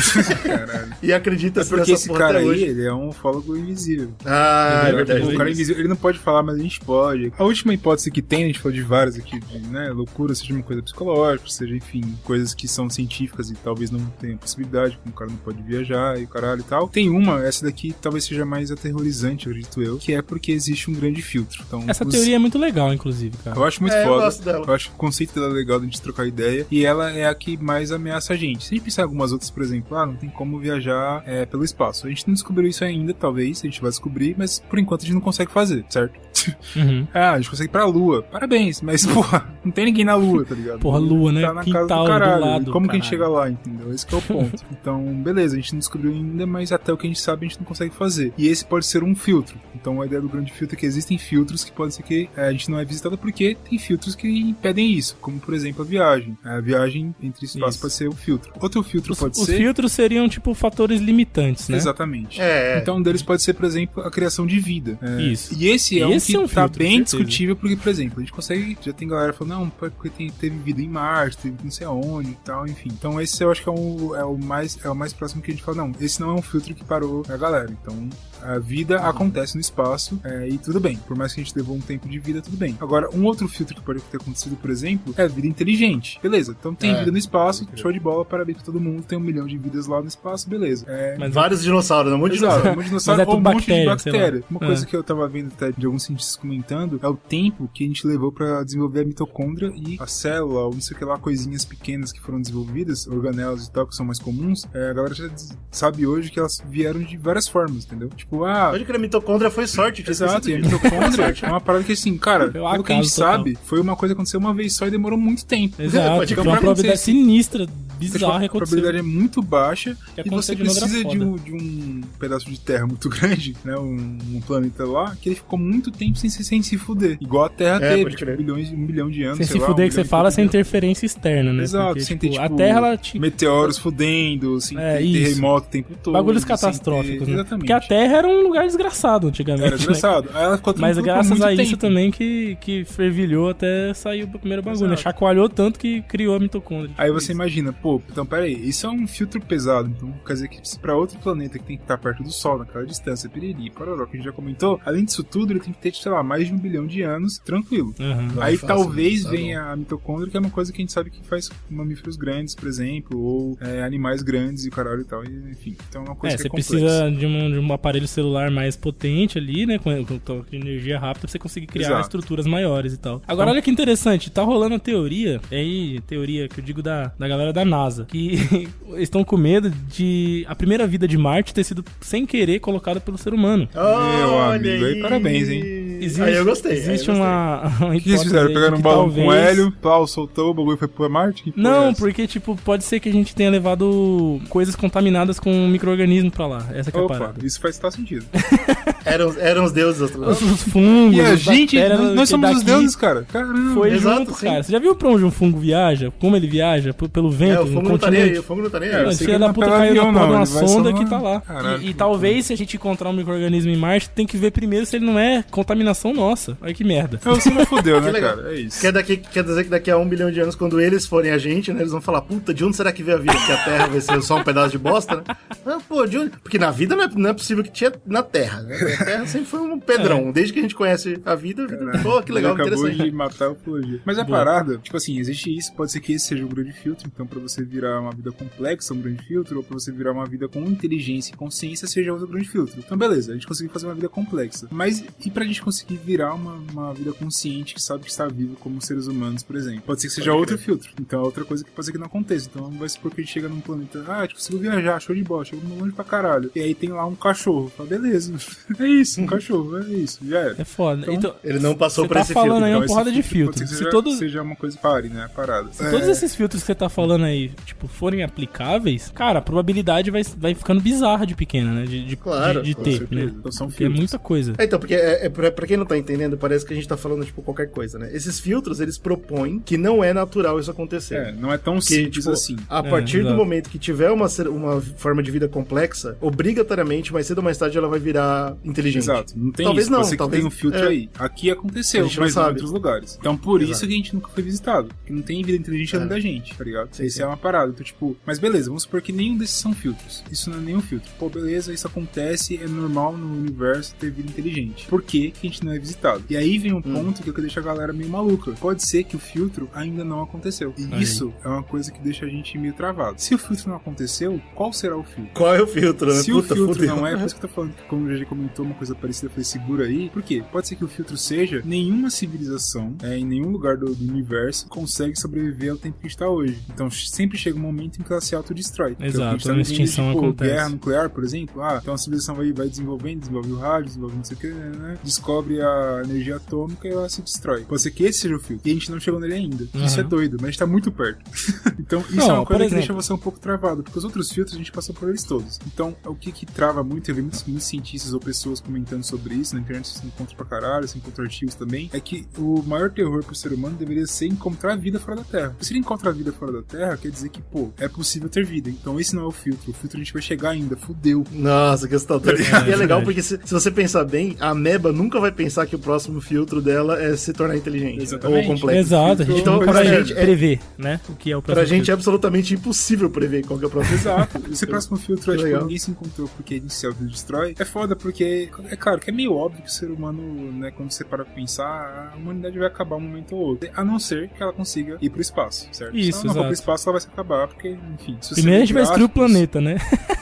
C: e acredita
A: É porque
C: nessa
A: esse
C: porra
A: cara
C: até
A: aí,
C: hoje.
A: ele é um ufólogo invisível.
C: Ah, é
A: Entendeu?
C: verdade.
A: O cara é invisível, ele não pode falar, mas a gente pode. A última hipótese que tem, a gente falou de várias aqui, de, né, loucura, seja uma coisa psicológica, seja, enfim, coisas que são científicas e talvez não tenham possibilidade, como o cara não pode viajar e o caralho e tal. Tem uma, essa daqui talvez seja mais aterrorizante, eu acredito eu, que é porque existe um grande filtro. Então,
B: Essa
A: os-
B: teoria é muito legal, inclusive, cara.
A: eu acho muito
C: É, eu
A: foda.
C: gosto dela.
A: Eu acho que o conceito dela é legal de a gente trocar ideia. E ela é a que mais ameaça a gente. Se a gente pensar em algumas outras, por exemplo, ah, não tem como viajar é, pelo espaço. A gente não descobriu isso ainda, talvez, a gente vai descobrir, mas por enquanto a gente não consegue fazer, certo?
B: Uhum.
A: ah, a gente consegue ir pra Lua. Parabéns, mas, porra, não tem ninguém na Lua, tá ligado?
B: Porra, Lua, né?
A: Tá na
B: Quintal
A: casa
B: do
A: do caralho.
B: lado,
A: E como que a gente
B: caralho.
A: chega lá, entendeu? Esse que é o ponto. então, beleza, a gente não descobriu ainda, mas até o que a gente sabe a gente não consegue fazer. E esse pode ser um filtro. Então, a ideia do grande filtro é que existem filtros que pode ser que eh, a gente não é visitado porque tem filtros que impedem isso, como por exemplo a viagem. A viagem entre espaço
B: Isso.
A: pode ser um filtro. Outro filtro
B: Os,
A: pode
B: os
A: ser.
B: filtros seriam, tipo, fatores limitantes, né?
A: Exatamente.
C: É, é.
A: Então, um deles pode ser, por exemplo, a criação de vida. É,
B: Isso.
A: E esse é
B: Esse
A: um
B: é
A: que
B: um
A: tá
B: filtro,
A: bem discutível, porque, por exemplo, a gente consegue. Já tem galera falando, não, porque tem, teve vida em Marte, teve não sei aonde e tal, enfim. Então, esse eu acho que é o, é o, mais, é o mais próximo que a gente fala, não, esse não é um filtro que parou a galera. Então, a vida acontece no espaço é, e tudo bem. Por mais que a gente levou um tempo de vida, tudo bem. Agora, um outro filtro que pode ter acontecido, por exemplo, é a vida inteligente. Beleza, então tem
C: É,
A: vida no espaço, show de bola, parabéns pra todo mundo, tem um milhão de vidas lá no espaço, beleza. É,
B: Mas
C: Vários dinossauros, né? Um monte de dinossauro.
A: um dinossauro
B: Mas é
A: ou um monte de
B: bactéria.
A: Uma
B: É.
A: coisa que eu tava vendo até de alguns cientistas comentando é o tempo que a gente levou pra desenvolver a mitocôndria e a célula, ou não sei o que lá, coisinhas pequenas que foram desenvolvidas, organelas e tal, que são mais comuns. É, a galera já sabe hoje que elas vieram de várias formas, entendeu? Tipo, ah.
C: Pode crer, a mitocôndria foi sorte. tinha
A: Exato, e a mitocôndria é uma parada que assim, cara, pelo que a gente
B: total.
A: sabe, foi uma coisa que aconteceu uma vez só e demorou muito tempo.
B: Exato,
A: Pode
B: uma probabilidade
A: acontecer.
B: sinistra,
A: Tipo,
B: bizarra
A: a
B: aconteceu.
A: probabilidade é muito baixa
B: Que
A: e você precisa de um, de um pedaço de terra muito grande, né? Um, um planeta lá, que ele ficou muito tempo sem, se- sem se fuder. Igual a Terra
C: É,
A: teve,
C: pode
A: tipo, bilhões, um bilhão de anos.
B: Sem
A: sei
B: se
A: lá,
B: fuder
A: um
B: que você fala sem interferência externa, né?
A: Exato,
B: Porque,
A: sem
B: tipo,
A: ter, tipo,
B: a Terra, ela te...
A: meteoros fudendo, sem
B: É,
A: ter terremoto o tempo todo.
B: Bagulhos catastróficos,
A: ter-
B: né?
A: Exatamente.
B: Porque a Terra era um lugar desgraçado antigamente.
A: Era
B: né?
A: desgraçado. Ficou
B: Mas graças a isso
A: tempo.
B: também que, que fervilhou até sair o primeiro bagulho, né? Chacoalhou tanto que criou a mitocôndria.
A: Aí você imagina, pô, então peraí, isso é um filtro pesado, então quer dizer que pra outro planeta que tem que estar perto do Sol, naquela distância, piriri, pororó, que a gente já comentou, além disso tudo, ele tem que ter, sei lá, mais de um bilhão de anos, tranquilo.
B: Uhum.
A: Aí
C: fácil,
A: talvez
C: tá
A: venha a mitocôndria, que é uma coisa que a gente sabe que faz mamíferos grandes, por exemplo, ou é, animais grandes e o caralho e tal, e, enfim. Então é uma coisa
B: É,
A: que
B: você
A: é complexa.
B: precisa de um, de um aparelho celular mais potente ali, né? Com, com energia rápida pra você conseguir criar
A: Exato.
B: estruturas maiores e tal. Agora,
A: Então-
B: olha que interessante, tá rolando a teoria, é aí, teoria que eu digo da, da galera da NASA, que eles estão com medo de a primeira vida de Marte ter sido sem querer colocada pelo ser humano.
A: Meu
C: Olha
A: amigo, aí parabéns, hein?
B: Existe,
C: Aí eu gostei.
B: Existe
C: aí eu gostei.
B: uma, uma
A: O que eles fizeram? Pegaram um balão com
B: talvez-
A: hélio, pau, soltou, o bagulho foi pra Marte? Que é
B: Não,
A: essa?
B: porque, tipo, pode ser que a gente tenha levado coisas contaminadas com um micro-organismo pra lá. Essa que é a parada.
A: isso faz total sentido.
C: Eram, eram os deuses
B: Os,
C: astronautas.
B: os fungos,
A: E a gente,
B: bactérias
A: nós, somos os deuses, cara. Caramba.
B: Foi
C: Exato,
B: junto,
C: sim.
B: cara. Você já viu pra onde um fungo viaja? Como ele viaja? P- Pelo vento,
C: É, o
B: no
C: fogo não tá nem aí, o fogo não tá nem
A: É,
C: aí.
B: filha da
A: não
B: puta caiu
A: avião,
B: na porra de uma sonda que
A: no-
B: tá lá.
A: Caralho,
B: e e
A: que
B: talvez, se a gente encontrar um micro-organismo em Marte, tem que ver primeiro se ele não é contaminação nossa. Olha que merda.
A: É, você não fudeu, né, cara? É isso.
C: Quer, daqui, quer dizer que daqui a um bilhão de anos, quando eles forem a gente, né? Eles vão falar, puta, de onde será que veio a vida? Que a Terra vai ser só um pedaço de bosta, né? Ah, pô, de onde? Porque na vida não é, não é possível que tinha na Terra, né? A Terra sempre foi um pedrão. Desde que a gente conhece a vida, a vida. Pô, que legal,
A: acabou
C: interessante.
A: de matar a ufologia. Mas a
C: Boa.
A: parada, tipo assim, existe isso, pode ser que esse seja um grande filtro, então pra você virar uma vida complexa, um grande filtro, ou pra você virar uma vida com inteligência e consciência, seja outro grande filtro. Então beleza, a gente conseguiu fazer uma vida complexa. Mas e pra gente conseguir virar uma, uma vida consciente que sabe que está vivo como seres humanos, por exemplo? Pode ser que seja
C: Pode
A: outro filtro. Então é outra coisa que pode ser que não aconteça. Então vai supor que a gente chega num planeta, ah, a gente conseguiu viajar, show de bola, chegamos longe pra caralho. E aí tem lá um cachorro. Fala, beleza, é isso, um cachorro, é isso, já era.
B: É foda. Então,
C: Ele não passou
B: você
C: por
B: tá
C: esse
B: falando
C: filtro.
B: aí uma
A: Então, esse
B: porrada de
A: filtro
B: Se
A: seja,
B: todos,
A: seja uma coisa pare, né? Parada.
B: se todos esses filtros que você tá falando aí, tipo, forem aplicáveis, cara, a probabilidade vai, vai ficando bizarra de pequena, né? De, de,
C: Claro,
B: de, de ter,
A: certeza.
B: né?
A: Então são
B: Porque é
A: filtros.
B: muita coisa.
C: É, então, porque é, é, pra, pra quem não tá entendendo, parece que a gente tá falando, tipo, qualquer coisa, né? Esses filtros, eles propõem que não é natural isso acontecer.
A: É, não é tão
C: que,
A: simples
C: tipo,
A: assim.
C: A
B: É,
C: partir do
B: exato.
C: momento que tiver uma, uma forma de vida complexa, obrigatoriamente, mais cedo ou mais tarde, ela vai virar inteligente.
A: Exato, não tem
C: talvez
A: isso.
C: não,
A: que
C: talvez
A: tem um filtro
C: é.
A: aí. Aqui aconteceu,
C: A gente não
A: mas não em outros lugares. Então por
C: Exato.
A: isso que a gente nunca foi visitado. Que não tem vida inteligente além
C: É.
A: da gente, tá ligado?
C: Sim,
A: Isso
C: sim.
A: é uma parada. Então, tipo, mas beleza, vamos supor que nenhum desses são filtros. Isso não é nenhum filtro. Pô, beleza, isso acontece, é normal no universo ter vida inteligente. Por que, que a gente não é visitado? E aí vem um
C: Hum.
A: ponto que eu deixa a galera meio maluca. Pode ser que o filtro ainda não aconteceu. E
B: Aí.
A: isso é uma coisa que deixa a gente meio travado. Se o filtro não aconteceu, qual será o filtro?
C: Qual é o filtro, né?
A: Se o
C: Puta,
A: filtro
C: fudeu.
A: não é, por isso que eu tô falando que como o GG comentou uma coisa parecida, eu falei, segura aí. Por quê? Pode ser que o filtro seja nenhuma civilização, é, em nenhum lugar do, do universo, consegue sobreviver ao tempo que está hoje. Então sempre chega um momento em que ela se autodestrói. Que o que
B: Exato,
A: a gente tá
B: a
A: vivendo,
B: extinção
A: tipo,
B: acontece.
A: Guerra nuclear, por exemplo. Ah, então a civilização vai, vai desenvolvendo, desenvolve o rádio, desenvolve não sei o que, né? Descobre a energia atômica e ela se destrói. Pode ser que esse seja o filtro. E a gente não chegou nele ainda. Isso é
B: Uhum.
A: doido, mas a gente tá muito perto. então isso
B: Não,
A: é uma coisa que
B: exemplo-
A: deixa você um pouco travado, porque os outros filtros a gente passou por eles todos. Então, o que que trava muito, eu vi muitos, muitos cientistas ou pessoas comentando sobre isso, na internet você encontra pra caralho, você encontra artigos também, é que o maior terror pro ser humano deveria ser encontrar vida fora da Terra. Se ele encontra vida fora da Terra, quer dizer que, pô, é possível ter vida. Então esse não é o filtro. O filtro a gente vai chegar ainda, fudeu.
C: Nossa, que assustador.
A: Tá ligado?
C: e é legal porque se, se você pensar bem, a ameba nunca vai pensar que o próximo filtro dela é se tornar inteligente.
A: Exatamente.
C: Ou complexo.
B: Exato, a gente
C: Então,
B: nunca
C: pra
B: vai
C: gente, é,
B: prever, né? O que é o
C: pra
B: próximo
C: gente é
B: filtro.
C: absolutamente impossível prever qual que é o próximo.
A: Exato. Esse próximo filtro é
C: Que
A: tipo,
C: legal.
A: ninguém se encontrou porque ele se autodestrói. É foda porque, é claro que é meio óbvio que o ser humano, né, quando você para pra pensar, a humanidade vai acabar um momento ou outro. A não ser que ela consiga ir pro espaço, certo?
B: Isso,
A: se ela não for pro
B: exato.
A: espaço, ela vai se acabar, porque, enfim. se você
B: Primeiro a gente vai destruir o planeta, né?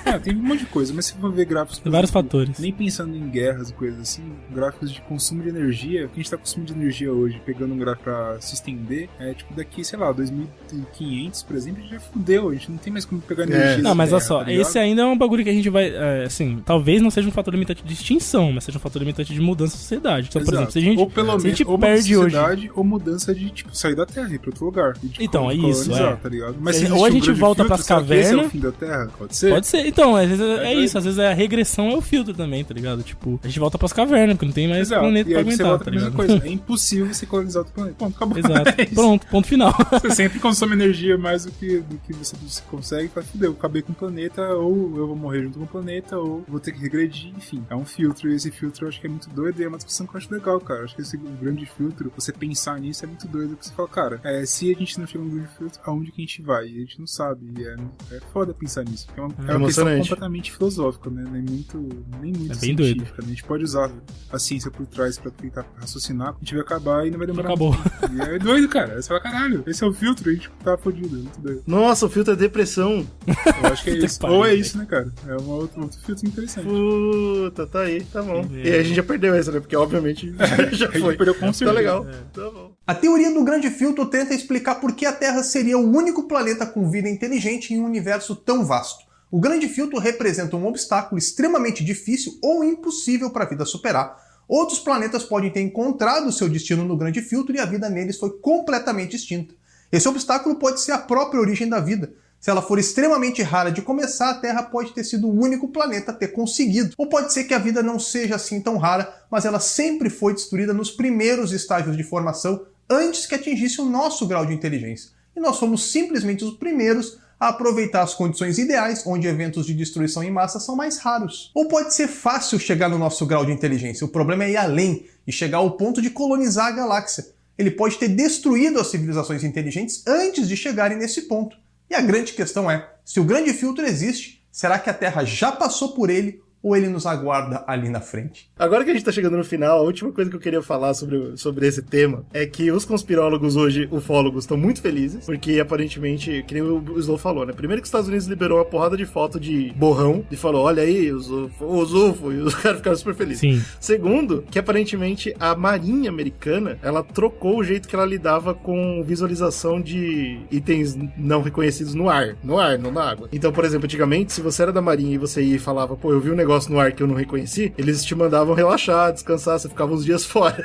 A: É, tem um monte de coisa, mas se for ver gráficos. por
B: Vários
A: exemplo,
B: fatores.
A: Nem pensando em guerras e coisas assim, gráficos de consumo de energia, o que a gente tá consumindo de energia hoje, pegando um gráfico pra se estender, é tipo daqui, sei lá, 2500, por exemplo, a gente já fudeu, a gente não tem mais como pegar energia.
B: Não,
A: da
B: mas olha só,
A: tá
B: esse ainda é um bagulho que a gente vai. é, assim, talvez não seja um fator limitante de extinção, mas seja um fator limitante de mudança da sociedade. Então, por
A: Exato.
B: exemplo, se a gente,
A: ou pelo
B: se a gente
A: ou
B: perde hoje.
A: ou mudança de tipo sair da Terra e ir para outro lugar E, tipo,
B: Então, é isso, é.
A: tá?
B: Ou
A: se
B: a
A: existe um
B: gente
A: grande
B: volta
A: filtro,
B: pras
A: esse é o
B: cavernas-
A: fim da Terra? Pode ser?
B: Pode ser. Então, às vezes é,
A: É
B: é isso. Às vezes a regressão é o filtro também, tá ligado? Tipo, a gente volta pras cavernas, porque não tem mais
A: Exato.
B: planeta
A: e
B: pra aguentar, tá
A: pra
B: ligado?
A: coisa. É impossível você colonizar outro planeta. Ponto, acabou.
B: Exato.
A: É.
B: Pronto, ponto final.
A: Você sempre consome energia mais do que, do que você, você consegue. Fala, fudeu, acabei com o planeta, ou eu vou morrer junto com o planeta, ou vou ter que regredir. Enfim, é um filtro. E esse filtro eu acho que é muito doido. E é uma discussão que eu acho legal, cara. Eu acho que esse grande filtro, você pensar nisso é muito doido. Porque você fala, cara, é, se a gente não chega no grande filtro, aonde que a gente vai? E a gente não sabe. E é, é foda pensar nisso. Porque é uma, é uma questão completamente filosófica, né? Nem muito, nem muito
B: É
A: científica. Né? A gente pode usar a ciência por trás pra tentar raciocinar. A gente vai acabar e não vai demorar
B: Acabou.
A: E é doido, cara. Você fala, caralho, esse é o filtro, a gente tá fodido. É muito doido.
C: Nossa, o filtro é depressão.
A: Eu acho que é isso. Ou é isso, né, cara? É um outro, outro filtro interessante.
C: Puta, tá aí, tá bom. E aí a gente já perdeu essa, né? Porque obviamente já
A: A gente
C: foi.
A: perdeu com
C: Tá
A: certeza.
C: legal.
A: É.
C: Tá bom.
P: A teoria do grande filtro tenta explicar por que a Terra seria o único planeta com vida inteligente em um universo tão vasto. O grande filtro representa um obstáculo extremamente difícil ou impossível para a vida superar. Outros planetas podem ter encontrado seu destino no grande filtro e a vida neles foi completamente extinta. Esse obstáculo pode ser a própria origem da vida. Se ela for extremamente rara de começar, a Terra pode ter sido o único planeta a ter conseguido. Ou pode ser que a vida não seja assim tão rara, mas ela sempre foi destruída nos primeiros estágios de formação antes que atingisse o nosso grau de inteligência. E nós somos simplesmente os primeiros a aproveitar as condições ideais onde eventos de destruição em massa são mais raros. Ou pode ser fácil chegar no nosso grau de inteligência, o problema é ir além e chegar ao ponto de colonizar a galáxia. Ele pode ter destruído as civilizações inteligentes antes de chegarem nesse ponto. E a grande questão é: se o grande filtro existe, será que a Terra já passou por ele ou ele nos aguarda ali na frente?
C: Agora que a gente tá chegando no final, a última coisa que eu queria falar sobre, sobre esse tema é que os conspirólogos hoje, ufólogos, estão muito felizes, porque aparentemente, que nem o Slow falou, né? Primeiro que os Estados Unidos liberou uma porrada de foto de borrão e falou: olha aí, os os UFO, e os caras ficaram super felizes.
B: Sim.
C: Segundo, que aparentemente a Marinha Americana ela trocou o jeito que ela lidava com visualização de itens não reconhecidos no ar. No ar, não na água. Então, por exemplo, antigamente, se você era da Marinha e você ia e falava, pô, eu vi um negócio no ar que eu não reconheci, eles te mandavam relaxar, descansar, você ficava uns dias fora.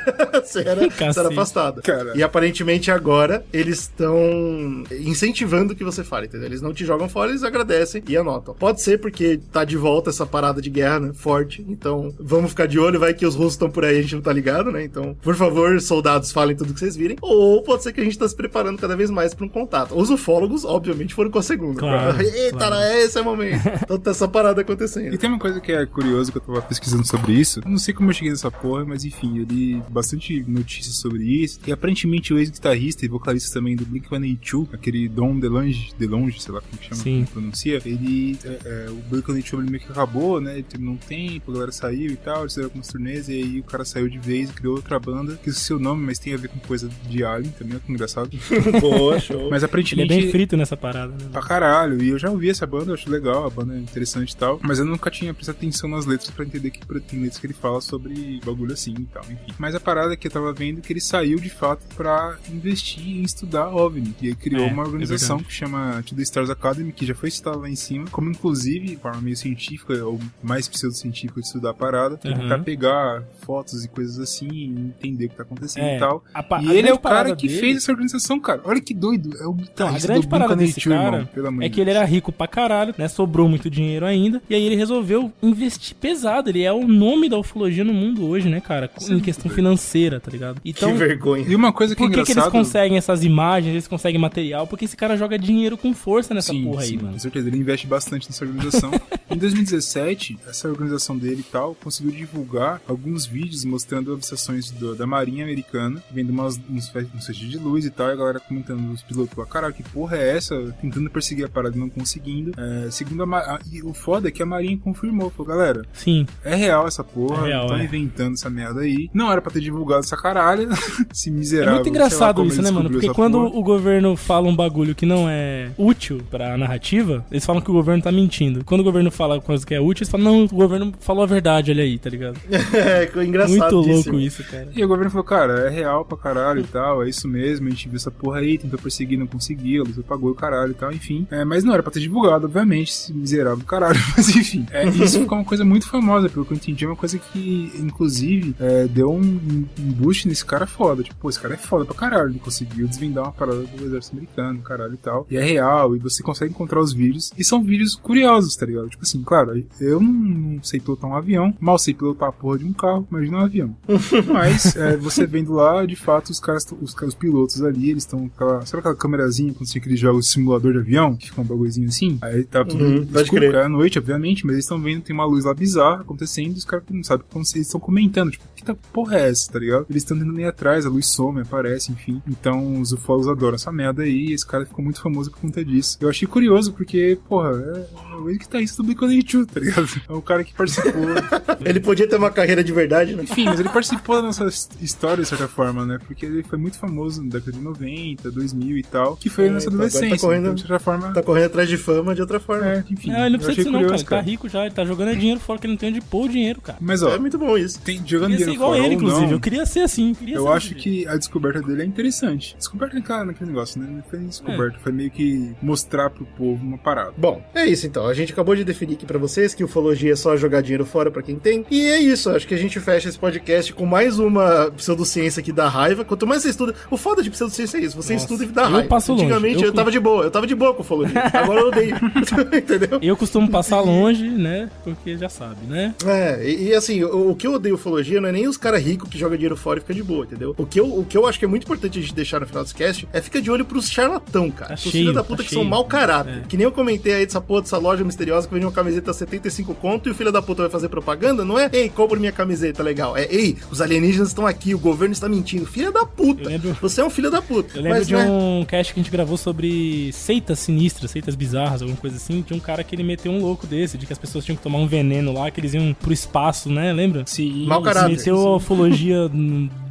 C: você, era, você era afastado.
A: Cara.
C: E aparentemente agora eles estão incentivando que você fale, entendeu? Eles não te jogam fora, eles agradecem e anotam. Pode ser porque tá de volta essa parada de guerra, né? Forte. Então, vamos ficar de olho, vai que os russos estão por aí, a gente não tá ligado, né? Então, por favor, soldados, falem tudo que vocês virem. Ou pode ser que a gente tá se preparando cada vez mais pra um contato. Os ufólogos, obviamente, foram com a segunda.
A: Claro,
C: Eita,
A: claro.
C: esse é o momento. Então tá essa parada acontecendo.
A: E tem uma coisa que é curiosa que eu tava pesquisando sobre isso. Eu não sei como eu cheguei nessa porra, mas enfim, eu li bastante notícias sobre isso. E aparentemente o ex-guitarrista e vocalista também do Blink-182, aquele Dom DeLonge, DeLonge, sei lá como que chama,
B: Sim.
A: como pronuncia, ele, é, é, o Blink-182 ele meio que acabou, né? Ele terminou um tempo, a galera saiu e tal, eles fizeram algumas turnês, e aí o cara saiu de vez e criou outra banda, que esqueci o nome, mas tem a ver com coisa de Alien também, que engraçado.
C: Boa, show.
A: Mas
B: Ele é
A: aparentemente...
B: bem frito nessa parada, né?
A: Pra caralho, e eu já ouvi essa banda, eu acho legal, a banda é interessante e tal, mas eu nunca tinha prestado atenção nas letras pra entender que tem letras que ele fala sobre bagulho assim e tal, enfim. Mas a parada que eu tava vendo é que ele saiu de fato pra investir em estudar OVNI, e aí criou
B: É,
A: uma
B: é
A: organização
B: verdade.
A: que chama To The Stars Academy, que já foi citada lá em cima, como inclusive, forma meio científica, ou mais pseudocientífica de estudar a parada,
B: Uhum.
A: tentar pegar fotos e coisas assim e entender o que tá acontecendo
B: É,
A: e tal.
B: pa-
A: e ele é o cara que
B: dele-
A: fez essa organização, cara. Olha que doido, é o
B: Então, a grande parada desse
A: Blink-182,
B: cara
A: irmão,
B: é que ele era rico pra caralho, né? Sobrou muito dinheiro ainda. E aí ele resolveu investir pesado. Ele é o nome da ufologia no mundo hoje, né, cara? Em questão financeira, tá ligado? Então,
C: vergonha.
A: E uma coisa que é
B: por que, que eles conseguem essas imagens, eles conseguem material? Porque esse cara joga dinheiro com força nessa
A: Sim,
B: porra aí,
A: sim,
B: mano.
A: Com certeza, ele investe bastante nessa organização. em 2017, essa organização dele e tal conseguiu divulgar alguns vídeos mostrando obsessões do- da Marinha Americana, vendo umas, uns, uns feixes de luz e tal, e a galera comentando os pilotos lá, caralho, que porra é essa? Tentando perseguir a parada e não conseguindo. É, segundo a, a- e o foda é que a Marinha confirmou, falou, galera,
B: Sim.
A: é real essa porra,
B: É real,
A: estão
B: é.
A: inventando essa merda aí. Não era pra ter divulgado essa caralho, esse
B: É
A: miserável.
B: muito
A: sei lá
B: engraçado
A: como
B: isso, né, mano? Porque quando
A: porra.
B: o governo fala um bagulho que não é útil pra narrativa, eles falam que o governo tá mentindo. Quando o governo fala coisa que é útil, eles falam, não, o governo falou a verdade, olha aí, tá ligado?
C: É, que engraçado.
B: Muito louco isso, cara.
A: E o governo falou, cara, é real pra caralho e tal, é isso mesmo, a gente viu essa porra aí, tentou perseguir, não conseguiu, você pagou o caralho e tal, enfim. É, mas não era pra ter divulgado, obviamente, esse miserável caralho, mas enfim. É, isso ficou uma coisa muito famosa, pelo que eu entendi, é uma coisa que, inclusive, é, deu um, um boost nesse cara foda. Tipo, pô, esse cara é foda pra caralho, ele conseguiu desvendar uma parada do exército americano, caralho e tal. E é real, e você consegue encontrar os vídeos, e são vídeos curiosos, tá ligado? Tipo assim, claro, eu não, não sei pilotar um avião, mal sei pilotar a porra de um carro, imagina um avião. Mas é, você vendo lá, de fato, os caras, os, os pilotos ali, eles estão com aquela. Sabe aquela câmerazinha quando tinha aqueles jogos de simulador de avião? Que fica um bagulhozinho assim? Aí tá tudo
C: Uhum,
A: escuro, é à noite, obviamente, mas eles estão vendo, tem uma luz lá bizarra acontecendo e os caras não sabem como eles estão comentando, tipo, que porra é essa, tá ligado? Eles estão indo nem atrás, a luz some, aparece, enfim. Então os ufólogos adoram essa merda aí e esse cara ficou muito famoso por conta disso. Eu achei curioso porque, porra, é o ex-guitarrista do Blink-182, tá ligado? É o cara que participou.
C: Ele podia ter uma carreira de verdade, né?
A: Enfim, mas ele participou da nossa his- história, de certa forma, né? Porque ele foi muito famoso na década de 90, 2000 e tal, que foi
C: É,
A: nessa
C: então agora tá
A: adolescência.
C: correndo-
A: então, de certa forma...
C: Tá correndo atrás de fama de outra forma.
A: É, enfim.
B: Ah, ele não precisa disso não, cara.
A: curioso,
B: Ele tá rico já, ele tá jogando dinheiro fora que ele não tem onde pôr o dinheiro, cara.
A: Mas, ó,
C: É muito bom isso.
A: tem, jogando dinheiro
B: igual
A: fora
B: ele, inclusive.
A: não,
B: Eu queria ser assim. Queria
A: Eu
B: ser
A: acho que a descoberta dele é interessante. Descoberta naquela- naquele negócio, né? Não foi descoberta, foi meio que mostrar pro povo uma parada.
C: Bom, é isso então. A gente acabou de definir aqui pra vocês que ufologia é só jogar dinheiro fora pra quem tem. E é isso. Acho que a gente fecha esse podcast com mais uma pseudociência que dá raiva. Quanto mais você estuda. O foda de pseudociência é isso. Você
B: Nossa,
C: estuda e dá
B: eu
C: raiva.
B: passo longe.
C: Antigamente eu,
B: Eu-
C: tava de boa. Eu tava de boa com ufologia. Agora eu odeio. Entendeu?
B: Eu costumo passar longe, né? Porque já sabe, né?
C: É, e, e assim, o, o que eu odeio ufologia não é nem os caras ricos que jogam dinheiro fora e fica de boa, entendeu? O que, eu, o que eu acho que é muito importante a gente deixar no final desse cast é ficar de olho pros charlatão, cara.
B: Tá
C: Os filhos da puta
B: tá
C: que
B: cheio.
C: são mau caráter.
B: É.
C: Que nem eu comentei aí dessa porra dessa loja misteriosa que vende uma camiseta 75 conto e o filho da puta vai fazer propaganda, não é? Ei, compra minha camiseta, legal. É, ei, os alienígenas estão aqui, o governo está mentindo. Filha da puta. Você é um filho da puta.
B: Eu lembro
C: Mas,
B: de
C: né?
B: um cast que a gente gravou sobre seitas sinistras, seitas bizarras, alguma coisa assim. Tinha um cara que ele meteu um louco desse, de que as pessoas tinham que tomar um veneno lá, que eles iam pro espaço, né? Lembra?
A: Sim.
C: Mau caráter.
B: Meteu a ufologia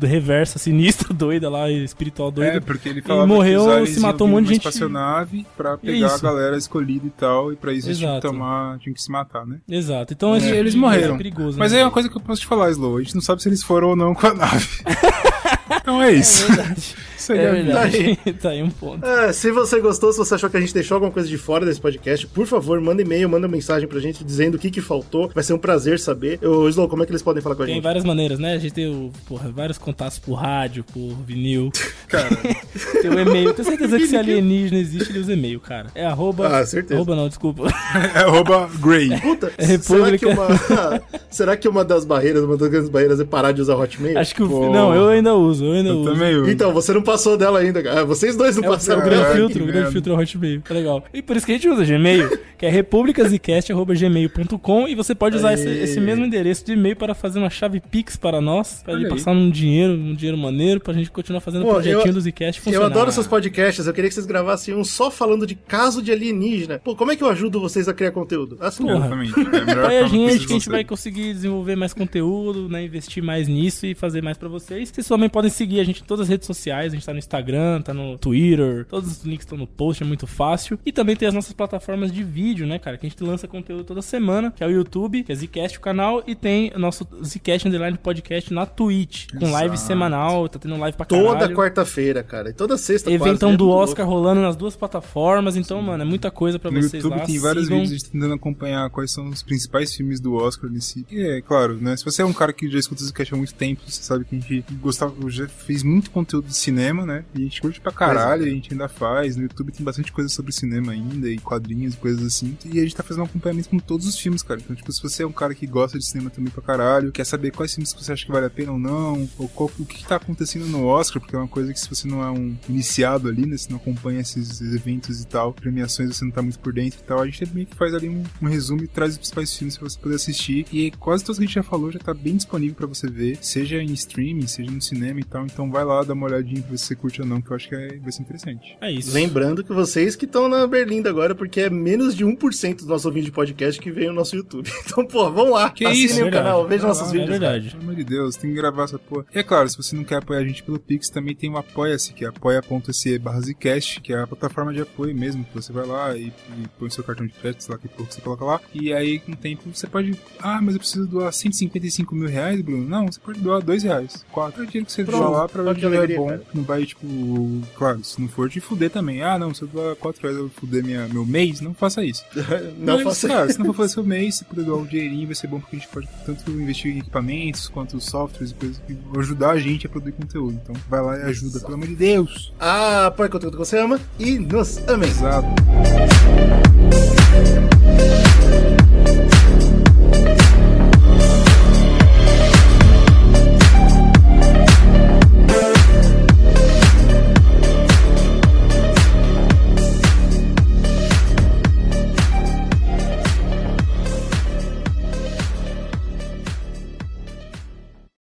B: reversa, sinistra, doida lá, espiritual doida.
A: É, porque ele
B: E
A: falava
B: morreu,
A: que os aliens
B: se matou um monte de gente.
A: espaçonave pra pegar
B: Isso.
A: a galera escolhida e tal, e pra isso eles tinham que tomar, tinham que se matar, né?
B: Exato. Então
A: E
B: esse tipo
A: eles morreram.
B: É perigoso.
A: Mas
B: né?
A: é uma coisa que eu posso te falar, Slow. A gente não sabe se eles foram ou não com a nave. então é isso.
B: É verdade.
A: Isso aí
B: É
A: é
B: verdade. tá aí um ponto.
C: É, se você gostou, se você achou que a gente deixou alguma coisa de fora desse podcast, por favor, manda e-mail, manda mensagem pra gente dizendo o que que faltou. Vai ser um prazer saber. Ô, Slow, como é que eles podem falar com a
B: Tem
C: gente?
B: várias maneiras, né? A gente tem o, porra, vários contatos por rádio, por vinil.
A: Cara.
B: tem o e-mail. Tenho certeza que se alienígena existe, ele usa e-mail, cara. É arroba.
C: Ah, certeza.
B: Arroba não, desculpa.
A: É arroba Grey.
C: Puta,
B: É
C: será,
B: República.
C: que uma, será que uma das barreiras, uma das grandes barreiras é parar de usar Hotmail?
B: Acho que o. Não, eu ainda uso, eu ainda
A: Eu
B: uso.
A: também uso.
C: Então, você não passou dela ainda, cara. Ah, Vocês dois não
B: É o, é
C: passaram
B: o grande
C: dela.
B: filtro, o grande filtro é o Hotmail. Tá legal. E por isso que a gente usa Gmail, que é republicasicast.gmail.com e você pode usar esse, esse mesmo endereço de e-mail para fazer uma chave Pix para nós, para ele passar um dinheiro, um dinheiro maneiro, pra gente continuar fazendo o
C: Pô,
B: projetinho
C: eu-
B: do Zcast
C: Eu
B: funcionar.
C: adoro seus podcasts, eu queria que vocês gravassem um só falando de caso de alienígena. Pô, como é que eu ajudo vocês a criar conteúdo? Assim,
B: Porra.
A: Exatamente. É a
B: a gente que a gente vai conseguir desenvolver mais conteúdo, né? Investir mais nisso e fazer mais pra vocês. Vocês também podem seguir a gente em todas as redes sociais. A gente tá no Instagram, tá no Twitter. Todos os links estão no post, é muito fácil. E também tem as nossas plataformas de vídeo, né, cara? Que a gente lança conteúdo toda semana, que é o YouTube, que é Zcast o canal, e tem o nosso Zcast Underline Podcast na Twitch, com live semanal, tá tendo live pra
C: Toda
B: caralho.
C: quarta-feira, cara. E toda sexta, quase,
B: Eventão
C: né?
B: do Oscar rolando nas duas plataformas, então, mano, é muita coisa pra
A: No
B: vocês
A: YouTube
B: lá.
A: tem vários
B: Sigam.
A: vídeos a gente tentando acompanhar quais são os principais filmes do Oscar nesse. E é claro, né? Se você é um cara que já escuta esse cast há muito tempo, você sabe que a gente gostava, já fez muito conteúdo de cinema, né? E a gente curte pra caralho, a gente ainda faz. No YouTube tem bastante coisa sobre cinema ainda, e quadrinhos e coisas assim. E a gente tá fazendo um acompanhamento com todos os filmes, cara. Então, tipo, se você é um cara que gosta de cinema também pra caralho, quer saber quais filmes que você acha que vale a pena ou não, ou qual- o que, que tá acontecendo no Oscar, porque é uma coisa que se você não é um iniciado ali, né? Se não acompanha esses eventos e tal, premiações, você não tá muito por dentro e tal, a gente meio que faz ali um, um resumo e traz os principais filmes pra você poder assistir. E quase todos que a gente já falou já tá bem disponível pra você ver, seja em streaming, seja no cinema e tal. Então vai lá, dá uma olhadinha pra ver se você curte ou não, que eu acho que é- vai ser interessante.
B: É isso.
C: Lembrando que vocês que estão na Berlinda agora, porque é menos de 1% do nosso vídeo de podcast que vem no nosso YouTube. Então, pô, vão lá,
A: Que
C: assinem
A: isso,
C: o
B: verdade.
C: canal, vejam
A: Vai
C: nossos
A: lá,
C: vídeos.
B: é verdade.
A: Pelo amor de Deus, tem que gravar essa porra. E é claro, se você não quer apoiar a gente pelo Pix, também tem o Apoia-se, que é apoia.se barra Zcast, que é a plataforma de apoio mesmo, que você vai lá e, e põe seu cartão de crédito, sei lá que que você coloca lá, e aí com o tempo você pode, ah, mas eu preciso doar 155 mil reais, Bruno? Não, você pode doar 2 reais, 4. É o dinheiro que você
C: Pronto.
A: doa lá pra ver que é bom,
C: cara.
A: não vai, tipo, claro, se não for te fuder também, ah, não, se eu doar 4 reais eu vou fuder minha, meu mês, não faça isso.
C: Não
A: Mas,
C: faça
A: cara, se não for fazer seu mês, se puder doar um dinheirinho, vai ser bom porque a gente pode tanto investir em equipamentos quanto softwares e coisas que vão ajudar a gente a produzir conteúdo. Então vai lá e ajuda, pelo amor de Deus.
C: Ah, o conteúdo que você ama e nos amem.
A: Exato.